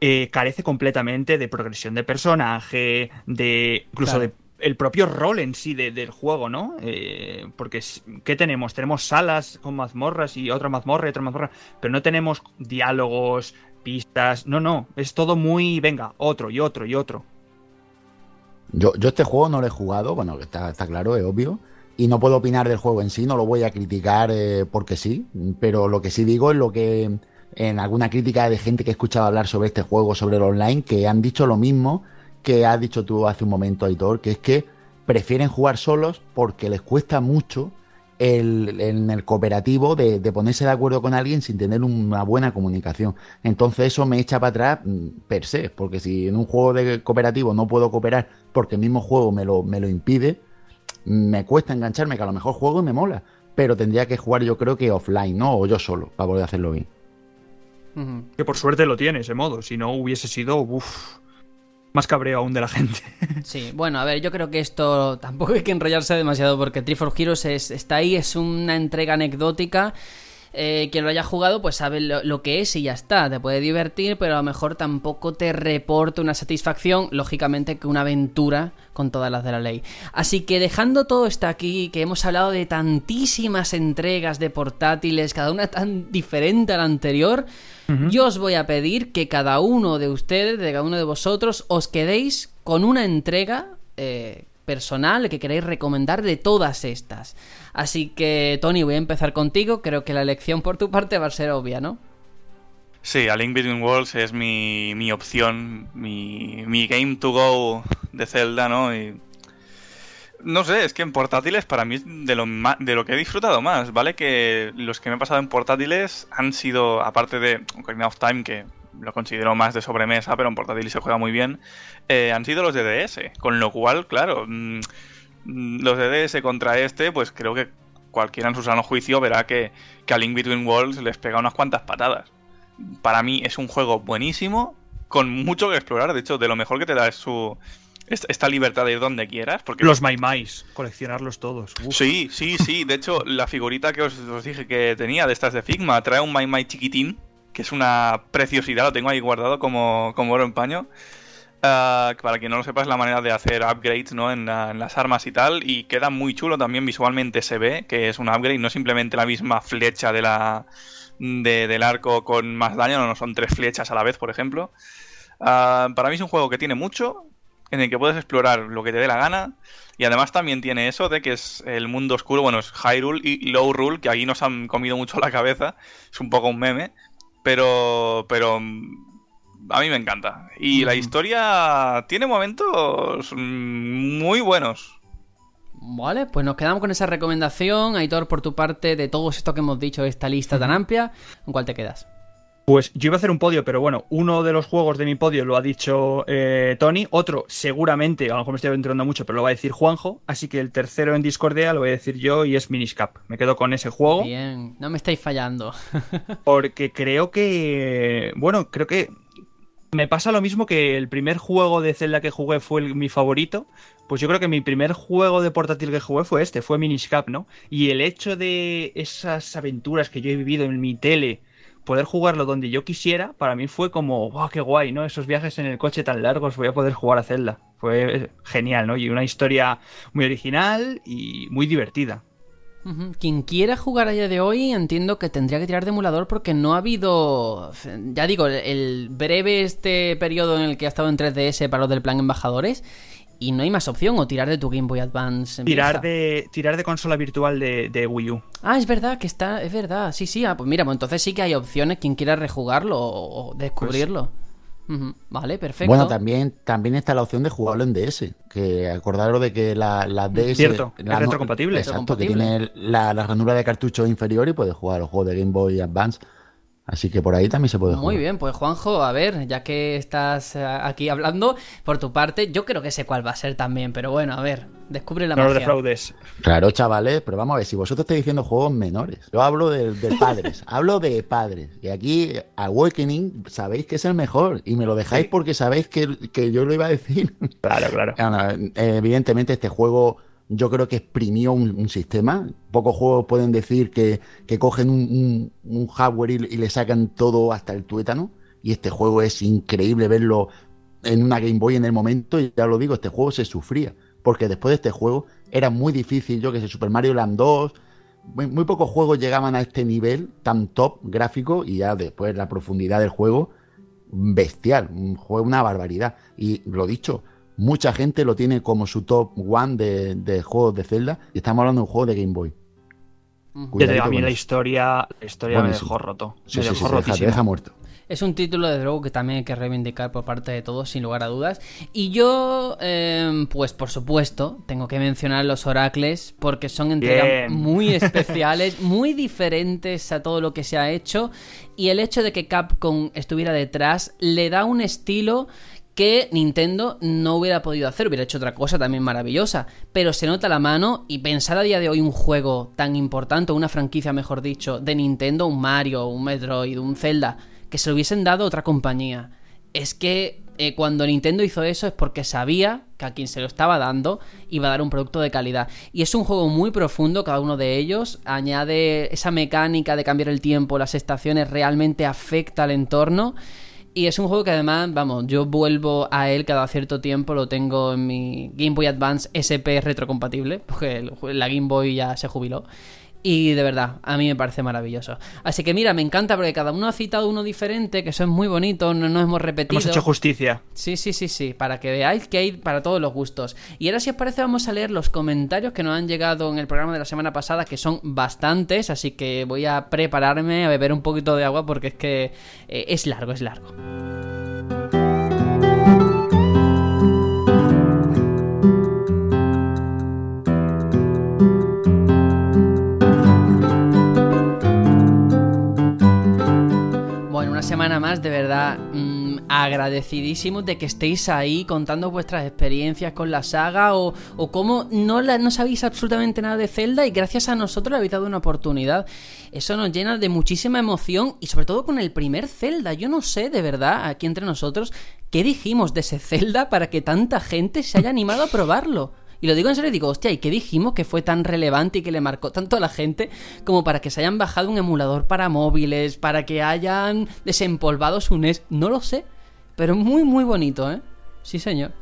eh, carece completamente de progresión de personaje, de incluso de el propio rol en sí del juego, ¿no? Eh, porque, ¿qué tenemos? Tenemos salas con mazmorras y otra mazmorra y otra mazmorra, pero no tenemos diálogos, pistas, no, no, es todo muy, venga, otro y otro y otro. Yo, yo este juego no lo he jugado, bueno, está, está claro, es obvio, y no puedo opinar del juego en sí, no lo voy a criticar eh, porque sí, pero lo que sí digo es lo que en alguna crítica de gente que he escuchado hablar sobre este juego, sobre el online, que han dicho lo mismo que has dicho tú hace un momento, Aitor, que es que prefieren jugar solos porque les cuesta mucho el, en el cooperativo de, ponerse de acuerdo con alguien sin tener una buena comunicación. Entonces eso me echa para atrás mm, per se, porque si en un juego de cooperativo no puedo cooperar porque el mismo juego me lo, me lo impide, me cuesta engancharme, que a lo mejor juego y me mola, pero tendría que jugar yo creo que offline, ¿no? O yo solo, para poder hacerlo bien. Que por suerte lo tiene ese modo, si no hubiese sido, uff, más cabreo aún de la gente. Sí, bueno, a ver, yo creo que esto tampoco hay que enrollarse demasiado porque Triforce Heroes está ahí, es una entrega anecdótica eh, quien lo haya jugado pues sabe lo, que es y ya está, te puede divertir, pero a lo mejor tampoco te reporta una satisfacción, lógicamente que una aventura con todas las de la ley. Así que dejando todo esto aquí, que hemos hablado de tantísimas entregas de portátiles, cada una tan diferente a la anterior, yo os voy a pedir que cada uno de ustedes, de cada uno de vosotros, os quedéis con una entrega eh, personal que queréis recomendar de todas estas. Así que, Tony, voy a empezar contigo. Creo que la elección por tu parte va a ser obvia, ¿no? Sí, A Link Between Worlds es mi, mi opción, mi, mi, game to go de Zelda, ¿no? Y, no sé, es que en portátiles para mí es de lo, de lo que he disfrutado más, ¿vale? Que los que me he pasado en portátiles han sido, aparte de Ocarina of Time, que lo considero más de sobremesa, pero en portátil se juega muy bien, eh, han sido los de DS. Con lo cual, claro, mm, los de DS contra este, pues creo que cualquiera en su sano juicio verá que, que a Link Between Worlds les pega unas cuantas patadas. Para mí es un juego buenísimo, con mucho que explorar. De hecho, de lo mejor que te da es su, esta libertad de ir donde quieras. Porque... Los Maimais, coleccionarlos todos. Sí, sí, sí. De hecho, la figurita que os, os, dije que tenía de estas de Figma trae un Maimai chiquitín que es una preciosidad, lo tengo ahí guardado como, como oro en paño. Ah, para quien no lo sepa, es la manera de hacer upgrades ¿no? en, las armas y tal. Y queda muy chulo también visualmente se ve que es un upgrade, no simplemente la misma flecha de la, del arco con más daño, no, son tres flechas a la vez, por ejemplo. Ah, para mí es un juego que tiene mucho, en el que puedes explorar lo que te dé la gana. Y además también tiene eso de que es el mundo oscuro, bueno, es Hyrule y Low Rule, que aquí nos han comido mucho la cabeza. Es un poco un meme. Pero, pero a mí me encanta. Y la historia tiene momentos muy buenos. Vale, pues nos quedamos con esa recomendación. Aitor, por tu parte, de todo esto que hemos dicho, esta lista tan amplia, ¿con cuál te quedas? Pues yo iba a hacer un podio, pero bueno, uno de los juegos de mi podio lo ha dicho eh, Tony, otro seguramente, a lo mejor me estoy aventurando mucho, pero lo va a decir Juanjo, así que el tercero en Discordia lo voy a decir yo y es Miniscap. Me quedo con ese juego. Bien, no me estáis fallando. porque creo que, bueno, creo que me pasa lo mismo que el primer juego de Zelda que jugué fue mi favorito. Pues yo creo que mi primer juego de portátil que jugué fue este, fue Miniscap, ¿no? Y el hecho de esas aventuras que yo he vivido en mi tele poder jugarlo donde yo quisiera, para mí fue como, wow, qué guay, ¿no? Esos viajes en el coche tan largos, voy a poder jugar a Zelda. Fue genial, ¿no? Y una historia muy original y muy divertida. Quien quiera jugar a día de hoy entiendo que tendría que tirar de emulador porque no ha habido, ya digo, el breve este periodo en el que ha estado en 3DS para los del plan embajadores y no hay más opción o tirar de tu Game Boy Advance. tirar de tirar de consola virtual de, Wii U. Ah, es verdad que está, es verdad, sí, sí. Ah, pues mira, pues entonces sí que hay opciones quien quiera rejugarlo o, descubrirlo. Vale, perfecto. Bueno, también, también está la opción de jugarlo en DS. Que acordaros de que la, la DS. Cierto, la es retrocompatible. Exacto, que tiene la, la ranura de cartucho inferior y puede jugar los juegos de Game Boy Advance Así que por ahí también se puede jugar. Muy bien, pues Juanjo, a ver, ya que estás eh, aquí hablando, por tu parte, yo creo que sé cuál va a ser también, pero bueno, a ver, descubre la no magia. de fraudes. Claro, chavales, pero vamos a ver, si vosotros estáis diciendo juegos menores, yo hablo de, padres, hablo de padres, y aquí Awakening sabéis que es el mejor, y me lo dejáis porque sabéis que, que yo lo iba a decir. Claro, claro. Evidentemente este juego yo creo que exprimió un, sistema. Pocos juegos pueden decir que, cogen un, hardware y, le sacan todo hasta el tuétano. Y este juego es increíble verlo en una Game Boy en el momento. Y ya lo digo, este juego se sufría. Porque después de este juego era muy difícil, yo que sé, Super Mario Land 2. Muy, pocos juegos llegaban a este nivel tan top gráfico y ya después la profundidad del juego bestial, un juego una barbaridad. Y lo dicho, mucha gente lo tiene como su top one de, juegos de Zelda y estamos hablando de un juego de Game Boy. a mí la historia, la historia me dejó roto. Sí, sí, sí, deja, muerto. Es un título de luego que también hay que reivindicar por parte de todos, sin lugar a dudas. Y yo, em, pues por supuesto, tengo que mencionar los oracles porque son entregas muy especiales, muy diferentes a todo lo que se ha hecho. Y el hecho de que Capcom estuviera detrás le da un estilo que Nintendo no hubiera podido hacer, hubiera hecho otra cosa también maravillosa, pero se nota la mano y pensar a día de hoy un juego tan importante, una franquicia mejor dicho, de Nintendo, un Mario, un Metroid, un Zelda, que se lo hubiesen dado a otra compañía. Es que eh, cuando Nintendo hizo eso es porque sabía que a quien se lo estaba dando iba a dar un producto de calidad. Y es un juego muy profundo, cada uno de ellos. Añade esa mecánica de cambiar el tiempo, las estaciones, realmente afecta al entorno. Y es un juego que además, vamos, yo vuelvo a él cada cierto tiempo, lo tengo en mi Game Boy Advance SP retrocompatible, porque la Game Boy ya se jubiló. Y de verdad, a mí me parece maravilloso. Así que mira, me encanta porque cada uno ha citado uno diferente, que eso es muy bonito, no nos hemos repetido. Hemos hecho justicia. Sí, sí, sí, sí, para que veáis que hay para todos los gustos. Y ahora si os parece vamos a leer los comentarios que nos han llegado en el programa de la semana pasada, que son bastantes, así que voy a prepararme a beber un poquito de agua porque es que eh, es largo, es largo. Semana más, de verdad, mmm, agradecidísimos de que estéis ahí contando vuestras experiencias con la saga o, o cómo no, la, no sabéis absolutamente nada de Zelda y gracias a nosotros habéis dado una oportunidad. Eso nos llena de muchísima emoción y sobre todo con el primer Zelda. Yo no sé, de verdad, aquí entre nosotros, qué dijimos de ese Zelda para que tanta gente se haya animado a probarlo. Y lo digo en serio, digo, hostia, ¿y qué dijimos que fue tan relevante y que le marcó tanto a la gente como para que se hayan bajado un emulador para móviles, para que hayan desempolvado su NES? No lo sé, pero muy, muy bonito, ¿eh? Sí, señor.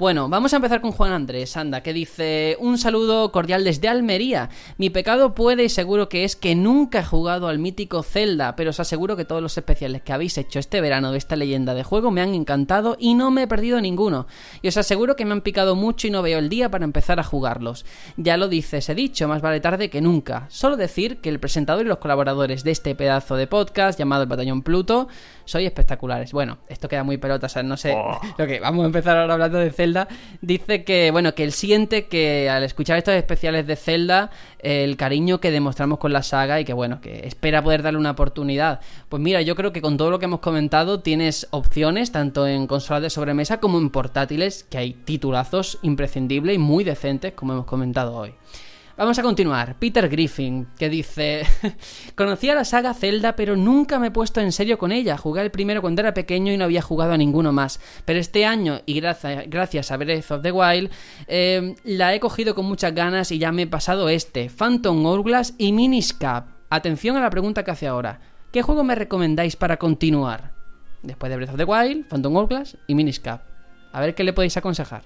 Bueno, vamos a empezar con Juan Andrés, anda, que dice un saludo cordial desde Almería. Mi pecado puede y seguro que es que nunca he jugado al mítico Zelda, pero os aseguro que todos los especiales que habéis hecho este verano de esta leyenda de juego me han encantado y no me he perdido ninguno. Y os aseguro que me han picado mucho y no veo el día para empezar a jugarlos. Ya lo dices, he dicho, más vale tarde que nunca. Solo decir que el presentador y los colaboradores de este pedazo de podcast llamado el Batallón Pluto soy espectaculares. Bueno, esto queda muy pelota, o sea, no sé. Oh. Lo que vamos a empezar ahora hablando de Zelda. Dice que, bueno, que él siente que al escuchar estos especiales de Zelda, el cariño que demostramos con la saga y que, bueno, que espera poder darle una oportunidad. Pues mira, yo creo que con todo lo que hemos comentado tienes opciones, tanto en consolas de sobremesa como en portátiles, que hay titulazos imprescindibles y muy decentes, como hemos comentado hoy. Vamos a continuar. Peter Griffin, que dice: Conocía la saga Zelda, pero nunca me he puesto en serio con ella. Jugué el primero cuando era pequeño y no había jugado a ninguno más. Pero este año, y gracias, a Breath of the Wild, eh, la he cogido con muchas ganas y ya me he pasado este: Phantom Hourglass y Minish Cap. Atención a la pregunta que hace ahora: ¿Qué juego me recomendáis para continuar? Después de Breath of the Wild, Phantom Hourglass y Minish Cap. A ver qué le podéis aconsejar.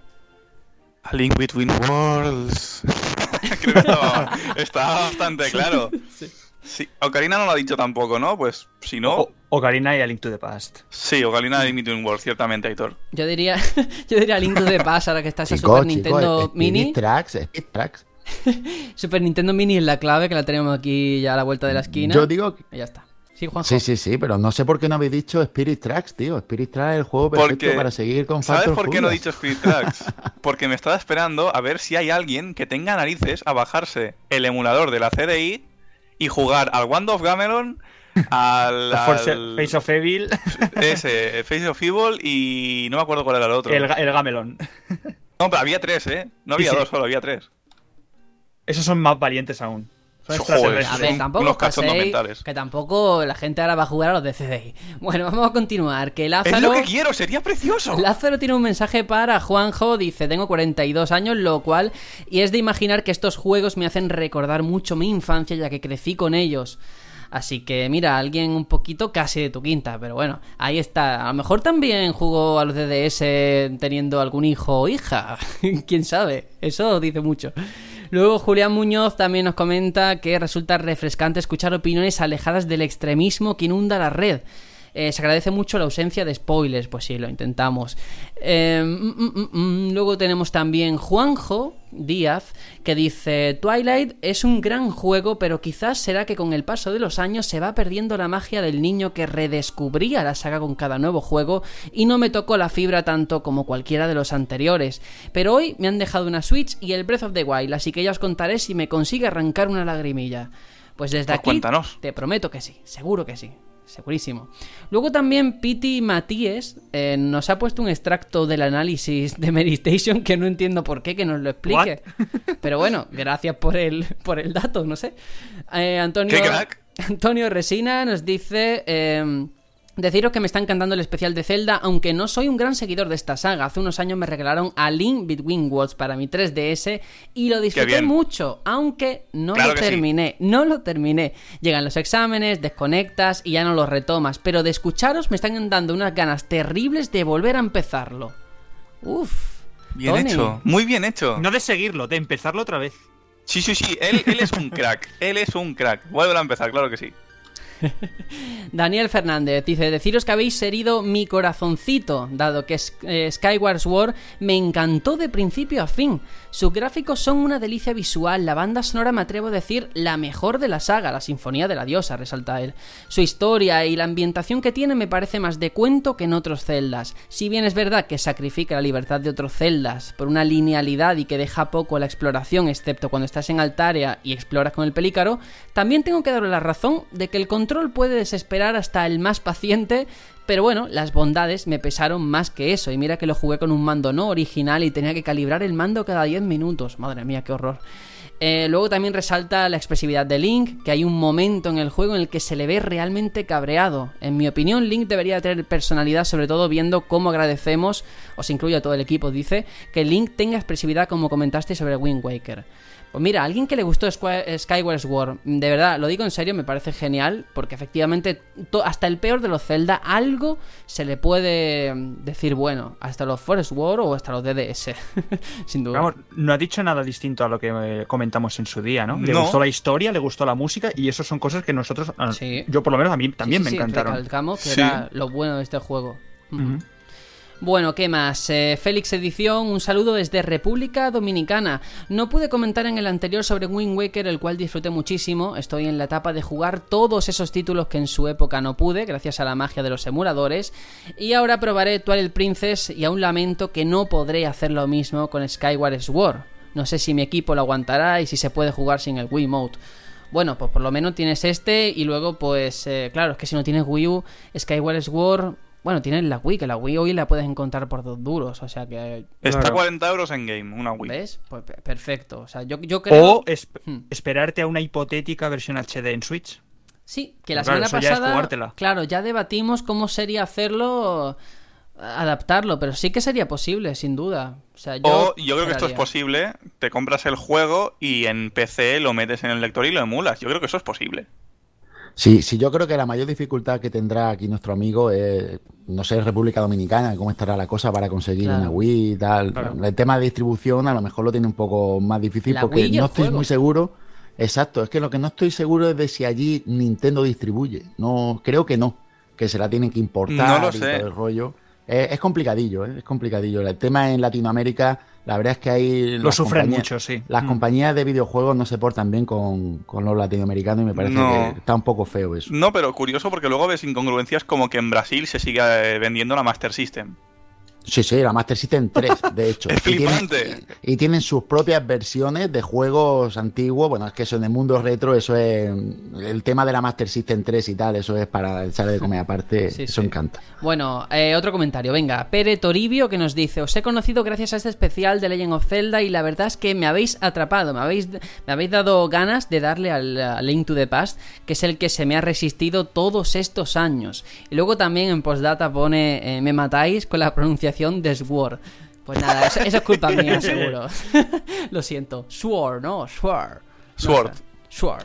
A Link Between Worlds. Creo que estaba, bastante claro. Sí. Ocarina no lo ha dicho tampoco, ¿no? Pues si no. Ocarina y A Link to the Past. Sí, Ocarina y Link Between Worlds, ciertamente, Aitor. Yo diría, yo diría Link to the Past ahora que está esa Super Nintendo Mini. Tracks, Tracks. Super Nintendo Mini es la clave que la tenemos aquí ya a la vuelta de la esquina. Yo digo. Y ya está. Sí, Juanjo. Sí, sí, sí, pero no sé por qué no habéis dicho Spirit Tracks, tío. Spirit Tracks es el juego perfecto Porque- para seguir con ¿Sabes por qué no he dicho Spirit Tracks? Porque me estaba esperando a ver si hay alguien que tenga narices a bajarse el emulador de la CDI y jugar al Wand of Gamelon, al, al- Face of Evil, ese, Face of Evil y no me acuerdo cuál era el otro. el, ga- el Gamelon. No, pero había tres, ¿eh? No había Sí, sí. dos, solo había tres. Esos son más valientes aún. Joder. A ver, tampoco unos paséis, que tampoco la gente ahora va a jugar a los de CDI. Bueno, vamos a continuar. Que Es Lázaro, lo que quiero, sería precioso. Lázaro tiene un mensaje para Juanjo. Dice: Tengo 42 años, lo cual. Y es de imaginar que estos juegos me hacen recordar mucho mi infancia, ya que crecí con ellos. Así que mira, alguien un poquito casi de tu quinta, pero bueno, ahí está. A lo mejor también jugó a los DDS teniendo algún hijo o hija. Quién sabe, eso dice mucho. Luego Julián Muñoz también nos comenta que resulta refrescante escuchar opiniones alejadas del extremismo que inunda la red. Eh, se agradece mucho la ausencia de spoilers, pues sí, lo intentamos. Eh, mm, mm, mm, luego tenemos también Juanjo Díaz, que dice, Twilight es un gran juego, pero quizás será que con el paso de los años se va perdiendo la magia del niño que redescubría la saga con cada nuevo juego y no me tocó la fibra tanto como cualquiera de los anteriores. Pero hoy me han dejado una Switch y el Breath of the Wild, así que ya os contaré si me consigue arrancar una lagrimilla. Pues desde Pues aquí cuéntanos. te prometo que sí, seguro que sí. Segurísimo. Luego también Piti Matíes eh, nos ha puesto un extracto del análisis de Meditation que no entiendo por qué, que nos lo explique. Pero bueno, gracias por el, por el dato, no sé. Eh, Antonio, ¡Qué crack! Antonio Resina nos dice... eh, Deciros que me está encantando el especial de Zelda, aunque no soy un gran seguidor de esta saga. Hace unos años me regalaron a Link Between Worlds para mi 3DS y lo disfruté mucho, aunque no Claro lo sí. terminé. No lo terminé. Llegan los exámenes, desconectas y ya no los retomas. Pero de escucharos me están dando unas ganas terribles de volver a empezarlo. Uf. Bien Tony. hecho, muy bien hecho. No de seguirlo, de empezarlo otra vez. Sí, sí, sí, él, él es un crack, él es un crack. Vuelve a empezar, claro que sí. Daniel Fernández dice, deciros que habéis herido mi corazoncito, dado que eh, Skyward Sword me encantó de principio a fin. Sus gráficos son una delicia visual, la banda sonora me atrevo a decir la mejor de la saga, la Sinfonía de la Diosa, resalta él. Su historia y la ambientación que tiene me parece más de cuento que en otros celdas. Si bien es verdad que sacrifica la libertad de otros celdas por una linealidad y que deja poco la exploración, excepto cuando estás en Altaria y exploras con el pelícaro, también tengo que darle la razón de que el control puede desesperar hasta el más paciente, pero bueno, las bondades me pesaron más que eso, y mira que lo jugué con un mando no original y tenía que calibrar el mando cada 10 minutos, madre mía, qué horror. Eh, luego también resalta la expresividad de Link, que hay un momento en el juego en el que se le ve realmente cabreado. En mi opinión, Link debería tener personalidad, sobre todo viendo cómo agradecemos, os incluyo a todo el equipo, dice, que Link tenga expresividad como comentaste sobre Wind Waker. Pues mira, a alguien que le gustó Skyward Sword, de verdad, lo digo en serio, me parece genial, porque efectivamente hasta el peor de los Zelda, algo se le puede mm, decir bueno, hasta los Forest War o hasta los DDS, sin duda. Vamos, no ha dicho nada distinto a lo que eh, comentamos en su día, ¿no? Le No. gustó la historia, le gustó la música y eso son cosas que nosotros, a- Sí. yo por lo menos a mí también Sí, sí, me sí, encantaron. recalcamos que Sí. era lo bueno de este juego. Bueno, ¿qué más? Eh, Félix Edición, un saludo desde República Dominicana. No pude comentar en el anterior sobre Wind Waker, el cual disfruté muchísimo. Estoy en la etapa de jugar todos esos títulos que en su época no pude, gracias a la magia de los emuladores. Y ahora probaré Twilight Princess y aún lamento que no podré hacer lo mismo con Skyward Sword. No sé si mi equipo lo aguantará y si se puede jugar sin el Wii Mode. Bueno, pues por lo menos tienes este y luego pues eh, claro, es que si no tienes Wii U, Skyward Sword, bueno, tienes la Wii, que la Wii hoy la puedes encontrar por dos duros, o sea que Está Claro. 40 euros en game, una Wii. ¿ves? Pues pe- perfecto, o sea, yo, yo creo O es- Hmm. esperarte a una hipotética versión HD en Switch. sí, que la Claro, semana eso ya es pasada claro, ya debatimos cómo sería hacerlo adaptarlo, pero sí que sería posible, sin duda. O sea, yo O yo creo que esto es posible, te compras el juego y en PC lo metes en el lector y lo emulas. Yo creo que eso es posible. Sí, sí, yo creo que la mayor dificultad que tendrá aquí nuestro amigo es, no sé, República Dominicana, cómo estará la cosa para conseguir Claro. una Wii y tal. Claro. El tema de distribución a lo mejor lo tiene un poco más difícil La porque no estoy juego. muy seguro. Exacto, es que lo que no estoy seguro es de si allí Nintendo distribuye. No, creo que no, que se la tienen que importar No lo y sé. todo el rollo. Es, complicadillo, ¿eh? es complicadillo. El tema en Latinoamérica, la verdad es que hay... Lo sufren mucho, sí. Las mm. compañías de videojuegos no se portan bien con, los latinoamericanos y me parece que está un poco feo eso. No, pero curioso porque luego ves incongruencias como que en Brasil se sigue eh, vendiendo la Master System. Sí, sí, la Master System 3, de hecho. es y, tienen, y, tienen sus propias versiones de juegos antiguos. Bueno, es que eso en el mundo retro, eso es. El tema de la Master System 3 y tal, eso es para el sale de comer aparte. eso encanta. Bueno, eh, otro comentario. Venga, Pere Toribio que nos dice: Os he conocido gracias a este especial de Legend of Zelda y la verdad es que me habéis atrapado. Me habéis, me habéis dado ganas de darle al, Link to the Past, que es el que se me ha resistido todos estos años. Y luego también en postdata pone: eh, Me matáis con la pronunciación de Sword. Pues nada, eso, es culpa mía, seguro. Lo siento. Sword, ¿no? Sword. Sword. Sword.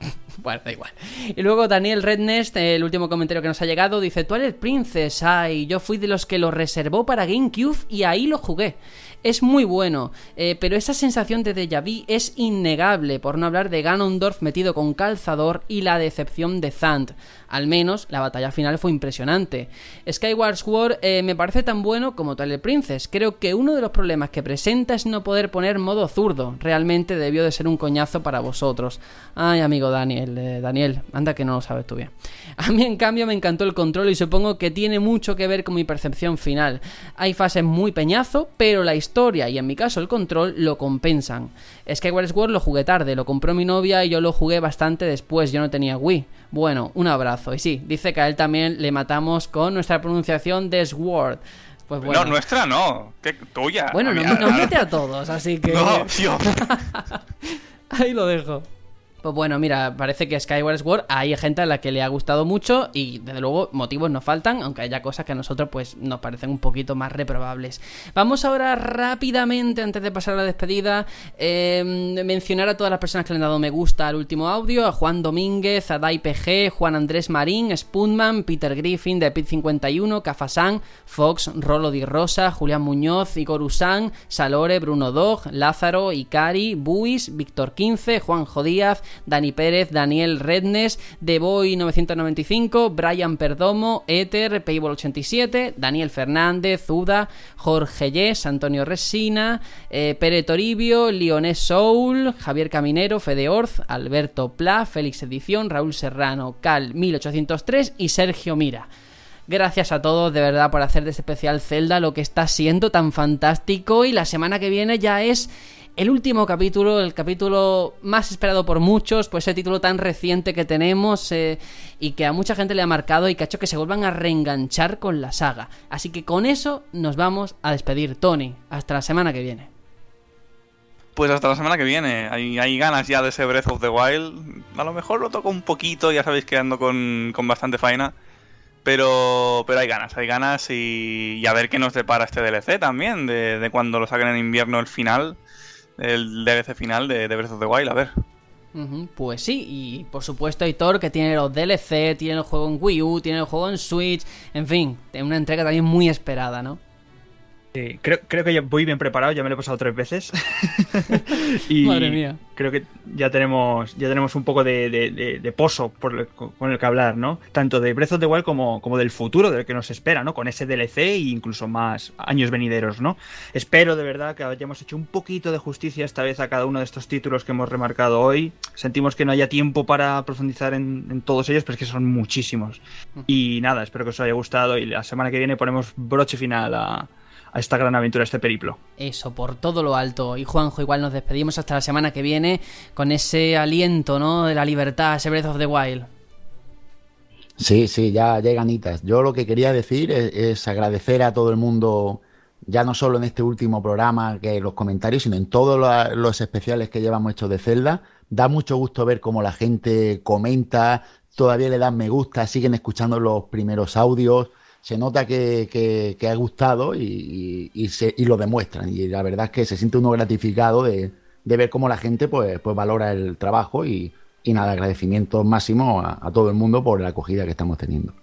Bueno, da igual. Y luego Daniel Rednest, el último comentario que nos ha llegado, dice: Twilight Princess, ay, yo fui de los que lo reservó para GameCube y ahí lo jugué es muy bueno, eh, pero esa sensación de déjà vu es innegable, por no hablar de Ganondorf metido con calzador y la decepción de Zand. Al menos la batalla final fue impresionante. Skyward Sword eh, me parece tan bueno como Twilight Princess. Creo que uno de los problemas que presenta es no poder poner modo zurdo. Realmente debió de ser un coñazo para vosotros. Ay, amigo Daniel, eh, Daniel, anda que no lo sabes tú bien. A mí, en cambio, me encantó el control y supongo que tiene mucho que ver con mi percepción final. Hay fases muy peñazo, pero la historia y en mi caso el control lo compensan. Skyward Sword lo jugué tarde, lo compró mi novia y yo lo jugué bastante después, yo no tenía Wii. Bueno, un abrazo. Y sí, dice que a él también le matamos con nuestra pronunciación de Sword. Pues bueno. No, nuestra no, que tuya. Bueno, nos, mete a todos, así que... No, tío. Ahí lo dejo. Pues bueno, mira, parece que Skyward Sword hay gente a la que le ha gustado mucho y desde luego motivos no faltan, aunque haya cosas que a nosotros pues nos parecen un poquito más reprobables. Vamos ahora rápidamente, antes de pasar a la despedida, eh, mencionar a todas las personas que le han dado me gusta al último audio, a Juan Domínguez, a DaiPG, Juan Andrés Marín, Spoonman, Peter Griffin, de Pit 51, Cafasan, Fox, Rolo Di Rosa, Julián Muñoz, Igor Usán, Salore, Bruno Dog, Lázaro, Ikari, Buis, Víctor 15, Juan Jodíaz, Dani Pérez, Daniel Rednes, Deboy 995, Brian Perdomo, Ether, Payball 87, Daniel Fernández, Zuda, Jorge Yes, Antonio Resina, eh, Pere Toribio, Lionés Soul, Javier Caminero, Fede Orz, Alberto Pla, Félix Edición, Raúl Serrano, Cal 1803 y Sergio Mira. Gracias a todos de verdad por hacer de este especial Zelda lo que está siendo tan fantástico y la semana que viene ya es el último capítulo, el capítulo más esperado por muchos, pues ese título tan reciente que tenemos eh, y que a mucha gente le ha marcado y que ha hecho que se vuelvan a reenganchar con la saga. Así que con eso nos vamos a despedir, Tony. Hasta la semana que viene. Pues hasta la semana que viene. Hay, ganas ya de ese Breath of the Wild. A lo mejor lo toco un poquito, ya sabéis que ando con, bastante faena. Pero, pero hay ganas, hay ganas y, a ver qué nos depara este DLC también, de, de cuando lo saquen en invierno el final el DLC final de, Breath of the Wild, a ver. pues sí, y por supuesto Thor que tiene los DLC, tiene el juego en Wii U, tiene el juego en Switch, en fin, es una entrega también muy esperada, ¿no? Creo, creo que ya voy bien preparado, ya me lo he pasado tres veces. y Madre mía. Creo que ya tenemos, ya tenemos un poco de, pozo por con el que hablar, ¿no? Tanto de Breath of the Wild como, como del futuro, del que nos espera, ¿no? Con ese DLC e incluso más años venideros, ¿no? Espero de verdad que hayamos hecho un poquito de justicia esta vez a cada uno de estos títulos que hemos remarcado hoy. Sentimos que no haya tiempo para profundizar en, en todos ellos, pero es que son muchísimos. Y nada, espero que os haya gustado y la semana que viene ponemos broche final a a esta gran aventura, a este periplo. Eso, por todo lo alto. Y Juanjo, igual nos despedimos hasta la semana que viene con ese aliento, ¿no? De la libertad, ese Breath of the Wild. Sí, sí, ya llegan ganitas. Yo lo que quería decir es, agradecer a todo el mundo, ya no solo en este último programa, que en los comentarios, sino en todos los especiales que llevamos hechos de Zelda. Da mucho gusto ver cómo la gente comenta, todavía le dan me gusta, siguen escuchando los primeros audios se nota que, ha gustado y, lo demuestran. Y la verdad es que se siente uno gratificado de, ver cómo la gente pues, pues valora el trabajo y, nada, agradecimiento máximo a, todo el mundo por la acogida que estamos teniendo.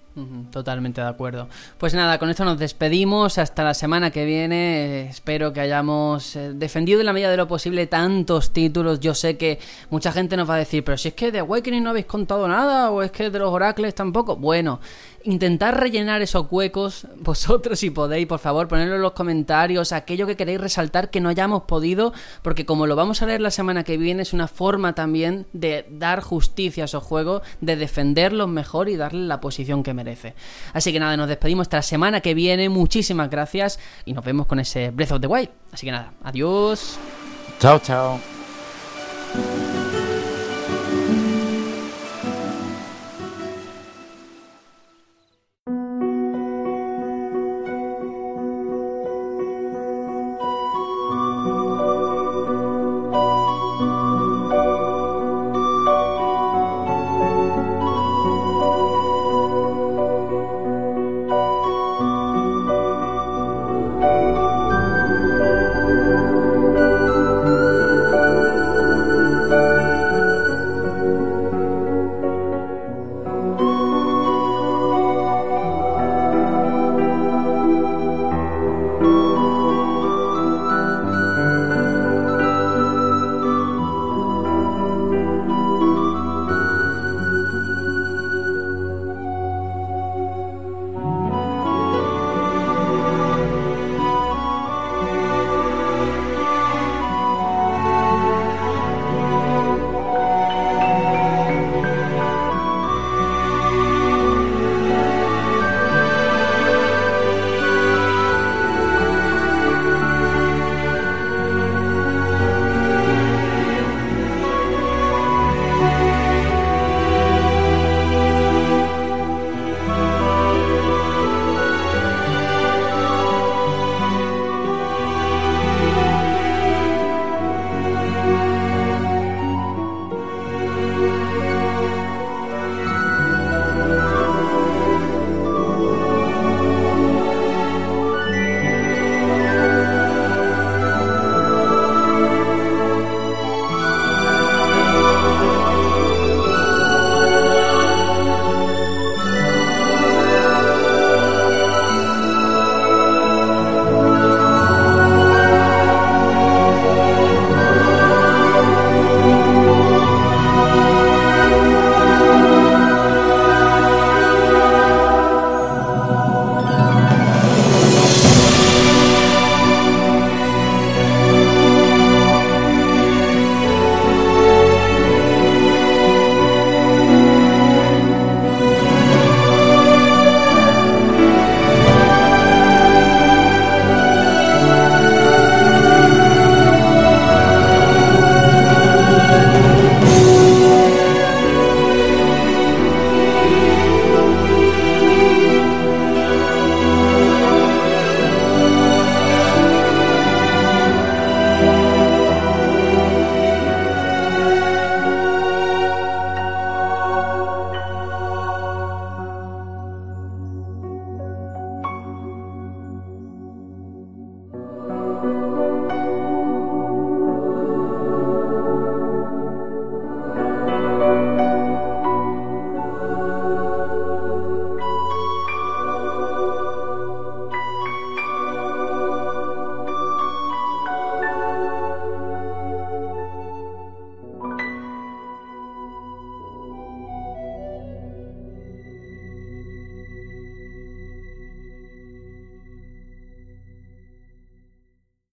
Totalmente de acuerdo. Pues nada, con esto nos despedimos. Hasta la semana que viene. Espero que hayamos eh, defendido en la medida de lo posible tantos títulos. Yo sé que mucha gente nos va a decir, pero si es que de Awakening no habéis contado nada, o es que de los Oracles tampoco. Bueno, intentar rellenar esos huecos, vosotros si podéis, por favor, ponerlo en los comentarios, aquello que queréis resaltar que no hayamos podido, porque como lo vamos a leer la semana que viene, es una forma también de dar justicia a esos juegos, de defenderlos mejor y darle la posición que Así que nada, nos despedimos esta semana que viene, muchísimas gracias y nos vemos con ese Breath of the Wild. Así que nada, adiós. Chao, chao.